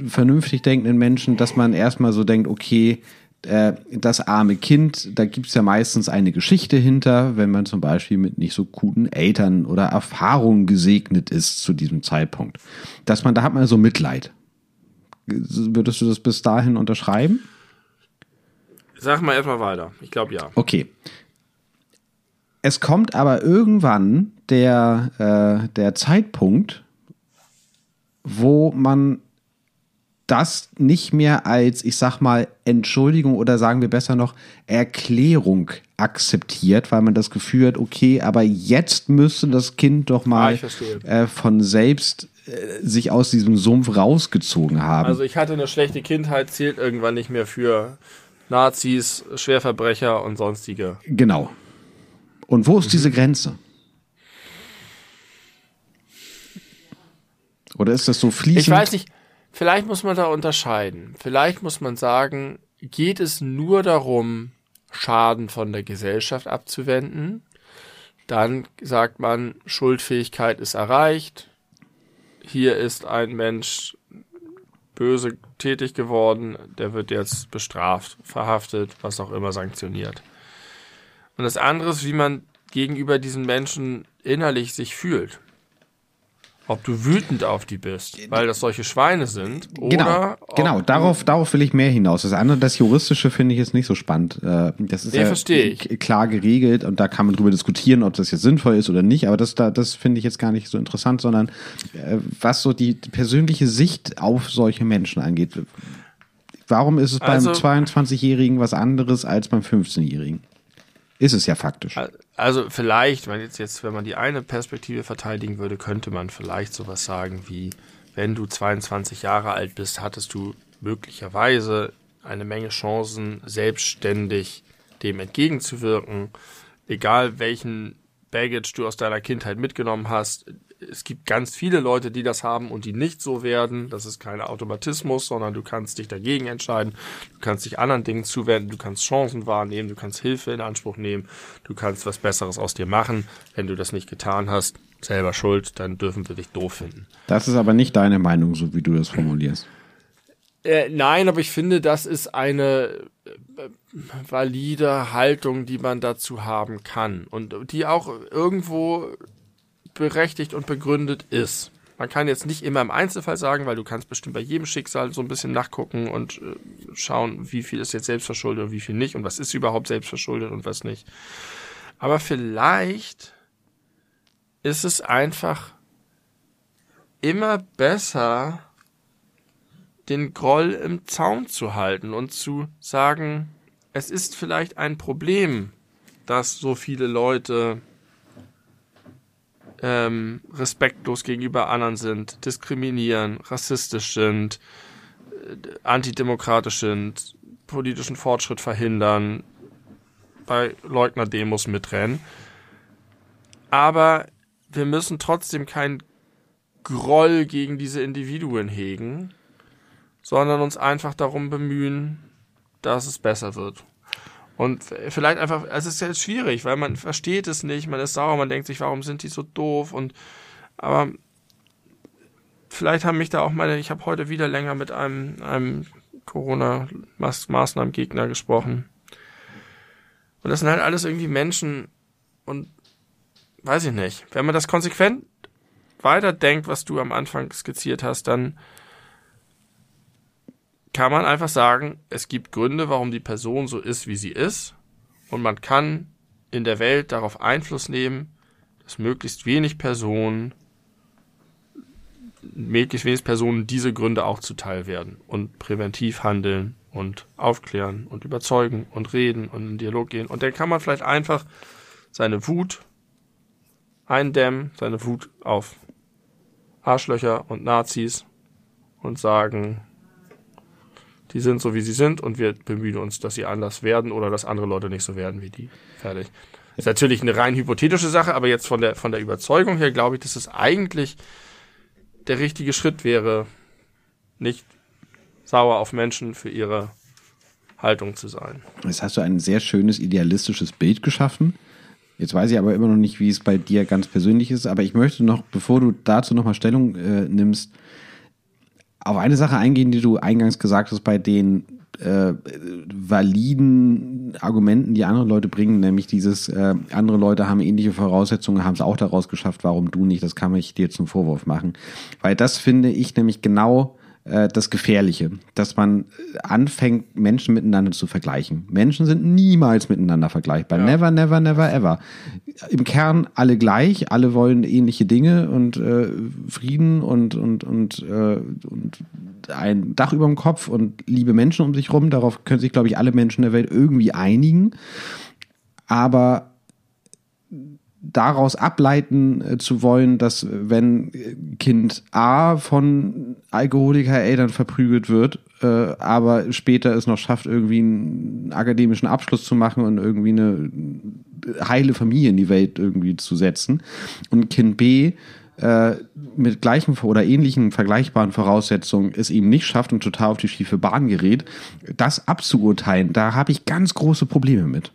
vernünftig denkenden Menschen, dass man erstmal so denkt, okay, äh, das arme Kind, da gibt's ja meistens eine Geschichte hinter, wenn man zum Beispiel mit nicht so guten Eltern oder Erfahrungen gesegnet ist zu diesem Zeitpunkt. Dass man, da hat man so Mitleid. Würdest du das bis dahin unterschreiben? Sag mal erstmal weiter. Ich glaube ja. Okay. Es kommt aber irgendwann der, äh, der Zeitpunkt, wo man das nicht mehr als, ich sag mal, Entschuldigung oder sagen wir besser noch Erklärung akzeptiert, weil man das Gefühl hat, okay, aber jetzt müsste das Kind doch Ah, mal verstehe. äh, von selbst äh, sich aus diesem Sumpf rausgezogen haben. Also ich hatte eine schlechte Kindheit, zählt irgendwann nicht mehr für Nazis, Schwerverbrecher und sonstige. Genau. Und wo ist diese Grenze? Oder ist das so fließend? Ich weiß nicht, vielleicht muss man da unterscheiden. Vielleicht muss man sagen, geht es nur darum, Schaden von der Gesellschaft abzuwenden. Dann sagt man, Schuldfähigkeit ist erreicht. Hier ist ein Mensch böse tätig geworden, der wird jetzt bestraft, verhaftet, was auch immer sanktioniert. Und das andere ist, wie man gegenüber diesen Menschen innerlich sich fühlt ob du wütend auf die bist, weil das solche Schweine sind. Genau, oder genau. Darauf, darauf will ich mehr hinaus. Das andere, das Juristische finde ich jetzt nicht so spannend. Äh, das ist nee, ja klar geregelt und da kann man drüber diskutieren, ob das jetzt sinnvoll ist oder nicht. Aber das, da, das finde ich jetzt gar nicht so interessant, sondern äh, was so die persönliche Sicht auf solche Menschen angeht. Warum ist es also, beim 22-Jährigen was anderes als beim 15-Jährigen? Ist es ja faktisch. Also vielleicht, wenn jetzt, jetzt, wenn man die eine Perspektive verteidigen würde, könnte man vielleicht sowas sagen wie, wenn du 22 Jahre alt bist, hattest du möglicherweise eine Menge Chancen, selbstständig dem entgegenzuwirken, egal welchen Baggage du aus deiner Kindheit mitgenommen hast, es gibt ganz viele Leute, die das haben und die nicht so werden. Das ist kein Automatismus, sondern du kannst dich dagegen entscheiden. Du kannst dich anderen Dingen zuwenden. Du kannst Chancen wahrnehmen. Du kannst Hilfe in Anspruch nehmen. Du kannst was Besseres aus dir machen. Wenn du das nicht getan hast, selber schuld, dann dürfen wir dich doof finden. Das ist aber nicht deine Meinung, so wie du das formulierst. Äh, nein, aber ich finde, das ist eine äh, valide Haltung, die man dazu haben kann und die auch irgendwo berechtigt und begründet ist. Man kann jetzt nicht immer im Einzelfall sagen, weil du kannst bestimmt bei jedem Schicksal so ein bisschen nachgucken und äh, schauen, wie viel ist jetzt selbstverschuldet und wie viel nicht und was ist überhaupt selbstverschuldet und was nicht. Aber vielleicht ist es einfach immer besser, den Groll im Zaun zu halten und zu sagen, es ist vielleicht ein Problem, dass so viele Leute ähm, respektlos gegenüber anderen sind, diskriminieren, rassistisch sind, äh, antidemokratisch sind, politischen Fortschritt verhindern, bei Leugner-Demos mitrennen. Aber wir müssen trotzdem kein Groll gegen diese Individuen hegen, sondern uns einfach darum bemühen, dass es besser wird. Und vielleicht einfach, es ist jetzt schwierig, weil man versteht es nicht, man ist sauer, man denkt sich, warum sind die so doof und aber vielleicht haben mich da auch meine, ich habe heute wieder länger mit einem, einem Corona-Maßnahmengegner gesprochen. Und das sind halt alles irgendwie Menschen und weiß ich nicht. Wenn man das konsequent weiterdenkt, was du am Anfang skizziert hast, dann kann man einfach sagen, es gibt Gründe, warum die Person so ist, wie sie ist. Und man kann in der Welt darauf Einfluss nehmen, dass möglichst wenig Personen, möglichst wenig Personen diese Gründe auch zuteil werden und präventiv handeln und aufklären und überzeugen und reden und in Dialog gehen. Und dann kann man vielleicht einfach seine Wut eindämmen, seine Wut auf Arschlöcher und Nazis und sagen, die sind so, wie sie sind und wir bemühen uns, dass sie anders werden oder dass andere Leute nicht so werden wie die. Fertig. Ist natürlich eine rein hypothetische Sache, aber jetzt von der, von der Überzeugung her glaube ich, dass es eigentlich der richtige Schritt wäre, nicht sauer auf Menschen für ihre Haltung zu sein. Jetzt hast du ein sehr schönes idealistisches Bild geschaffen. Jetzt weiß ich aber immer noch nicht, wie es bei dir ganz persönlich ist, aber ich möchte noch, bevor du dazu nochmal Stellung äh, nimmst, auf eine Sache eingehen, die du eingangs gesagt hast, bei den äh, validen Argumenten, die andere Leute bringen, nämlich dieses, äh, andere Leute haben ähnliche Voraussetzungen, haben es auch daraus geschafft, warum du nicht, das kann ich dir zum Vorwurf machen. Weil das finde ich nämlich genau äh, das Gefährliche, dass man anfängt, Menschen miteinander zu vergleichen. Menschen sind niemals miteinander vergleichbar. Ja. Never, never, never, ever. Im Kern alle gleich, alle wollen ähnliche Dinge und äh, Frieden und, und, und, äh, und ein Dach über dem Kopf und liebe Menschen um sich rum. Darauf können sich, glaube ich, alle Menschen der Welt irgendwie einigen. Aber daraus ableiten äh, zu wollen, dass äh, wenn Kind A von Alkoholiker-Eltern verprügelt wird, äh, aber später es noch schafft, irgendwie einen akademischen Abschluss zu machen und irgendwie eine heile Familie in die Welt irgendwie zu setzen und Kind B äh, mit gleichen oder ähnlichen vergleichbaren Voraussetzungen es eben nicht schafft und total auf die schiefe Bahn gerät, das abzuurteilen, da habe ich ganz große Probleme mit.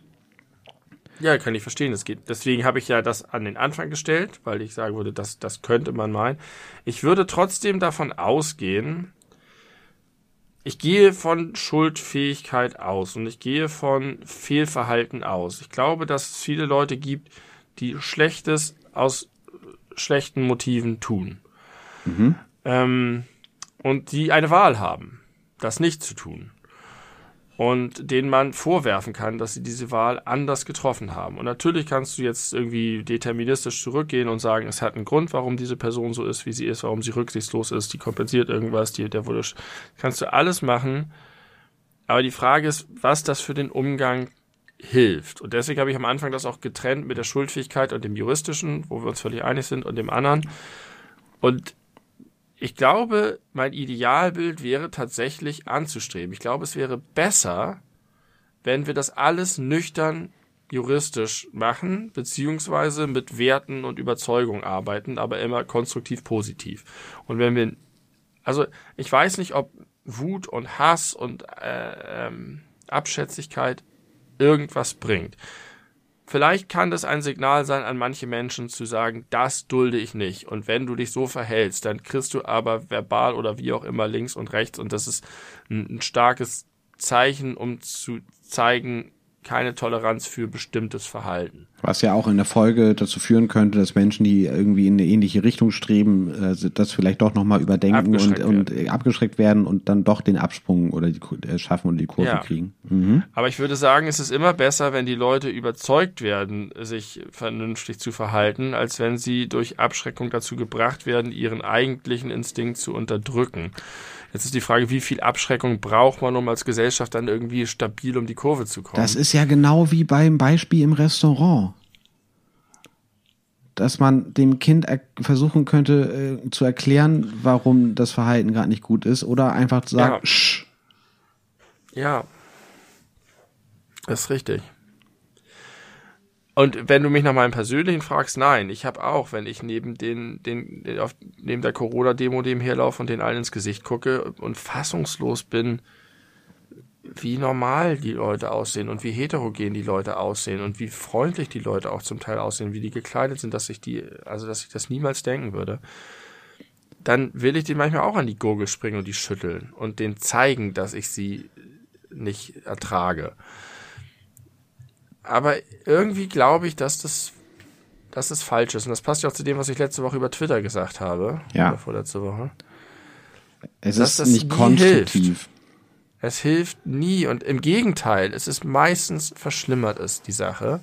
Ja, kann ich verstehen. Das geht. Deswegen habe ich ja das an den Anfang gestellt, weil ich sagen würde, das, das könnte man meinen. Ich würde trotzdem davon ausgehen, ich gehe von Schuldfähigkeit aus und ich gehe von Fehlverhalten aus. Ich glaube, dass es viele Leute gibt, die Schlechtes aus schlechten Motiven tun. Mhm. Ähm, und die eine Wahl haben, das nicht zu tun. Und denen man vorwerfen kann, dass sie diese Wahl anders getroffen haben. Und natürlich kannst du jetzt irgendwie deterministisch zurückgehen und sagen, es hat einen Grund, warum diese Person so ist, wie sie ist, warum sie rücksichtslos ist, die kompensiert irgendwas, die, der wurde, kannst du alles machen. Aber die Frage ist, was das für den Umgang hilft. Und deswegen habe ich am Anfang das auch getrennt mit der Schuldfähigkeit und dem juristischen, wo wir uns völlig einig sind, und dem anderen. Und ich glaube, mein Idealbild wäre tatsächlich anzustreben. Ich glaube, es wäre besser, wenn wir das alles nüchtern juristisch machen, beziehungsweise mit Werten und Überzeugungen arbeiten, aber immer konstruktiv positiv. Und wenn wir, also ich weiß nicht, ob Wut und Hass und äh, ähm, Abschätzigkeit irgendwas bringt. Vielleicht kann das ein Signal sein an manche Menschen zu sagen, das dulde ich nicht. Und wenn du dich so verhältst, dann kriegst du aber verbal oder wie auch immer links und rechts. Und das ist ein, starkes Zeichen, um zu zeigen, keine Toleranz für bestimmtes Verhalten. Was ja auch in der Folge dazu führen könnte, dass Menschen, die irgendwie in eine ähnliche Richtung streben, äh, das vielleicht doch nochmal überdenken und, und werden. abgeschreckt werden und dann doch den Absprung oder die äh, schaffen und die Kurve ja. kriegen. Mhm. Aber ich würde sagen, es ist immer besser, wenn die Leute überzeugt werden, sich vernünftig zu verhalten, als wenn sie durch Abschreckung dazu gebracht werden, ihren eigentlichen Instinkt zu unterdrücken. Jetzt ist die Frage, wie viel Abschreckung braucht man, um als Gesellschaft dann irgendwie stabil um die Kurve zu kommen? Das ist ja genau wie beim Beispiel im Restaurant. Dass man dem Kind versuchen könnte äh, zu erklären, warum das Verhalten gerade nicht gut ist oder einfach zu sagen, ja. Ja. Das ist richtig. Und wenn du mich nach meinem persönlichen fragst, nein, ich habe auch, wenn ich neben den, den, auf, neben der Corona-Demo dem herlaufe und den allen ins Gesicht gucke und fassungslos bin, wie normal die Leute aussehen und wie heterogen die Leute aussehen und wie freundlich die Leute auch zum Teil aussehen, wie die gekleidet sind, dass ich die, also dass ich das niemals denken würde, dann will ich die manchmal auch an die Gurgel springen und die schütteln und denen zeigen, dass ich sie nicht ertrage. Aber irgendwie glaube ich, dass das, dass das falsch ist. Und das passt ja auch zu dem, was ich letzte Woche über Twitter gesagt habe. Ja. Oder vorletzte Woche. Es ist nicht konstruktiv. Hilft. Es hilft nie und im Gegenteil, es ist meistens verschlimmert es die Sache.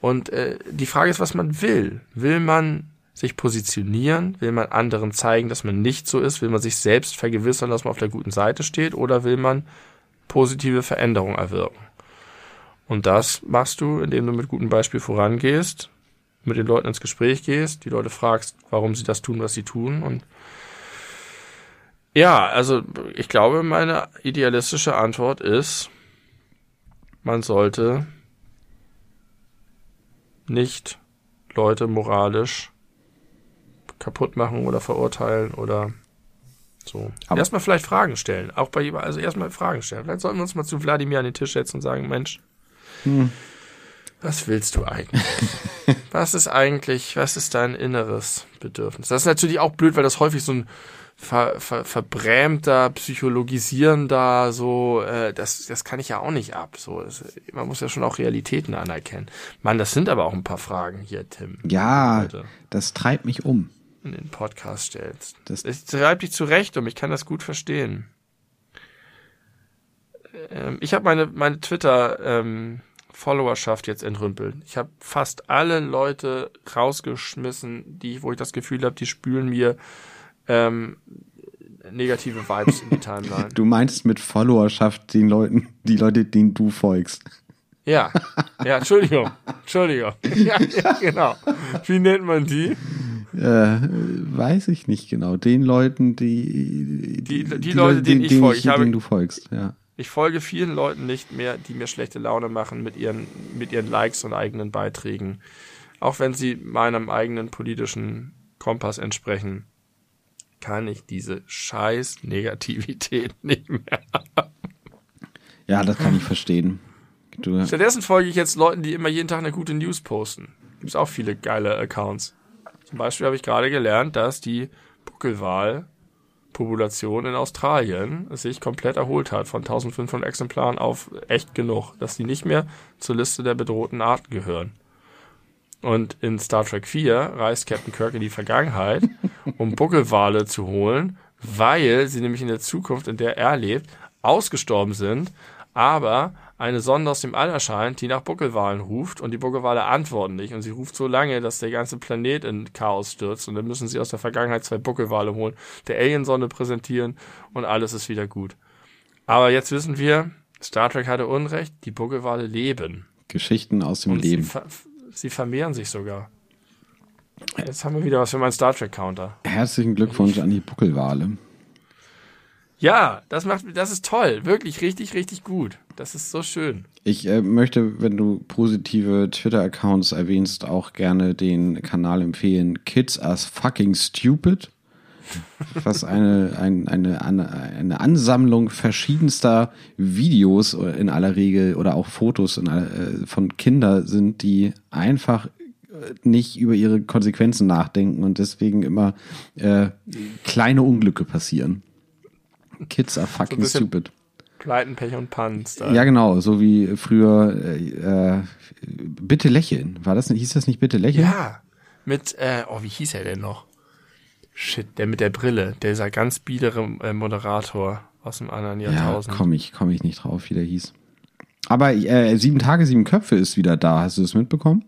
Und äh, die Frage ist, was man will. Will man sich positionieren? Will man anderen zeigen, dass man nicht so ist? Will man sich selbst vergewissern, dass man auf der guten Seite steht? Oder will man positive Veränderungen erwirken? Und das machst du, indem du mit gutem Beispiel vorangehst, mit den Leuten ins Gespräch gehst, die Leute fragst, warum sie das tun, was sie tun. Und ja, also ich glaube, meine idealistische Antwort ist, man sollte nicht Leute moralisch kaputt machen oder verurteilen oder so. Aber erstmal vielleicht Fragen stellen. Auch bei jemandem, also erstmal Fragen stellen. Vielleicht sollten wir uns mal zu Wladimir an den Tisch setzen und sagen, Mensch, hm. Was willst du eigentlich? was ist eigentlich, was ist dein inneres Bedürfnis? Das ist natürlich auch blöd, weil das häufig so ein ver, ver, verbrämter, psychologisierender, so, äh, das, das kann ich ja auch nicht ab. So, das, man muss ja schon auch Realitäten anerkennen. Mann, das sind aber auch ein paar Fragen hier, Tim. Ja, das treibt mich um. In den Podcast stellst. Das, das treibt dich zurecht um, ich kann das gut verstehen. Ähm, ich habe meine, meine Twitter, ähm, Followerschaft jetzt entrümpelt. Ich habe fast alle Leute rausgeschmissen, die, wo ich das Gefühl habe, die spülen mir ähm, negative Vibes in die Timeline. Du meinst mit Followerschaft den Leuten, die Leute, denen du folgst. Ja, ja, Entschuldigung, Entschuldigung. Ja, ja, genau. Wie nennt man die? Äh, weiß ich nicht genau. Den Leuten, die die, die, die Leute, denen ich folge, ich habe, denen du folgst. Ja. Ich folge vielen Leuten nicht mehr, die mir schlechte Laune machen mit ihren, mit ihren Likes und eigenen Beiträgen. Auch wenn sie meinem eigenen politischen Kompass entsprechen, kann ich diese scheiß Negativität nicht mehr haben. Ja, das kann ich verstehen. Du Stattdessen folge ich jetzt Leuten, die immer jeden Tag eine gute News posten. Gibt es auch viele geile Accounts. Zum Beispiel habe ich gerade gelernt, dass die Buckelwal-Population in Australien sich komplett erholt hat von 1500 Exemplaren auf echt genug, dass die nicht mehr zur Liste der bedrohten Arten gehören. Und in Star Trek 4 reist Captain Kirk in die Vergangenheit, um Buckelwale zu holen, weil sie nämlich in der Zukunft, in der er lebt, ausgestorben sind, aber eine Sonde aus dem All erscheint, die nach Buckelwalen ruft und die Buckelwale antworten nicht und sie ruft so lange, dass der ganze Planet in Chaos stürzt und dann müssen sie aus der Vergangenheit zwei Buckelwale holen, der Aliensonde präsentieren und alles ist wieder gut. Aber jetzt wissen wir, Star Trek hatte Unrecht, die Buckelwale leben. Geschichten aus dem und Leben. Sie, ver sie vermehren sich sogar. Jetzt haben wir wieder was für meinen Star Trek Counter. Herzlichen Glückwunsch an die Buckelwale. Ja, das macht, das ist toll, wirklich richtig, richtig gut. Das ist so schön. Ich äh, möchte, wenn du positive Twitter-Accounts erwähnst, auch gerne den Kanal empfehlen. Kids are fucking stupid. Was eine, ein, eine, eine Ansammlung verschiedenster Videos in aller Regel oder auch Fotos aller, äh, von Kindern sind, die einfach äh, nicht über ihre Konsequenzen nachdenken und deswegen immer äh, kleine Unglücke passieren. Kids are fucking so stupid. Pleiten, Pech und Panz. Da. Ja, genau, so wie früher äh, Bitte lächeln. War das nicht, hieß das nicht Bitte lächeln? Ja. Mit, äh, oh, wie hieß er denn noch? Shit, der mit der Brille, dieser ganz biedere äh, Moderator aus dem anderen Jahrtausend. Ja, komme ich, komm ich nicht drauf, wie der hieß. Aber äh, Sieben Tage, Sieben Köpfe ist wieder da. Hast du das mitbekommen?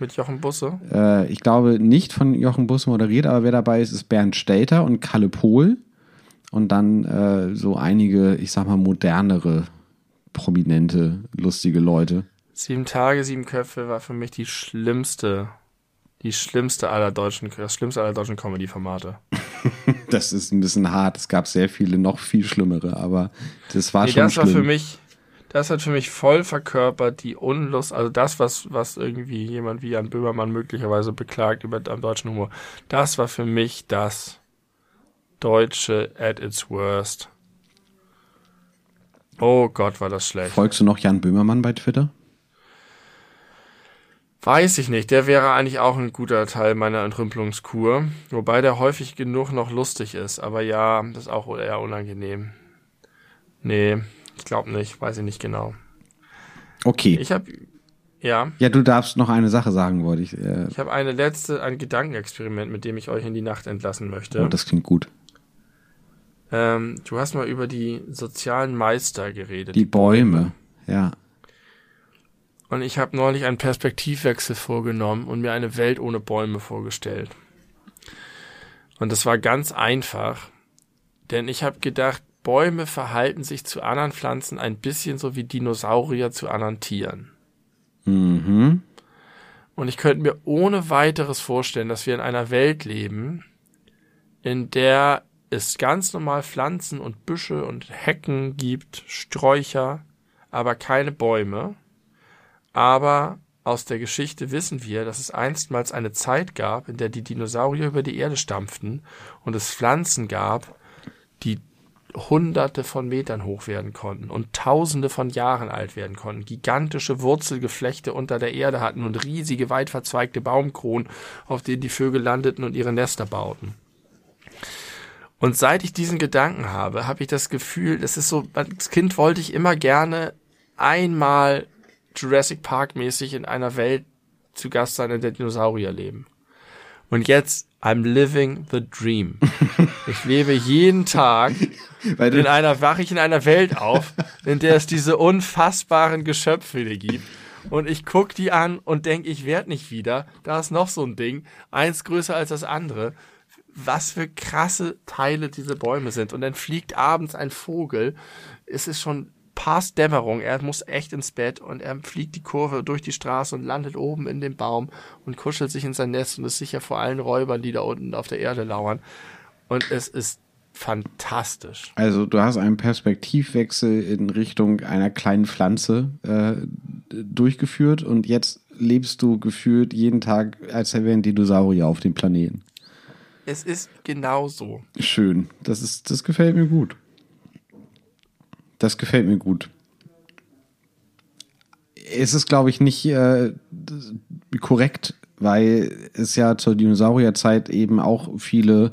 Mit Jochen Busse? Äh, ich glaube nicht von Jochen Busse moderiert, aber wer dabei ist, ist Bernd Stelter und Kalle Pohl und dann äh, so einige, ich sag mal, modernere, prominente, lustige Leute. Sieben Tage, sieben Köpfe war für mich die schlimmste, die schlimmste aller deutschen, das schlimmste aller deutschen Comedy-Formate. das ist ein bisschen hart. Es gab sehr viele noch viel schlimmere, aber das war nee, schon das schlimm. war für mich, das hat für mich voll verkörpert die Unlust, also das, was, was irgendwie jemand wie Jan Böhmermann möglicherweise beklagt über den deutschen Humor. Das war für mich das, Deutsche at its worst. Oh Gott, war das schlecht. Folgst du noch Jan Böhmermann bei Twitter? Weiß ich nicht. Der wäre eigentlich auch ein guter Teil meiner Entrümpelungskur. Wobei der häufig genug noch lustig ist. Aber ja, das ist auch eher unangenehm. Nee, ich glaube nicht. Weiß ich nicht genau. Okay. Ich habe ja. Ja, du darfst noch eine Sache sagen, wollte ich. Äh ich habe eine letzte, ein Gedankenexperiment, mit dem ich euch in die Nacht entlassen möchte. Oh, das klingt gut. Ähm, du hast mal über die sozialen Meister geredet. Die Bäume, ja. Und ich habe neulich einen Perspektivwechsel vorgenommen und mir eine Welt ohne Bäume vorgestellt. Und das war ganz einfach, denn ich habe gedacht, Bäume verhalten sich zu anderen Pflanzen ein bisschen so wie Dinosaurier zu anderen Tieren. Mhm. Und ich könnte mir ohne weiteres vorstellen, dass wir in einer Welt leben, in der es ganz normal Pflanzen und Büsche und Hecken gibt, Sträucher, aber keine Bäume. Aber aus der Geschichte wissen wir, dass es einstmals eine Zeit gab, in der die Dinosaurier über die Erde stampften und es Pflanzen gab, die hunderte von Metern hoch werden konnten und tausende von Jahren alt werden konnten, gigantische Wurzelgeflechte unter der Erde hatten und riesige, weit verzweigte Baumkronen, auf denen die Vögel landeten und ihre Nester bauten. Und seit ich diesen Gedanken habe, habe ich das Gefühl, das ist so, als Kind wollte ich immer gerne einmal Jurassic Park mäßig in einer Welt zu Gast sein, in der Dinosaurier leben. Und jetzt, I'm living the dream. Ich lebe jeden Tag in einer, wache ich in einer Welt auf, in der es diese unfassbaren Geschöpfe gibt. Und ich guck die an und denke, ich werde nicht wieder. Da ist noch so ein Ding, eins größer als das andere was für krasse Teile diese Bäume sind. Und dann fliegt abends ein Vogel. Es ist schon past Dämmerung. Er muss echt ins Bett und er fliegt die Kurve durch die Straße und landet oben in dem Baum und kuschelt sich in sein Nest und ist sicher vor allen Räubern, die da unten auf der Erde lauern. Und es ist fantastisch. Also du hast einen Perspektivwechsel in Richtung einer kleinen Pflanze äh, durchgeführt und jetzt lebst du gefühlt jeden Tag, als wären Dinosaurier auf dem Planeten. Es ist genau so. Schön. Das, ist, das gefällt mir gut. Das gefällt mir gut. Es ist, glaube ich, nicht äh, korrekt, weil es ja zur Dinosaurierzeit eben auch viele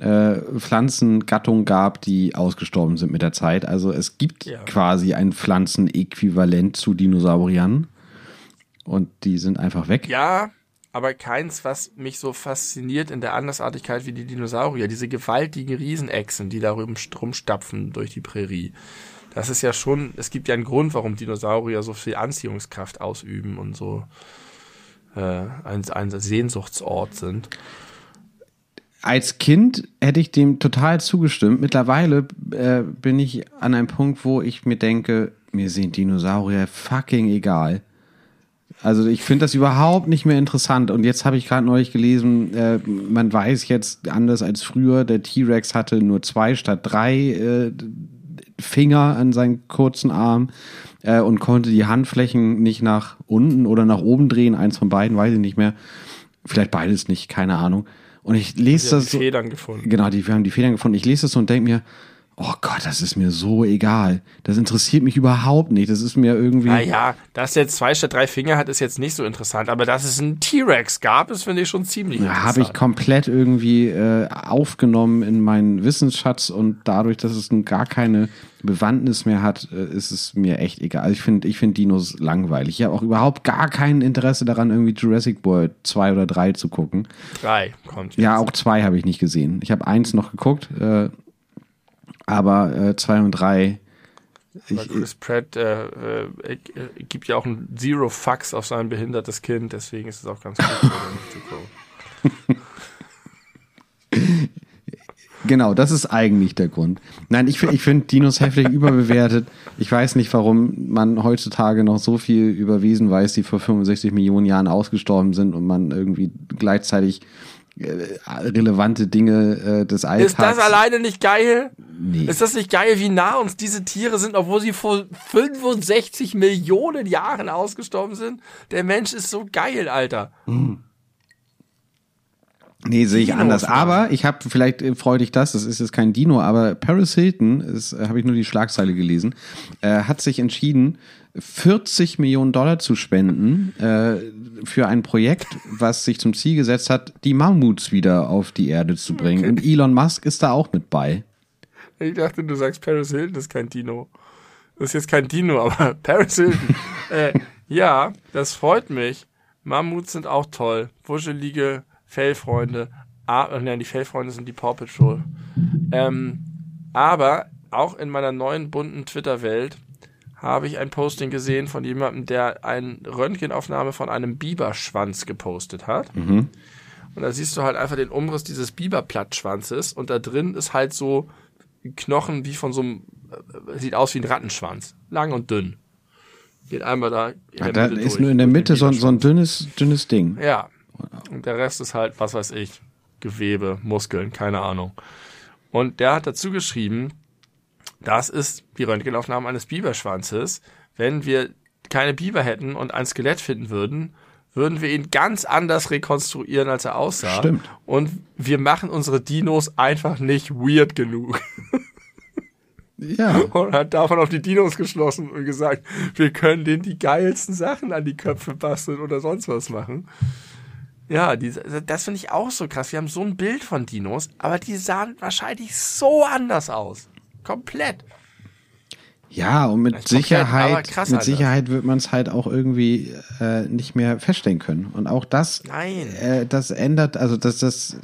äh, Pflanzengattungen gab, die ausgestorben sind mit der Zeit. Also es gibt ja. quasi ein Pflanzenäquivalent zu Dinosauriern und die sind einfach weg. Ja, aber keins, was mich so fasziniert in der Andersartigkeit wie die Dinosaurier. Diese gewaltigen Riesenechsen, die da rumstapfen durch die Prärie. Das ist ja schon, es gibt ja einen Grund, warum Dinosaurier so viel Anziehungskraft ausüben und so äh, ein, ein Sehnsuchtsort sind als Kind hätte ich dem total zugestimmt. Mittlerweile äh, bin ich an einem Punkt, wo ich mir denke, mir sind Dinosaurier fucking egal. Also ich finde das überhaupt nicht mehr interessant. Und jetzt habe ich gerade neulich gelesen, äh, man weiß jetzt anders als früher, der T-Rex hatte nur zwei statt drei äh, Finger an seinen kurzen Arm äh, und konnte die Handflächen nicht nach unten oder nach oben drehen. Eins von beiden, weiß ich nicht mehr. Vielleicht beides nicht, keine Ahnung. Und ich lese das. Die Federn gefunden. Genau, die, wir haben die Federn gefunden. Ich lese das und denke mir, oh Gott, das ist mir so egal. Das interessiert mich überhaupt nicht. Das ist mir irgendwie. Naja, dass der zwei statt drei Finger hat, ist jetzt nicht so interessant. Aber dass es einen T-Rex gab, ist, finde ich, schon ziemlich ja, interessant. Habe ich komplett irgendwie äh, aufgenommen in meinen Wissensschatz und dadurch, dass es gar keine Bewandtnis mehr hat, äh, ist es mir echt egal. Also ich finde ich find Dinos langweilig. Ich habe auch überhaupt gar kein Interesse daran, irgendwie Jurassic World 2 oder 3 zu gucken. 3 kommt jetzt. Ja, auch 2 habe ich nicht gesehen. Ich habe eins noch geguckt, äh, aber 2 äh, und 3 ich, Chris Pratt äh, äh, gibt ja auch ein Zero Fucks auf sein behindertes Kind, deswegen ist es auch ganz gut, nicht zu gucken. Genau, das ist eigentlich der Grund. Nein, ich, ich finde Dinos heftig überbewertet. Ich weiß nicht, warum man heutzutage noch so viel über Wesen weiß, die vor 65 Millionen Jahren ausgestorben sind und man irgendwie gleichzeitig äh, relevante Dinge äh, des Alltags. Ist das alleine nicht geil? Nee. Ist das nicht geil, wie nah uns diese Tiere sind, obwohl sie vor 65 Millionen Jahren ausgestorben sind? Der Mensch ist so geil, Alter. Mhm. Nee, sehe ich Dinos anders. Aber ich habe, vielleicht äh, freut dich das, das ist jetzt kein Dino, aber Paris Hilton, das äh, habe ich nur die Schlagzeile gelesen, äh, hat sich entschieden, 40 Millionen Dollar zu spenden äh, für ein Projekt, was sich zum Ziel gesetzt hat, die Mammuts wieder auf die Erde zu bringen. Okay. Und Elon Musk ist da auch mit bei. Ich dachte, du sagst, Paris Hilton ist kein Dino. Das ist jetzt kein Dino, aber Paris Hilton. äh, ja, das freut mich. Mammuts sind auch toll. Wuschelige Fellfreunde. Ah, nein, die Fellfreunde sind die Paw Patrol. Ähm, aber auch in meiner neuen bunten Twitter-Welt habe ich ein Posting gesehen von jemandem, der eine Röntgenaufnahme von einem Biberschwanz gepostet hat. Mhm. Und da siehst du halt einfach den Umriss dieses Biberplattschwanzes und da drin ist halt so Knochen wie von so einem, äh, sieht aus wie ein Rattenschwanz. Lang und dünn. Geht einmal da. In ja, da ist durch, nur in der Mitte so, so ein dünnes, dünnes Ding. Ja, und der Rest ist halt, was weiß ich, Gewebe, Muskeln, keine Ahnung. Und der hat dazu geschrieben, das ist die Röntgenaufnahme eines Biberschwanzes. Wenn wir keine Biber hätten und ein Skelett finden würden, würden wir ihn ganz anders rekonstruieren, als er aussah. Stimmt. Und wir machen unsere Dinos einfach nicht weird genug. Ja. Und hat davon auf die Dinos geschlossen und gesagt, wir können denen die geilsten Sachen an die Köpfe basteln oder sonst was machen. Ja, die, das finde ich auch so krass. Wir haben so ein Bild von Dinos, aber die sahen wahrscheinlich so anders aus. Komplett. Ja, und mit Sicherheit, krass, mit Sicherheit wird man es halt auch irgendwie äh, nicht mehr feststellen können. Und auch das, Nein. Äh, das ändert, also das, das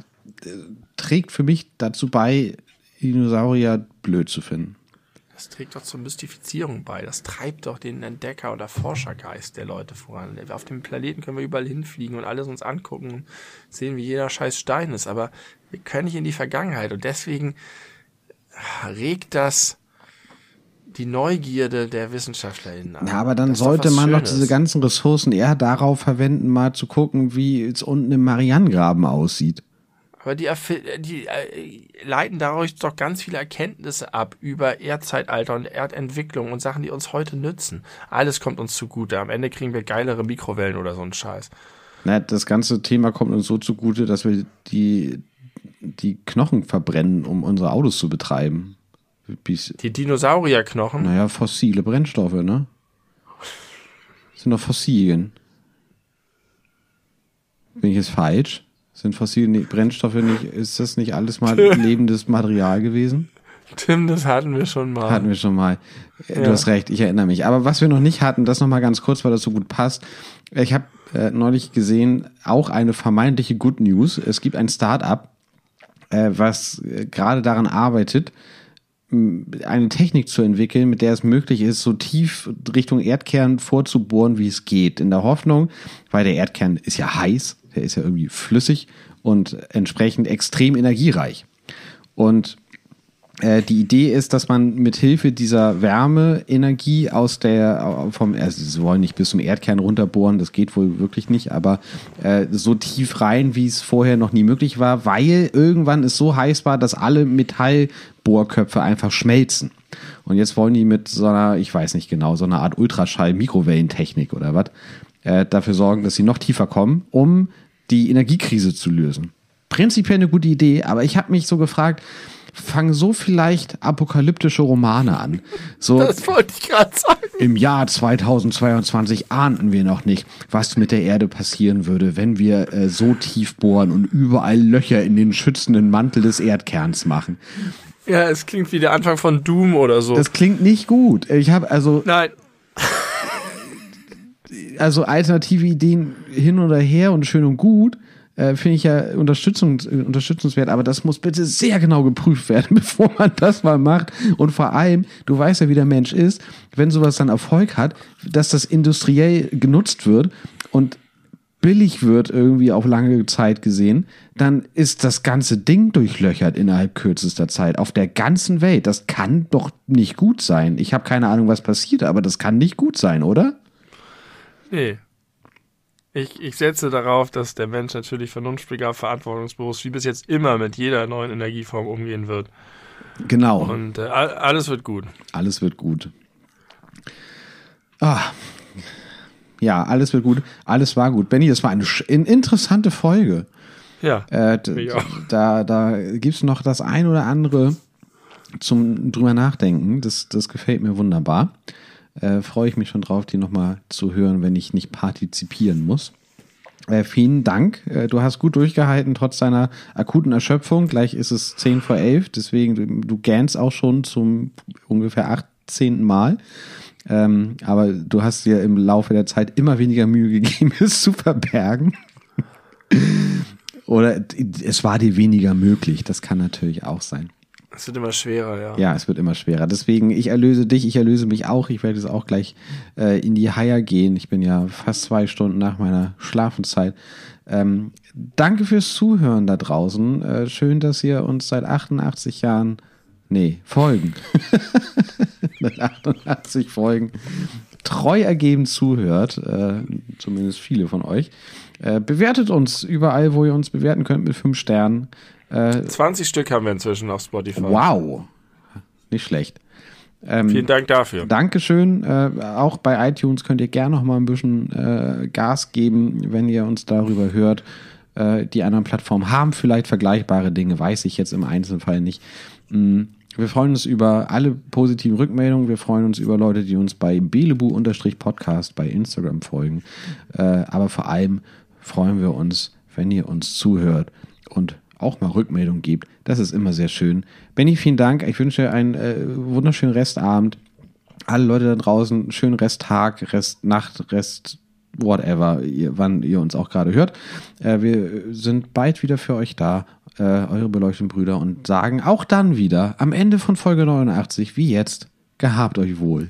äh, trägt für mich dazu bei, Dinosaurier blöd zu finden. Das trägt doch zur Mystifizierung bei. Das treibt doch den Entdecker- oder Forschergeist der Leute voran. Auf dem Planeten können wir überall hinfliegen und alles uns angucken und sehen, wie jeder scheiß Stein ist. Aber wir können nicht in die Vergangenheit. Und deswegen regt das die Neugierde der WissenschaftlerInnen an. Ja, aber dann sollte man Schönes. doch diese ganzen Ressourcen eher darauf verwenden, mal zu gucken, wie es unten im Marianengraben aussieht. Aber die, die äh, leiten dadurch doch ganz viele Erkenntnisse ab über Erdzeitalter und Erdentwicklung und Sachen, die uns heute nützen. Alles kommt uns zugute. Am Ende kriegen wir geilere Mikrowellen oder so einen Scheiß. Na, das ganze Thema kommt uns so zugute, dass wir die die Knochen verbrennen, um unsere Autos zu betreiben. Bis, Die Dinosaurierknochen. naja, fossile Brennstoffe, ne? Sind doch Fossilien. Bin ich jetzt falsch? Sind fossile Brennstoffe nicht, ist das nicht alles mal lebendes Material gewesen? Tim, das hatten wir schon mal. Hatten wir schon mal. Äh, Du Ja. hast recht, ich erinnere mich. Aber was wir noch nicht hatten, das noch mal ganz kurz, weil das so gut passt. Ich habe äh, neulich gesehen, auch eine vermeintliche Good News. Es gibt ein Start-up, äh, was äh, gerade daran arbeitet, eine Technik zu entwickeln, mit der es möglich ist, so tief Richtung Erdkern vorzubohren, wie es geht. In der Hoffnung, weil der Erdkern ist ja heiß, der ist ja irgendwie flüssig und entsprechend extrem energiereich. Und äh, die Idee ist, dass man mit Hilfe dieser Wärmeenergie aus der vom also sie wollen nicht bis zum Erdkern runterbohren, das geht wohl wirklich nicht, aber äh, so tief rein, wie es vorher noch nie möglich war, weil irgendwann es so heiß war, dass alle Metallbohrköpfe einfach schmelzen. Und jetzt wollen die mit so einer, ich weiß nicht genau, so einer Art Ultraschall-Mikrowellentechnik oder was, äh, dafür sorgen, dass sie noch tiefer kommen, um die Energiekrise zu lösen. Prinzipiell eine gute Idee, aber ich habe mich so gefragt, fangen so vielleicht apokalyptische Romane an. So Das wollte ich gerade sagen. im Jahr 2022 ahnten wir noch nicht, was mit der Erde passieren würde, wenn wir äh, so tief bohren und überall Löcher in den schützenden Mantel des Erdkerns machen. Ja, es klingt wie der Anfang von Doom oder so. Das klingt nicht gut. Ich habe also Nein. Also alternative Ideen hin oder her und schön und gut. Äh, Finde ich ja unterstützungs unterstützenswert, aber das muss bitte sehr genau geprüft werden, bevor man das mal macht. Und vor allem, du weißt ja, wie der Mensch ist, wenn sowas dann Erfolg hat, dass das industriell genutzt wird und billig wird irgendwie auf lange Zeit gesehen, dann ist das ganze Ding durchlöchert innerhalb kürzester Zeit auf der ganzen Welt. Das kann doch nicht gut sein. Ich habe keine Ahnung, was passiert, aber das kann nicht gut sein, oder? Nee. Ich, ich setze darauf, dass der Mensch natürlich vernunftbegabt, verantwortungsbewusst, wie bis jetzt immer mit jeder neuen Energieform umgehen wird. Genau. Und äh, all- alles wird gut. Alles wird gut. Ah. Ja, alles wird gut. Alles war gut. Benny, das war eine interessante Folge. Ja. Äh. Da, da gibt es noch das ein oder andere zum drüber nachdenken. Das, das gefällt mir wunderbar. Äh, Freue ich mich schon drauf, die nochmal zu hören, wenn ich nicht partizipieren muss. Äh, vielen Dank. Äh, du hast gut durchgehalten, trotz deiner akuten Erschöpfung. Gleich ist es 10 vor 11, deswegen du, du gähnst auch schon zum ungefähr 18. Mal. Ähm, aber du hast dir im Laufe der Zeit immer weniger Mühe gegeben, es zu verbergen. Oder es war dir weniger möglich. Das kann natürlich auch sein. Es wird immer schwerer, ja. Ja, es wird immer schwerer. Deswegen, ich erlöse dich, ich erlöse mich auch. Ich werde jetzt auch gleich äh, in die Haier gehen. Ich bin ja fast zwei Stunden nach meiner Schlafenszeit. Ähm, danke fürs Zuhören da draußen. Äh, schön, dass ihr uns seit 88 Jahren, nee, Folgen, seit 88 Folgen treu ergeben zuhört. Äh, zumindest viele von euch. Äh, bewertet uns überall, wo ihr uns bewerten könnt mit fünf Sternen. Äh, 20 Stück haben wir inzwischen auf Spotify. wow. Nicht schlecht. Ähm, Vielen Dank dafür. Dankeschön. Äh, auch bei iTunes könnt ihr gerne noch mal ein bisschen äh, Gas geben, wenn ihr uns darüber hört. Äh, die anderen Plattformen haben vielleicht vergleichbare Dinge, weiß ich jetzt im Einzelfall nicht. Mm, Wir freuen uns über alle positiven Rückmeldungen. Wir freuen uns über Leute, die uns bei belebu-podcast bei Instagram folgen. Äh, aber vor allem freuen wir uns, wenn ihr uns zuhört und auch mal Rückmeldung gibt. Das ist immer sehr schön. Benny, vielen Dank. Ich wünsche einen äh, wunderschönen Restabend. Alle Leute da draußen, schönen Resttag, Restnacht, Rest whatever, ihr, wann ihr uns auch gerade hört. Äh, wir sind bald wieder für euch da, äh, eure beleuchteten Brüder, und sagen auch dann wieder am Ende von Folge 89, wie jetzt, gehabt euch wohl.